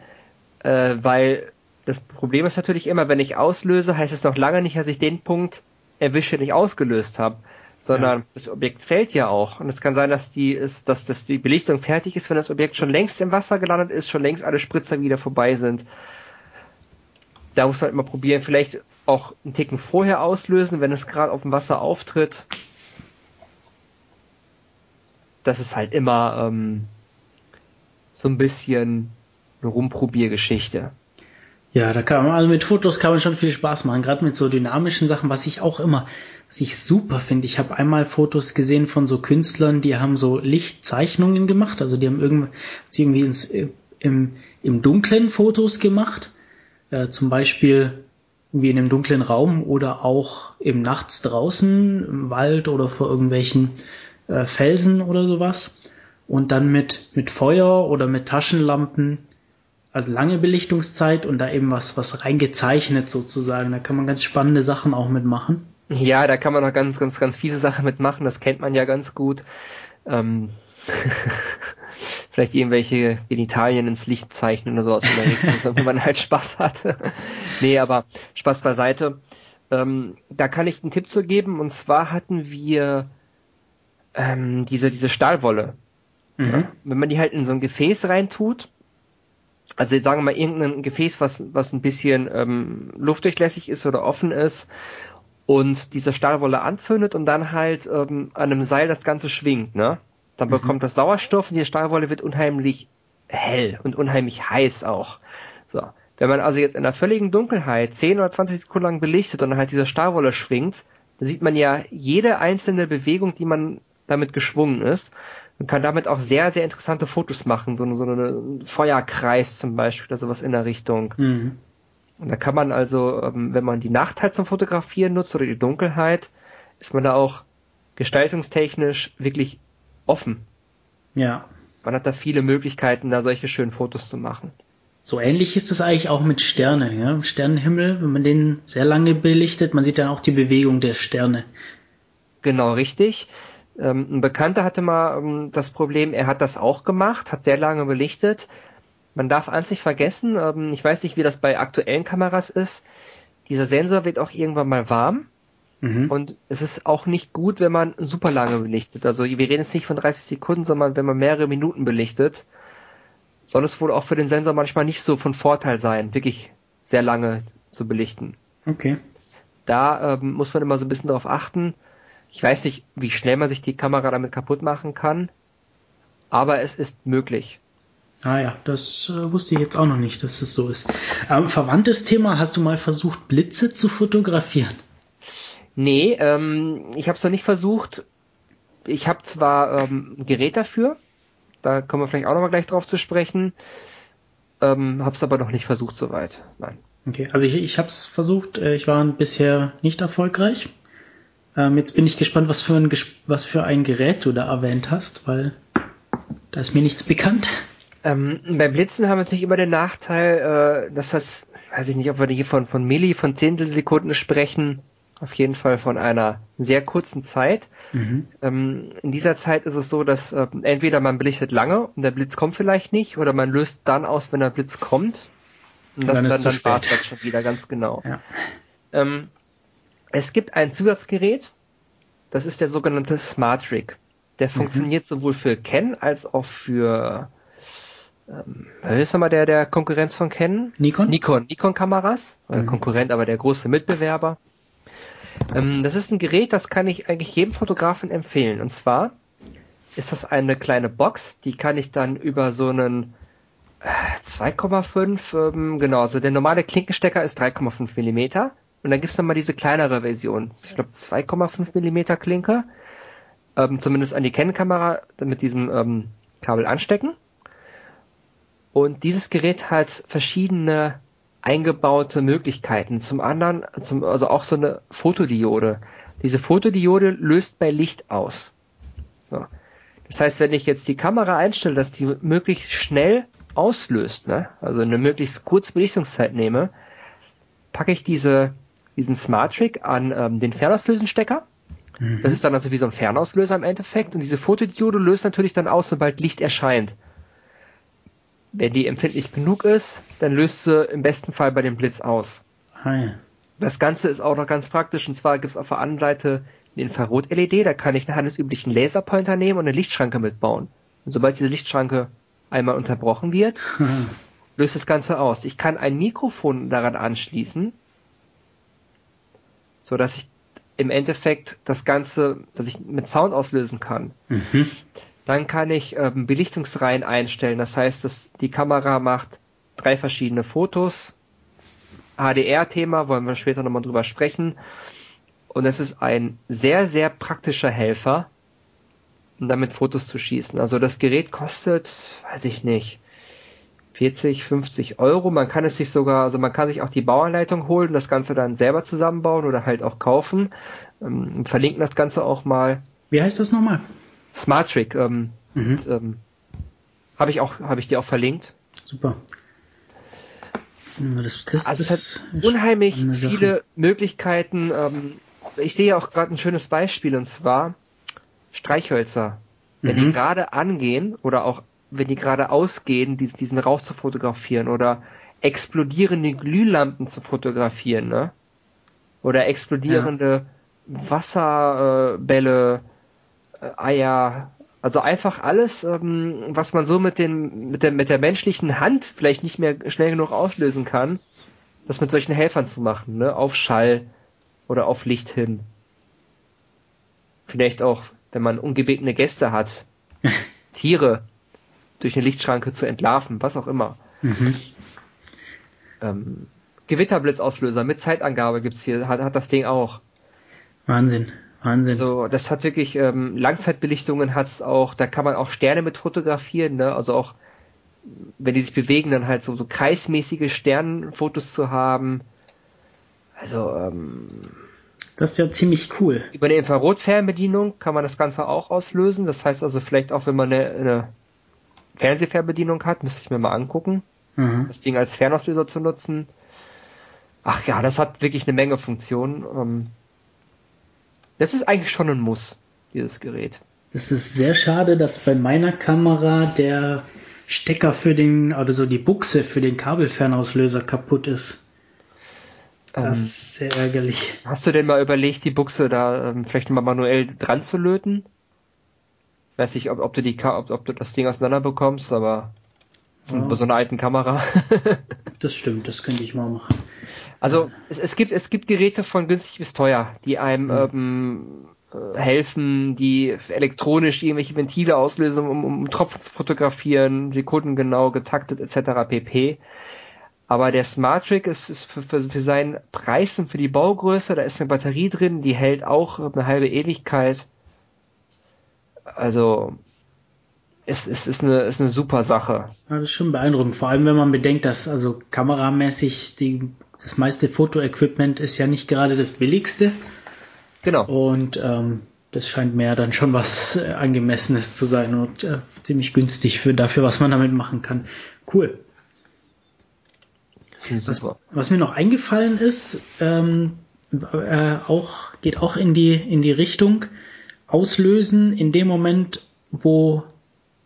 äh, weil das Problem ist natürlich immer, wenn ich auslöse, heißt es noch lange nicht, dass ich den Punkt erwische, den ich ausgelöst habe, sondern ja. das Objekt fällt ja auch. Und es kann sein, dass die ist, dass, dass die Belichtung fertig ist, wenn das Objekt schon längst im Wasser gelandet ist, schon längst alle Spritzer wieder vorbei sind. Da muss man halt immer probieren, vielleicht auch einen Ticken vorher auslösen, wenn es gerade auf dem Wasser auftritt. Das ist halt immer ähm, so ein bisschen eine Rumprobiergeschichte. Ja, da kann man, also mit Fotos kann man schon viel Spaß machen, gerade mit so dynamischen Sachen, was ich auch immer, was ich super finde. Ich habe einmal Fotos gesehen von so Künstlern, die haben so Lichtzeichnungen gemacht, also die haben irgendwie, irgendwie ins, im, im Dunklen Fotos gemacht. Äh, zum Beispiel wie in einem dunklen Raum oder auch eben nachts draußen im Wald oder vor irgendwelchen äh, Felsen oder sowas. Und dann mit, mit Feuer oder mit Taschenlampen, also lange Belichtungszeit und da eben was, was reingezeichnet sozusagen. Da kann man ganz spannende Sachen auch mitmachen. Ja, da kann man noch ganz, ganz, ganz fiese Sachen mitmachen. Das kennt man ja ganz gut. Ähm vielleicht irgendwelche Genitalien ins Licht zeichnen oder so aus der Richtung, wenn man halt Spaß hat. nee, aber Spaß beiseite. Ähm, da kann ich einen Tipp zu geben und zwar hatten wir ähm, diese, diese Stahlwolle. Mhm. Ja, wenn man die halt in so ein Gefäß reintut, also sagen wir mal irgendein Gefäß, was, was ein bisschen ähm, luftdurchlässig ist oder offen ist und diese Stahlwolle anzündet und dann halt ähm, an einem Seil das Ganze schwingt, ne? Dann mhm. bekommt das Sauerstoff und die Stahlwolle wird unheimlich hell und unheimlich heiß auch. So. Wenn man also jetzt in der völligen Dunkelheit 10 oder 20 Sekunden lang belichtet und dann halt diese Stahlwolle schwingt, dann sieht man ja jede einzelne Bewegung, die man damit geschwungen ist und kann damit auch sehr, sehr interessante Fotos machen, so, so einen Feuerkreis zum Beispiel oder sowas in der Richtung. Mhm. Und da kann man also, ähm, wenn man die Nacht halt zum Fotografieren nutzt oder die Dunkelheit, ist man da auch gestaltungstechnisch wirklich offen. Ja. Man hat da viele Möglichkeiten, da solche schönen Fotos zu machen. So ähnlich ist es eigentlich auch mit Sternen, ja. Sternenhimmel, wenn man den sehr lange belichtet, man sieht dann auch die Bewegung der Sterne. Genau, richtig. Ähm, ein Bekannter hatte mal ähm, das Problem, er hat das auch gemacht, hat sehr lange belichtet. Man darf eins nicht vergessen, ähm, ich weiß nicht, wie das bei aktuellen Kameras ist, dieser Sensor wird auch irgendwann mal warm Mhm. Und es ist auch nicht gut, wenn man super lange belichtet. Also wir reden jetzt nicht von 30 Sekunden, sondern wenn man mehrere Minuten belichtet, soll es wohl auch für den Sensor manchmal nicht so von Vorteil sein, wirklich sehr lange zu belichten. Okay. Da ähm, muss man immer so ein bisschen darauf achten. Ich weiß nicht, wie schnell man sich die Kamera damit kaputt machen kann, aber es ist möglich. Ah ja, das äh, wusste ich jetzt auch noch nicht, dass es so ist. Ähm, verwandtes Thema, hast du mal versucht, Blitze zu fotografieren? Nee, ähm, ich habe es noch nicht versucht. Ich habe zwar ähm, ein Gerät dafür, da kommen wir vielleicht auch nochmal gleich drauf zu sprechen, ähm, habe es aber noch nicht versucht soweit. Nein. Okay, also ich, ich habe es versucht, äh, ich war bisher nicht erfolgreich. Ähm, jetzt bin ich gespannt, was für, ein, was für ein Gerät du da erwähnt hast, weil da ist mir nichts bekannt. Ähm, beim Blitzen haben wir natürlich immer den Nachteil, äh, dass das, weiß ich nicht, ob wir hier von, von Milli, von Zehntelsekunden sprechen, auf jeden Fall von einer sehr kurzen Zeit. Mhm. Ähm, in dieser Zeit ist es so, dass äh, entweder man belichtet lange und der Blitz kommt vielleicht nicht, oder man löst dann aus, wenn der Blitz kommt. Und das dann, dann, dann war es schon wieder, ganz genau. Ja. Ähm, es gibt ein Zusatzgerät, das ist der sogenannte Smart Rig. Der mhm. funktioniert sowohl für Ken als auch für ähm, ist nochmal der, der Konkurrenz von Ken? Nikon? Nikon, Nikon-Kameras. Mhm. Konkurrent, aber der große Mitbewerber. Ähm, das ist ein Gerät, das kann ich eigentlich jedem Fotografen empfehlen. Und zwar ist das eine kleine Box, die kann ich dann über so einen äh, 2,5, ähm, genau, also der normale Klinkenstecker ist 3,5 Millimeter und dann gibt's dann mal diese kleinere Version, ich glaube 2,5 Millimeter Klinke, ähm, zumindest an die Canon-Kamera mit diesem ähm, Kabel anstecken. Und dieses Gerät hat verschiedene eingebaute Möglichkeiten. Zum anderen, zum, also auch so eine Fotodiode. Diese Fotodiode löst bei Licht aus. So. Das heißt, wenn ich jetzt die Kamera einstelle, dass die möglichst schnell auslöst, ne? also eine möglichst kurze Belichtungszeit nehme, packe ich diese, diesen Smart Trick an ähm, den Fernauslösenstecker. Mhm. Das ist dann also wie so ein Fernauslöser im Endeffekt und diese Fotodiode löst natürlich dann aus, sobald Licht erscheint. Wenn die empfindlich genug ist, dann löst sie im besten Fall bei dem Blitz aus. Ah, ja. Das Ganze ist auch noch ganz praktisch und zwar gibt es auf der anderen Seite eine Infrarot-LED, da kann ich einen handelsüblichen Laserpointer nehmen und eine Lichtschranke mitbauen. Und sobald diese Lichtschranke einmal unterbrochen wird, löst das Ganze aus. Ich kann ein Mikrofon daran anschließen, so dass ich im Endeffekt das Ganze, dass ich mit Sound auslösen kann. Mhm. Dann kann ich ähm, Belichtungsreihen einstellen. Das heißt, dass die Kamera macht drei verschiedene Fotos. HDR-Thema, wollen wir später nochmal drüber sprechen. Und es ist ein sehr, sehr praktischer Helfer, um damit Fotos zu schießen. Also das Gerät kostet, weiß ich nicht, 40, 50 Euro. Man kann es sich sogar, also man kann sich auch die Bauanleitung holen, das Ganze dann selber zusammenbauen oder halt auch kaufen. Ähm, verlinken das Ganze auch mal. Wie heißt das nochmal? Smart Trick. Ähm, mhm. ähm, habe ich auch, habe ich dir auch verlinkt. Super. Das, das also es hat unheimlich viele Möglichkeiten. Ähm, ich sehe auch gerade ein schönes Beispiel und zwar Streichhölzer. Wenn mhm. die gerade angehen oder auch wenn die gerade ausgehen, diesen, diesen Rauch zu fotografieren oder explodierende Glühlampen zu fotografieren, ne? Oder explodierende ja. Wasserbälle, äh, Eier, also einfach alles, ähm, was man so mit den, mit der, mit der menschlichen Hand vielleicht nicht mehr schnell genug auslösen kann, das mit solchen Helfern zu machen, ne? Auf Schall oder auf Licht hin. Vielleicht auch, wenn man ungebetene Gäste hat, Tiere durch eine Lichtschranke zu entlarven, was auch immer. Mhm. Ähm, Gewitterblitzauslöser mit Zeitangabe gibt's hier, hat, hat das Ding auch. Wahnsinn, Wahnsinn. So, das hat wirklich ähm, Langzeitbelichtungen hat's auch, da kann man auch Sterne mit fotografieren, ne? Also auch wenn die sich bewegen, dann halt so, so kreismäßige Sternenfotos zu haben. Also, ähm, das ist ja ziemlich cool. Über eine Infrarotfernbedienung kann man das Ganze auch auslösen. Das heißt also vielleicht auch, wenn man eine, eine Fernsehfernbedienung hat, müsste ich mir mal angucken. Mhm. Das Ding als Fernauslöser zu nutzen. Ach ja, das hat wirklich eine Menge Funktionen. Ähm, das ist eigentlich schon ein Muss, dieses Gerät. Es ist sehr schade, dass bei meiner Kamera der Stecker für den, also die Buchse für den Kabelfernauslöser kaputt ist. Das ähm, ist sehr ärgerlich. Hast du denn mal überlegt, die Buchse da ähm, vielleicht mal manuell dran zu löten? weiß nicht, ob, ob du die ob, ob du das Ding auseinander bekommst, aber ja. bei so einer alten Kamera. das stimmt, das könnte ich mal machen. Also es, es gibt es gibt Geräte von günstig bis teuer, die einem mhm. ähm, äh, helfen, die elektronisch irgendwelche Ventile auslösen, um, um Tropfen zu fotografieren, sekundengenau getaktet etc. pp. Aber der Smart Trick ist, ist für, für, für seinen Preis und für die Baugröße, da ist eine Batterie drin, die hält auch eine halbe Ewigkeit. Also es, es ist, eine, ist eine super Sache. Ja, das ist schon beeindruckend. Vor allem, wenn man bedenkt, dass also kameramäßig die, das meiste Fotoequipment ist ja nicht gerade das billigste. Genau. Und ähm, das scheint mir dann schon was äh, angemessenes zu sein und äh, ziemlich günstig für dafür, was man damit machen kann. Cool. Was, was, mir noch eingefallen ist, ähm, äh, auch geht auch in die in die Richtung auslösen in dem Moment, wo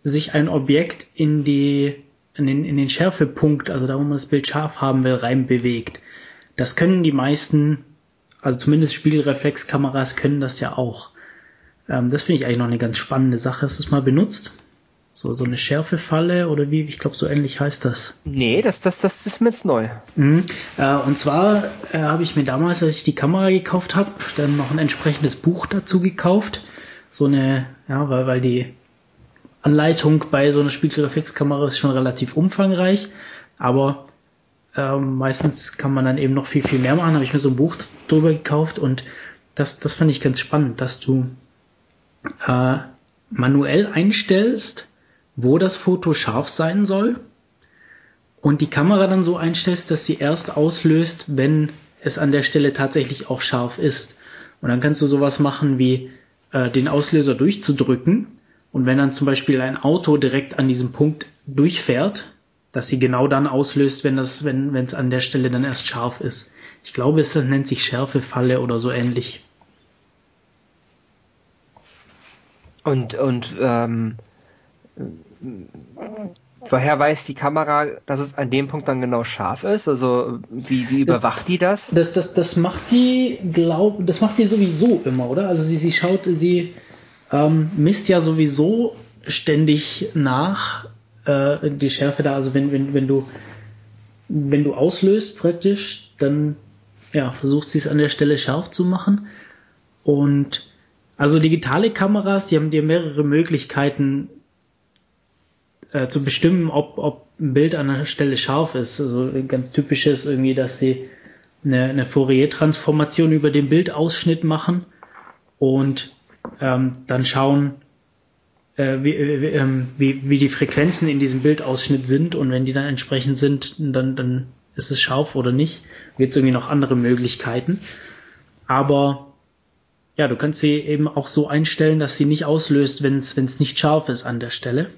sich ein Objekt in die in den, in den Schärfepunkt, also da wo man das Bild scharf haben will, rein bewegt. Das können die meisten, also zumindest Spiegelreflexkameras können das ja auch. Ähm, das finde ich eigentlich noch eine ganz spannende Sache. Hast du es mal benutzt? So, so eine Schärfefalle oder wie? Ich glaube, so ähnlich heißt das. Nee, das, das, das ist mir jetzt neu. Mhm. Äh, und zwar äh, habe ich mir damals, als ich die Kamera gekauft habe, dann noch ein entsprechendes Buch dazu gekauft so eine, ja, weil, weil die Anleitung bei so einer Spiegelreflexkamera ist schon relativ umfangreich, aber ähm, meistens kann man dann eben noch viel, viel mehr machen. Habe ich mir so ein Buch drüber gekauft und das, das fand ich ganz spannend, dass du äh, manuell einstellst, wo das Foto scharf sein soll und die Kamera dann so einstellst, dass sie erst auslöst, wenn es an der Stelle tatsächlich auch scharf ist. Und dann kannst du sowas machen wie äh, den Auslöser durchzudrücken. Und wenn dann zum Beispiel ein Auto direkt an diesem Punkt durchfährt, dass sie genau dann auslöst, wenn das, wenn es an der Stelle dann erst scharf ist. Ich glaube, es nennt sich Schärfefalle oder so ähnlich. Und und ähm, Woher weiß die Kamera, dass es an dem Punkt dann genau scharf ist? Also wie, wie überwacht die das? Das, das, das macht sie, glaub, das macht sie sowieso immer, oder? Also sie, sie schaut, sie ähm, misst ja sowieso ständig nach äh, die Schärfe da. Also wenn, wenn, wenn du wenn du auslöst praktisch, dann ja, versucht sie es an der Stelle scharf zu machen. Und also digitale Kameras, die haben dir mehrere Möglichkeiten, äh, zu bestimmen, ob, ob ein Bild an einer Stelle scharf ist. Also ganz typisch ist irgendwie, dass sie eine, eine Fourier-Transformation über den Bildausschnitt machen und ähm, dann schauen, äh, wie, äh, ähm, wie, wie die Frequenzen in diesem Bildausschnitt sind und wenn die dann entsprechend sind, dann, dann ist es scharf oder nicht. Gibt es irgendwie noch andere Möglichkeiten. Aber ja, du kannst sie eben auch so einstellen, dass sie nicht auslöst, wenn es nicht scharf ist an der Stelle.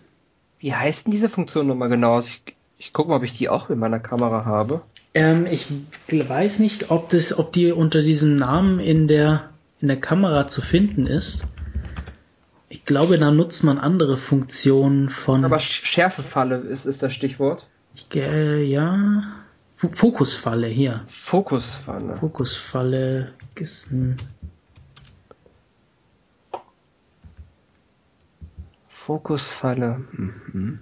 Wie heißt denn diese Funktion nochmal genau? Also ich, ich gucke mal, ob ich die auch in meiner Kamera habe. Ähm, ich weiß nicht, ob das, ob die unter diesem Namen in der in der Kamera zu finden ist. Ich glaube, da nutzt man andere Funktionen von. Aber Schärfefalle ist, ist das Stichwort. Ich, äh, ja. Fokusfalle hier. Fokusfalle. Fokusfalle ist ein. Fokusfalle. Mhm.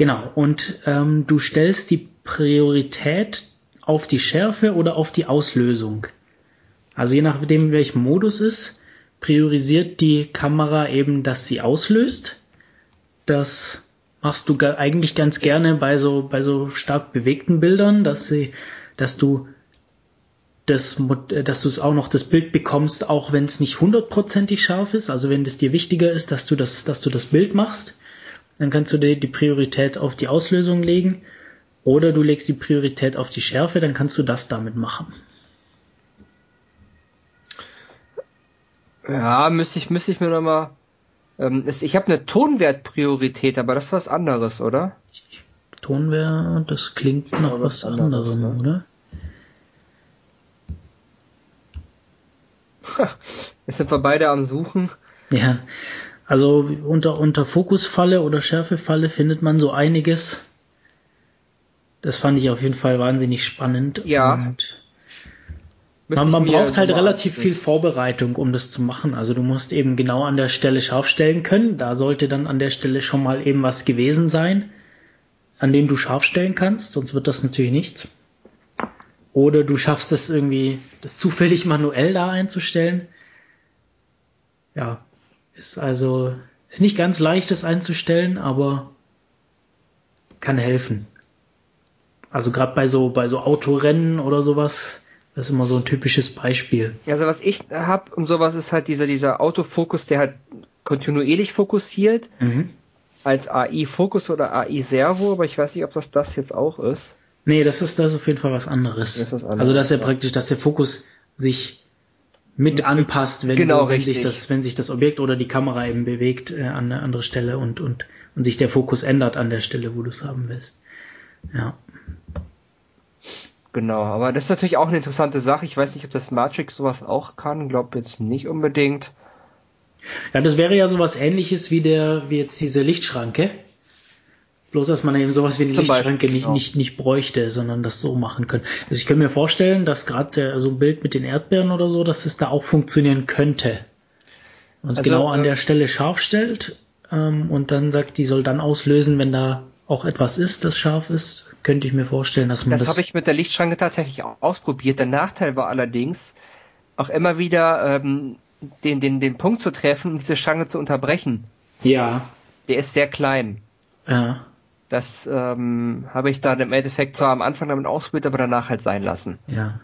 Genau, und ähm, du stellst die Priorität auf die Schärfe oder auf die Auslösung. Also je nachdem, welchem Modus ist, priorisiert die Kamera eben, dass sie auslöst. Das machst du eigentlich ganz gerne bei so, bei so stark bewegten Bildern, dass sie, dass du das, dass du es auch noch das Bild bekommst, auch wenn es nicht hundertprozentig scharf ist. Also wenn es dir wichtiger ist, dass du das, dass du das Bild machst dann kannst du dir die Priorität auf die Auslösung legen oder du legst die Priorität auf die Schärfe, dann kannst du das damit machen. Ja, müsste ich, müsste ich mir nochmal. Ähm, ich habe eine Tonwertpriorität, aber das ist was anderes, oder? Tonwert, das klingt nach ja, was, anderem, ne? oder? Jetzt sind wir beide am Suchen. Ja, also unter, unter Fokusfalle oder Schärfefalle findet man so einiges. Das fand ich auf jeden Fall wahnsinnig spannend. Ja. man, man braucht halt relativ viel Vorbereitung, um das zu machen. Also du musst eben genau an der Stelle scharf stellen können. Da sollte dann an der Stelle schon mal eben was gewesen sein, an dem du scharf stellen kannst, sonst wird das natürlich nichts. Oder du schaffst es irgendwie, das zufällig manuell da einzustellen. Ja, ist also ist nicht ganz leicht, das einzustellen, aber kann helfen. Also gerade bei so bei so Autorennen oder sowas, das ist immer so ein typisches Beispiel. Also was ich habe um sowas ist halt dieser dieser Autofokus, der halt kontinuierlich fokussiert. Mhm. Als AI-Fokus oder AI-Servo, aber ich weiß nicht, ob das das jetzt auch ist. Nee, das ist das ist auf jeden Fall was anderes. Das was anderes also dass er praktisch, dass der Fokus sich mit anpasst, wenn, genau, wenn sich das, wenn sich das Objekt oder die Kamera eben bewegt äh, an eine andere Stelle und, und, und sich der Fokus ändert an der Stelle, wo du es haben willst. Ja. Genau, aber das ist natürlich auch eine interessante Sache. Ich weiß nicht, ob das Matrix sowas auch kann, glaube jetzt nicht unbedingt. Ja, das wäre ja sowas ähnliches wie der, wie jetzt diese Lichtschranke. Bloß, dass man eben sowas wie eine Lichtschranke Beispiel, nicht, genau. nicht, nicht bräuchte, sondern das so machen können. Also ich kann mir vorstellen, dass gerade so ein Bild mit den Erdbeeren oder so, dass es da auch funktionieren könnte. Man es also, genau an äh, der Stelle scharf stellt ähm, und dann sagt, die soll dann auslösen, wenn da auch etwas ist, das scharf ist, könnte ich mir vorstellen, dass man das. Das habe ich mit der Lichtschranke tatsächlich auch ausprobiert. Der Nachteil war allerdings, auch immer wieder ähm, den, den, den Punkt zu treffen, um diese Schranke zu unterbrechen. Ja. Der ist sehr klein. Ja. Das ähm, habe ich dann im Endeffekt zwar am Anfang damit ausprobiert, aber danach halt sein lassen. Ja.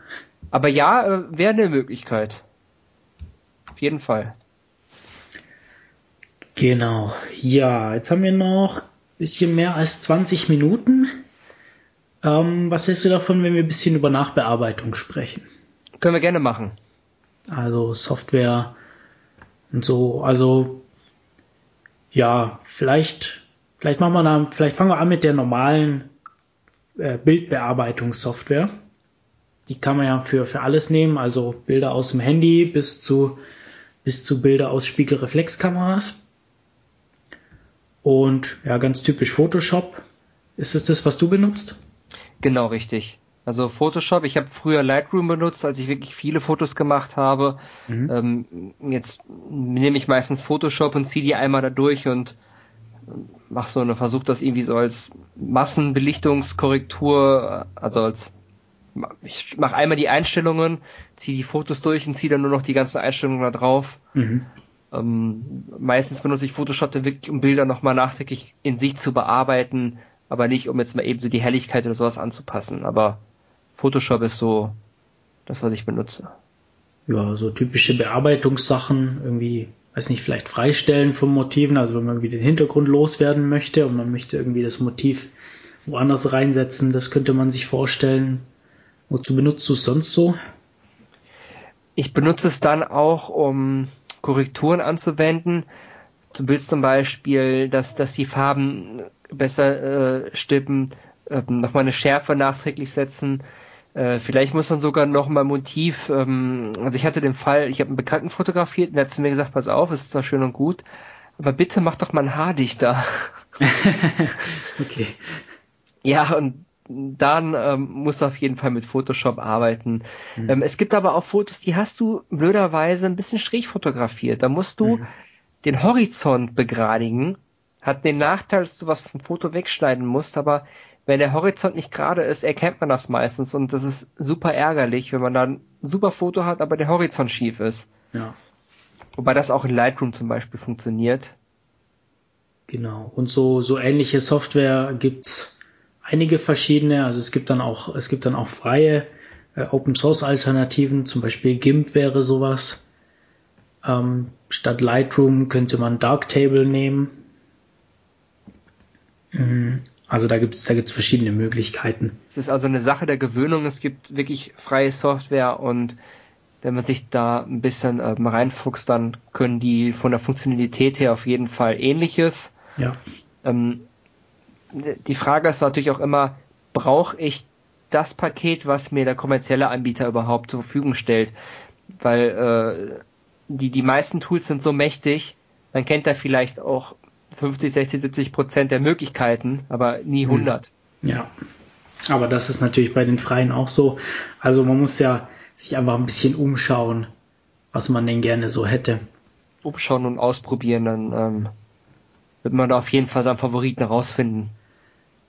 Aber ja, äh, wäre eine Möglichkeit. Auf jeden Fall. Genau. Ja, jetzt haben wir noch ein bisschen mehr als 20 Minuten. Ähm, was hältst du davon, wenn wir ein bisschen über Nachbearbeitung sprechen? Können wir gerne machen. Also Software und so. Also ja, vielleicht Vielleicht machen wir da, vielleicht fangen wir an mit der normalen äh, Bildbearbeitungssoftware. Die kann man ja für, für alles nehmen, also Bilder aus dem Handy bis zu, bis zu Bilder aus Spiegelreflexkameras. Und ja, ganz typisch Photoshop. Ist es das, was du benutzt? Genau, richtig. Also Photoshop, ich habe früher Lightroom benutzt, als ich wirklich viele Fotos gemacht habe. Mhm. Ähm, jetzt nehme ich meistens Photoshop und ziehe die einmal da durch und mach so eine, versuch das irgendwie so als Massenbelichtungskorrektur, also als ich mache einmal die Einstellungen, ziehe die Fotos durch und ziehe dann nur noch die ganzen Einstellungen da drauf. Mhm. Ähm, meistens benutze ich Photoshop dann wirklich, um Bilder nochmal nachträglich in sich zu bearbeiten, aber nicht, um jetzt mal eben so die Helligkeit oder sowas anzupassen. Aber Photoshop ist so das, was ich benutze. Ja, so typische Bearbeitungssachen, irgendwie, weiß nicht, vielleicht freistellen von Motiven, also wenn man irgendwie den Hintergrund loswerden möchte und man möchte irgendwie das Motiv woanders reinsetzen, das könnte man sich vorstellen. Wozu benutzt du es sonst so? Ich benutze es dann auch, um Korrekturen anzuwenden. Du willst zum Beispiel, dass, dass die Farben besser äh, stimmen, äh, nochmal eine Schärfe nachträglich setzen. Äh, vielleicht muss man sogar nochmal Motiv, ähm, also ich hatte den Fall, ich habe einen Bekannten fotografiert und der hat zu mir gesagt, pass auf, es ist zwar schön und gut, aber bitte mach doch mal ein Haar dichter. okay. Ja, und dann ähm, musst du auf jeden Fall mit Photoshop arbeiten. Mhm. Ähm, es gibt aber auch Fotos, die hast du blöderweise ein bisschen schräg fotografiert. Da musst du mhm. den Horizont begradigen. Hat den Nachteil, dass du was vom Foto wegschneiden musst, aber wenn der Horizont nicht gerade ist, erkennt man das meistens und das ist super ärgerlich, wenn man dann ein super Foto hat, aber der Horizont schief ist. Ja. Wobei das auch in Lightroom zum Beispiel funktioniert. Genau. Und so, so ähnliche Software gibt's einige verschiedene. Also es gibt dann auch, es gibt dann auch freie äh, Open Source Alternativen, zum Beispiel GIMP wäre sowas. Ähm, statt Lightroom könnte man Darktable nehmen. Mhm. Also da gibt's da gibt's verschiedene Möglichkeiten. Es ist also eine Sache der Gewöhnung. Es gibt wirklich freie Software und wenn man sich da ein bisschen äh, reinfuchst, dann können die von der Funktionalität her auf jeden Fall ähnliches. Ja. Ähm, die Frage ist natürlich auch immer, brauche ich das Paket, was mir der kommerzielle Anbieter überhaupt zur Verfügung stellt? Weil äh, die, die meisten Tools sind so mächtig, man kennt da vielleicht auch 50, 60, 70 Prozent der Möglichkeiten, aber nie 100. Hm. Ja, aber das ist natürlich bei den Freien auch so. Also man muss ja sich einfach ein bisschen umschauen, was man denn gerne so hätte. Umschauen und ausprobieren, dann ähm, wird man da auf jeden Fall seinen Favoriten herausfinden.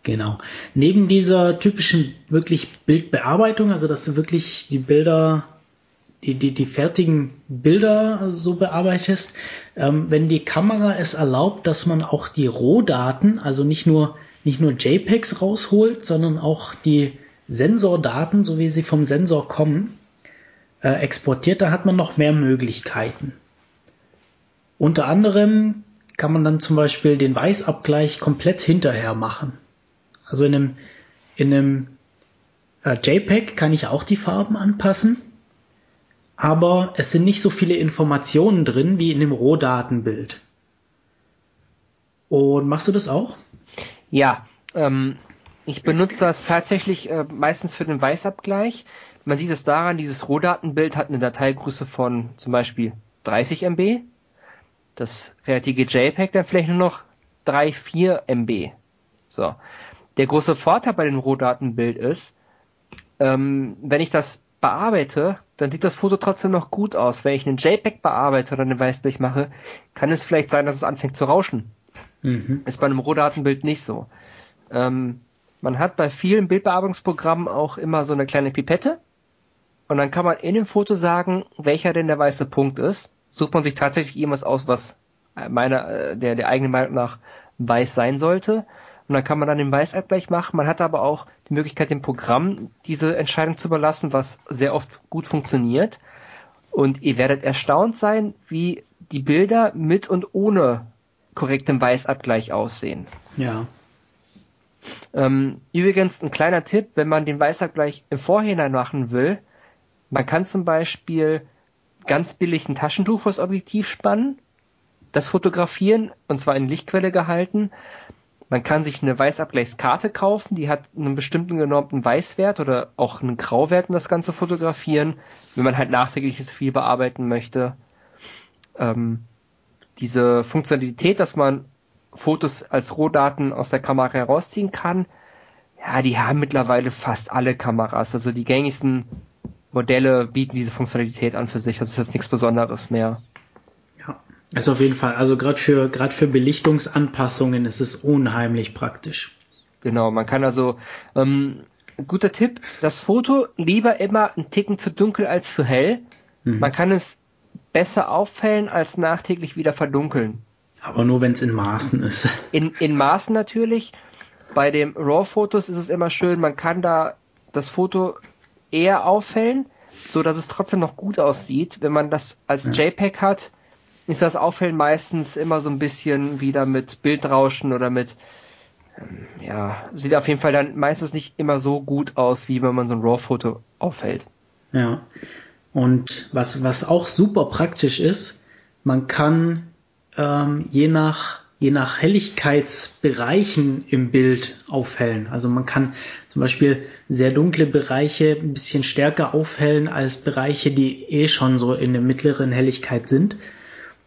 Genau. Neben dieser typischen wirklich Bildbearbeitung, also dass du wirklich die Bilder, die, die, die fertigen Bilder so bearbeitest, ähm, wenn die Kamera es erlaubt, dass man auch die Rohdaten, also nicht nur, nicht nur JPEGs rausholt, sondern auch die Sensordaten, so wie sie vom Sensor kommen, äh, exportiert, da hat man noch mehr Möglichkeiten. Unter anderem kann man dann zum Beispiel den Weißabgleich komplett hinterher machen. Also in einem, in einem äh, JPEG kann ich auch die Farben anpassen, aber es sind nicht so viele Informationen drin wie in dem Rohdatenbild. Und machst du das auch? Ja, ähm, ich benutze das tatsächlich äh, meistens für den Weißabgleich. Man sieht es daran, dieses Rohdatenbild hat eine Dateigröße von zum Beispiel 30 MB das fertige JPEG dann vielleicht nur noch 3, 4 MB. So. Der große Vorteil bei dem Rohdatenbild ist, ähm, wenn ich das bearbeite, dann sieht das Foto trotzdem noch gut aus. Wenn ich einen JPEG bearbeite oder eine Weißlicht mache, kann es vielleicht sein, dass es anfängt zu rauschen. Mhm. Ist bei einem Rohdatenbild nicht so. Ähm, man hat bei vielen Bildbearbeitungsprogrammen auch immer so eine kleine Pipette und dann kann man in dem Foto sagen, welcher denn der weiße Punkt ist sucht man sich tatsächlich irgendwas aus, was meiner, äh, der, der eigenen Meinung nach weiß sein sollte. Und dann kann man dann den Weißabgleich machen. Man hat aber auch die Möglichkeit, dem Programm diese Entscheidung zu überlassen, was sehr oft gut funktioniert. Und ihr werdet erstaunt sein, wie die Bilder mit und ohne korrektem Weißabgleich aussehen. Ja. Ähm, übrigens ein kleiner Tipp, wenn man den Weißabgleich im Vorhinein machen will, man kann zum Beispiel ganz billig ein Taschentuch vors Objektiv spannen, das fotografieren und zwar in Lichtquelle gehalten. Man kann sich eine Weißabgleichskarte kaufen, die hat einen bestimmten genormten Weißwert oder auch einen Grauwert und das Ganze fotografieren, wenn man halt nachträgliches viel bearbeiten möchte. Ähm, diese Funktionalität, dass man Fotos als Rohdaten aus der Kamera herausziehen kann, ja, die haben mittlerweile fast alle Kameras. Also die gängigsten Modelle bieten diese Funktionalität an für sich. Das ist nichts Besonderes mehr. Ist auf jeden Fall. Also gerade für gerade für Belichtungsanpassungen ist es unheimlich praktisch. Genau, man kann also ähm, guter Tipp: Das Foto lieber immer einen Ticken zu dunkel als zu hell. Mhm. Man kann es besser auffällen als nachträglich wieder verdunkeln. Aber nur wenn es in Maßen ist. In, in Maßen natürlich. Bei den RAW-Fotos ist es immer schön, man kann da das Foto eher aufhellen, so dass es trotzdem noch gut aussieht. Wenn man das als ja. JPEG hat, ist das Aufhellen meistens immer so ein bisschen wieder mit Bildrauschen oder mit ähm, ja, sieht auf jeden Fall dann meistens nicht immer so gut aus, wie wenn man so ein RAW-Foto aufhält. Ja. Und was, was auch super praktisch ist, man kann ähm, je nach je nach Helligkeitsbereichen im Bild aufhellen. Also man kann zum Beispiel sehr dunkle Bereiche ein bisschen stärker aufhellen als Bereiche, die eh schon so in der mittleren Helligkeit sind,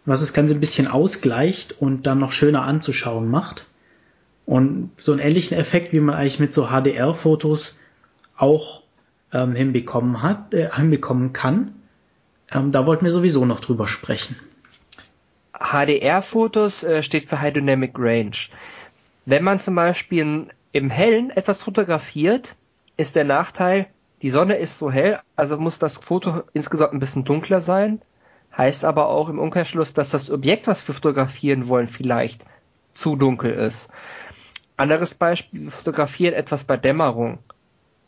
was das Ganze ein bisschen ausgleicht und dann noch schöner anzuschauen macht. Und so einen ähnlichen Effekt, wie man eigentlich mit so HDR-Fotos auch ähm, hinbekommen hat, äh, hinbekommen kann, ähm, da wollten wir sowieso noch drüber sprechen. HDR-Fotos äh, steht für High Dynamic Range. Wenn man zum Beispiel im Hellen etwas fotografiert, ist der Nachteil, die Sonne ist so hell, also muss das Foto insgesamt ein bisschen dunkler sein. Heißt aber auch im Umkehrschluss, dass das Objekt, was wir fotografieren wollen, vielleicht zu dunkel ist. Anderes Beispiel, wir fotografieren etwas bei Dämmerung.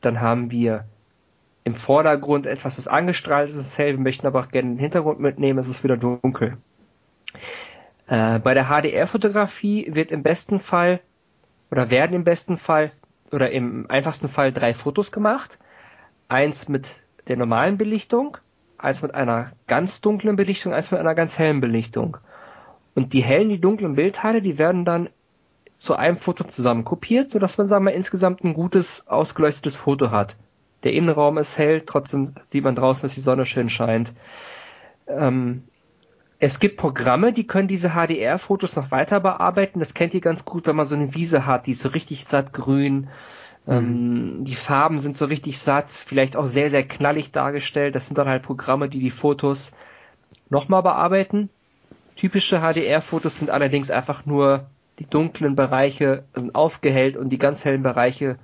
Dann haben wir im Vordergrund etwas, das angestrahlt ist, ist hell, wir möchten aber auch gerne den Hintergrund mitnehmen, es ist wieder dunkel. Äh, bei der HDR-Fotografie wird im besten Fall oder werden im besten Fall oder im einfachsten Fall drei Fotos gemacht. Eins mit der normalen Belichtung, eins mit einer ganz dunklen Belichtung, eins mit einer ganz hellen Belichtung. Und die hellen, die dunklen Bildteile, die werden dann zu einem Foto zusammen kopiert, sodass man, sagen wir, insgesamt ein gutes, ausgeleuchtetes Foto hat. Der Innenraum ist hell, trotzdem sieht man draußen, dass die Sonne schön scheint. Ähm, es gibt Programme, die können diese HDR-Fotos noch weiter bearbeiten. Das kennt ihr ganz gut, wenn man so eine Wiese hat, die ist so richtig satt grün. Mhm. Ähm, die Farben sind so richtig satt, vielleicht auch sehr, sehr knallig dargestellt. Das sind dann halt Programme, die die Fotos nochmal bearbeiten. Typische HDR-Fotos sind allerdings einfach nur die dunklen Bereiche sind aufgehellt und die ganz hellen Bereiche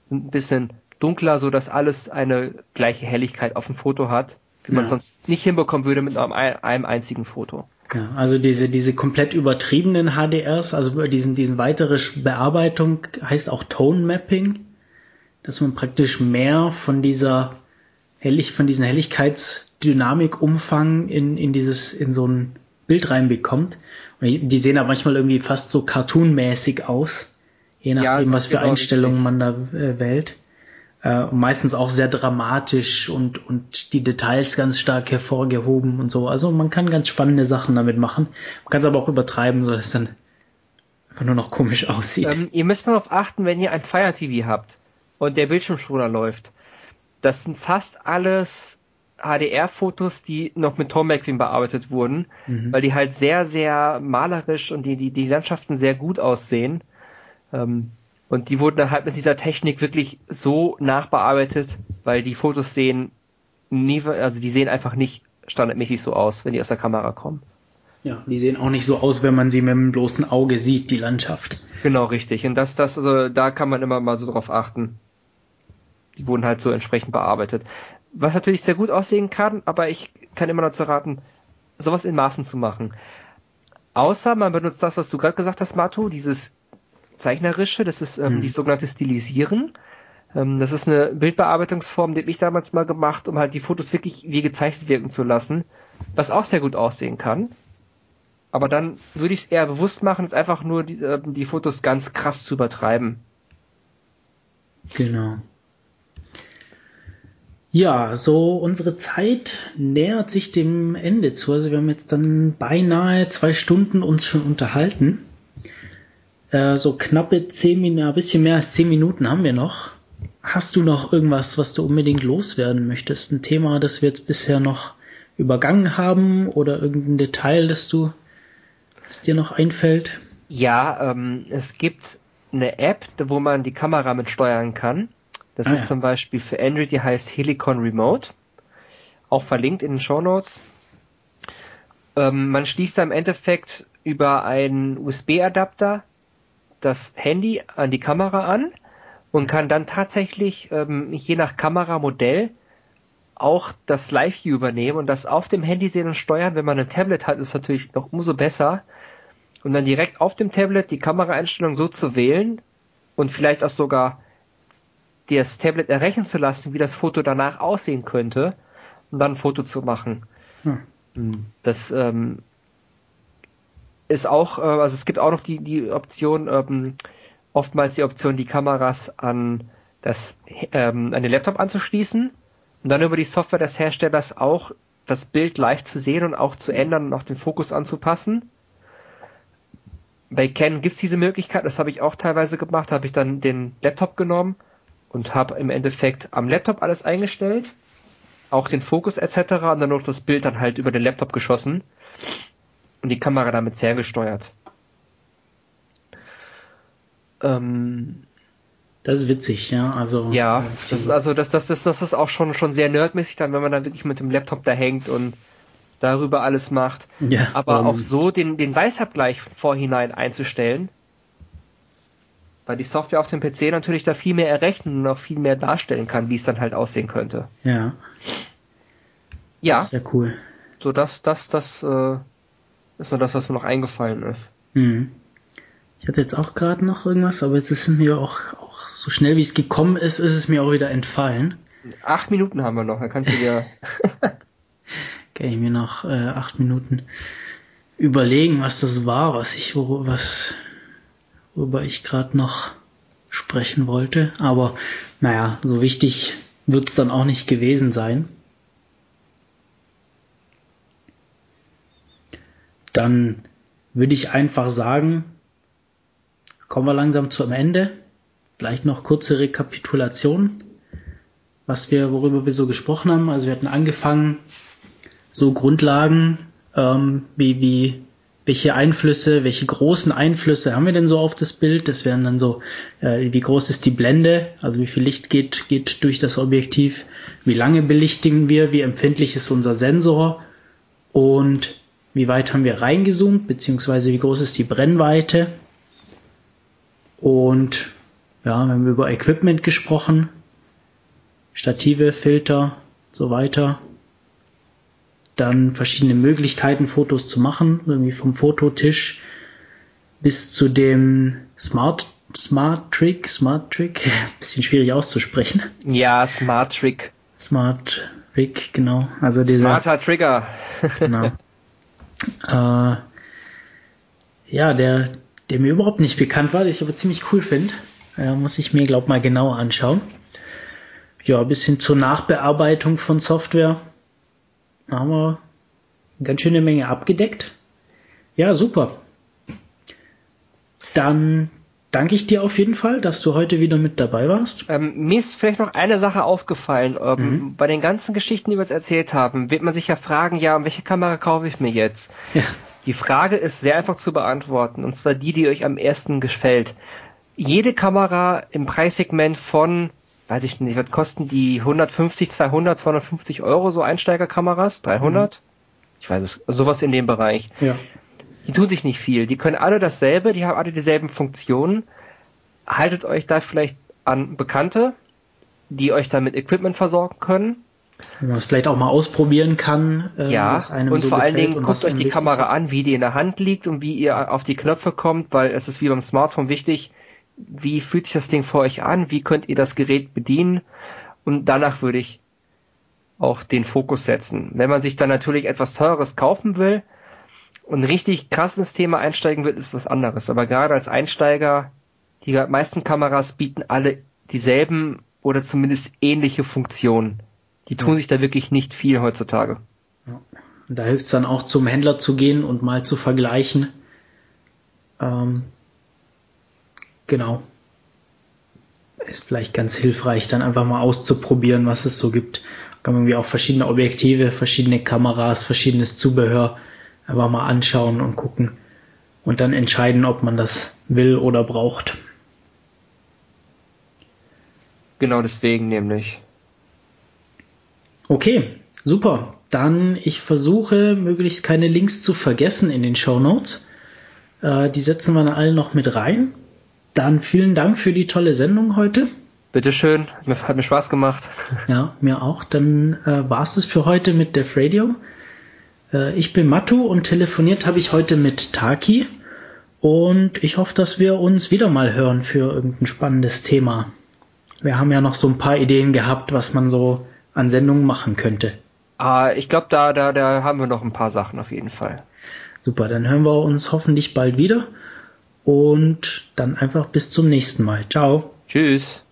sind ein bisschen dunkler, so dass alles eine gleiche Helligkeit auf dem Foto hat wie man sonst nicht hinbekommen würde mit einem, einem einzigen Foto. Ja, also diese, diese komplett übertriebenen HDRs, also diesen, diesen weitere Bearbeitung heißt auch Tone Mapping, dass man praktisch mehr von dieser Hellig, von diesem Helligkeitsdynamikumfang in, in dieses, in so ein Bild reinbekommt. Und die sehen aber manchmal irgendwie fast so cartoonmäßig aus, je nachdem, ja, was für genau Einstellungen man da äh, wählt äh, meistens auch sehr dramatisch und, und die Details ganz stark hervorgehoben und so. Also man kann ganz spannende Sachen damit machen. Man kann es aber auch übertreiben, so dass es dann einfach nur noch komisch aussieht. Ähm, ihr müsst mal darauf achten, wenn ihr ein Fire TV habt und der Bildschirmschoner läuft. Das sind fast alles HDR-Fotos, die noch mit Tom McQueen bearbeitet wurden, mhm. weil die halt sehr, sehr malerisch und die, die, die Landschaften sehr gut aussehen. Ähm, und die wurden dann halt mit dieser Technik wirklich so nachbearbeitet, weil die Fotos sehen nie, also die sehen einfach nicht standardmäßig so aus, wenn die aus der Kamera kommen. Ja, die sehen auch nicht so aus, wenn man sie mit dem bloßen Auge sieht, die Landschaft. Genau, richtig. Und das, das, also da kann man immer mal so drauf achten. Die wurden halt so entsprechend bearbeitet. Was natürlich sehr gut aussehen kann, aber ich kann immer noch zu raten, sowas in Maßen zu machen. Außer man benutzt das, was du gerade gesagt hast, Matu, dieses zeichnerische, das ist ähm, mhm. die sogenannte Stilisieren. Ähm, das ist eine Bildbearbeitungsform, die habe ich damals mal gemacht, um halt die Fotos wirklich wie gezeichnet wirken zu lassen, was auch sehr gut aussehen kann. Aber dann würde ich es eher bewusst machen, ist einfach nur die, äh, die Fotos ganz krass zu übertreiben. Genau. Ja, so unsere Zeit nähert sich dem Ende zu. Also wir haben jetzt dann beinahe zwei Stunden uns schon unterhalten. Äh, so knappe zehn Minuten, ein bisschen mehr als zehn Minuten haben wir noch. Hast du noch irgendwas, was du unbedingt loswerden möchtest? Ein Thema, das wir jetzt bisher noch übergangen haben oder irgendein Detail, das du, das dir noch einfällt? Ja, ähm, es gibt eine App, wo man die Kamera mit steuern kann. Das ah, ist ja. zum Beispiel für Android, die heißt Helicon Remote. Auch verlinkt in den Show Notes. Ähm, man schließt da im Endeffekt über einen USB-Adapter das Handy an die Kamera an und kann dann tatsächlich ähm, je nach Kameramodell auch das Live-View übernehmen und das auf dem Handy sehen und steuern. Wenn man ein Tablet hat, ist natürlich noch umso besser. Und dann direkt auf dem Tablet die Kameraeinstellung so zu wählen und vielleicht auch sogar das Tablet errechnen zu lassen, wie das Foto danach aussehen könnte und dann ein Foto zu machen. Hm. Das ähm, ist auch, äh, also es gibt auch noch die, die Option, ähm, oftmals die Option, die Kameras an das, ähm, an den Laptop anzuschließen und dann über die Software des Herstellers auch das Bild live zu sehen und auch zu ändern und auch den Fokus anzupassen. Bei Canon gibt es diese Möglichkeit, das habe ich auch teilweise gemacht, habe ich dann den Laptop genommen und habe im Endeffekt am Laptop alles eingestellt, auch den Fokus etc. und dann noch das Bild dann halt über den Laptop geschossen und die Kamera damit ferngesteuert. Ähm, das ist witzig, ja. Also ja, das ist also das, das, das, das ist auch schon schon sehr nerdmäßig dann, wenn man dann wirklich mit dem Laptop da hängt und darüber alles macht. Ja, Aber um, auch so den, den Weißabgleich vorhinein einzustellen, weil die Software auf dem PC natürlich da viel mehr errechnen und auch viel mehr darstellen kann, wie es dann halt aussehen könnte. Ja. Ja. Das ist ja cool. So, das, das, das äh, ist so das, was mir noch eingefallen ist. Mhm. Ich hatte jetzt auch gerade noch irgendwas, aber jetzt ist mir auch, auch so schnell wie es gekommen ist, ist es mir auch wieder entfallen. Acht Minuten haben wir noch, da kannst du dir. Kann ich mir noch äh, acht Minuten überlegen, was das war, was ich, was, worüber ich gerade noch sprechen wollte. Aber naja, so wichtig wird es dann auch nicht gewesen sein. Dann würde ich einfach sagen, kommen wir langsam zum Ende. Vielleicht noch kurze Rekapitulation, was wir, worüber wir so gesprochen haben. Also wir hatten angefangen, so Grundlagen, ähm, wie, wie, welche Einflüsse, welche großen Einflüsse haben wir denn so auf das Bild? Das wären dann so, äh, wie groß ist die Blende, also wie viel Licht geht, geht durch das Objektiv, wie lange belichtigen wir, wie empfindlich ist unser Sensor und wie weit haben wir reingezoomt, beziehungsweise wie groß ist die Brennweite. Und ja, wir haben über Equipment gesprochen, Stative, Filter, so weiter. Dann verschiedene Möglichkeiten, Fotos zu machen, irgendwie vom Fototisch bis zu dem Smart Smart Trick, Smart Trick, bisschen schwierig auszusprechen. Ja, Smart Trick. Smart Trick, genau. Also dieser Smarter Trigger. genau. Äh, ja, der, der mir überhaupt nicht bekannt war, den ich aber ziemlich cool finde. Äh, muss ich mir, glaub mal, genauer anschauen. Ja, bis hin zur Nachbearbeitung von Software. Da haben wir eine ganz schöne Menge abgedeckt. Ja, super. Dann danke ich dir auf jeden Fall, dass du heute wieder mit dabei warst. Ähm, mir ist vielleicht noch eine Sache aufgefallen. Ähm, mhm. Bei den ganzen Geschichten, die wir jetzt erzählt haben, wird man sich ja fragen, ja, welche Kamera kaufe ich mir jetzt? Ja. Die Frage ist sehr einfach zu beantworten, und zwar die, die euch am ersten gefällt. Jede Kamera im Preissegment von, weiß ich nicht, was kosten die 150, 200, 250 Euro, so Einsteigerkameras? 300? Mhm. Ich weiß es, sowas in dem Bereich. Ja die tun sich nicht viel. Die können alle dasselbe, die haben alle dieselben Funktionen. Haltet euch da vielleicht an Bekannte, die euch da mit Equipment versorgen können. Wenn man es vielleicht auch mal ausprobieren kann. Äh, ja, und so vor allen Dingen guckt euch die Kamera ist. an, wie die in der Hand liegt und wie ihr auf die Knöpfe kommt, weil es ist wie beim Smartphone wichtig, wie fühlt sich das Ding vor euch an, wie könnt ihr das Gerät bedienen und danach würde ich auch den Fokus setzen. Wenn man sich dann natürlich etwas Teures kaufen will, und richtig krass ins Thema einsteigen wird, ist was anderes. Aber gerade als Einsteiger, die meisten Kameras bieten alle dieselben oder zumindest ähnliche Funktionen. Die tun ja. sich da wirklich nicht viel heutzutage. Ja. Da hilft es dann auch zum Händler zu gehen und mal zu vergleichen. Ähm, genau. Ist vielleicht ganz hilfreich, dann einfach mal auszuprobieren, was es so gibt. Kann man irgendwie auch verschiedene Objektive, verschiedene Kameras, verschiedenes Zubehör einfach mal anschauen und gucken und dann entscheiden, ob man das will oder braucht. Genau deswegen nämlich. Okay, super. Dann ich versuche möglichst keine Links zu vergessen in den Show Notes. Äh, die setzen wir dann alle noch mit rein. Dann vielen Dank für die tolle Sendung heute. Bitteschön, hat mir Spaß gemacht. Ja, mir auch. Dann äh, war es für heute mit Def Radio. Äh, ich bin Matu und telefoniert habe ich heute mit Taki. Und ich hoffe, dass wir uns wieder mal hören für irgendein spannendes Thema. wir haben ja noch so ein paar Ideen gehabt, was man so an Sendungen machen könnte. Ah, ich glaube, da, da, da haben wir noch ein paar Sachen auf jeden Fall. Super, dann hören wir uns hoffentlich bald wieder und dann einfach bis zum nächsten Mal. Ciao. Tschüss.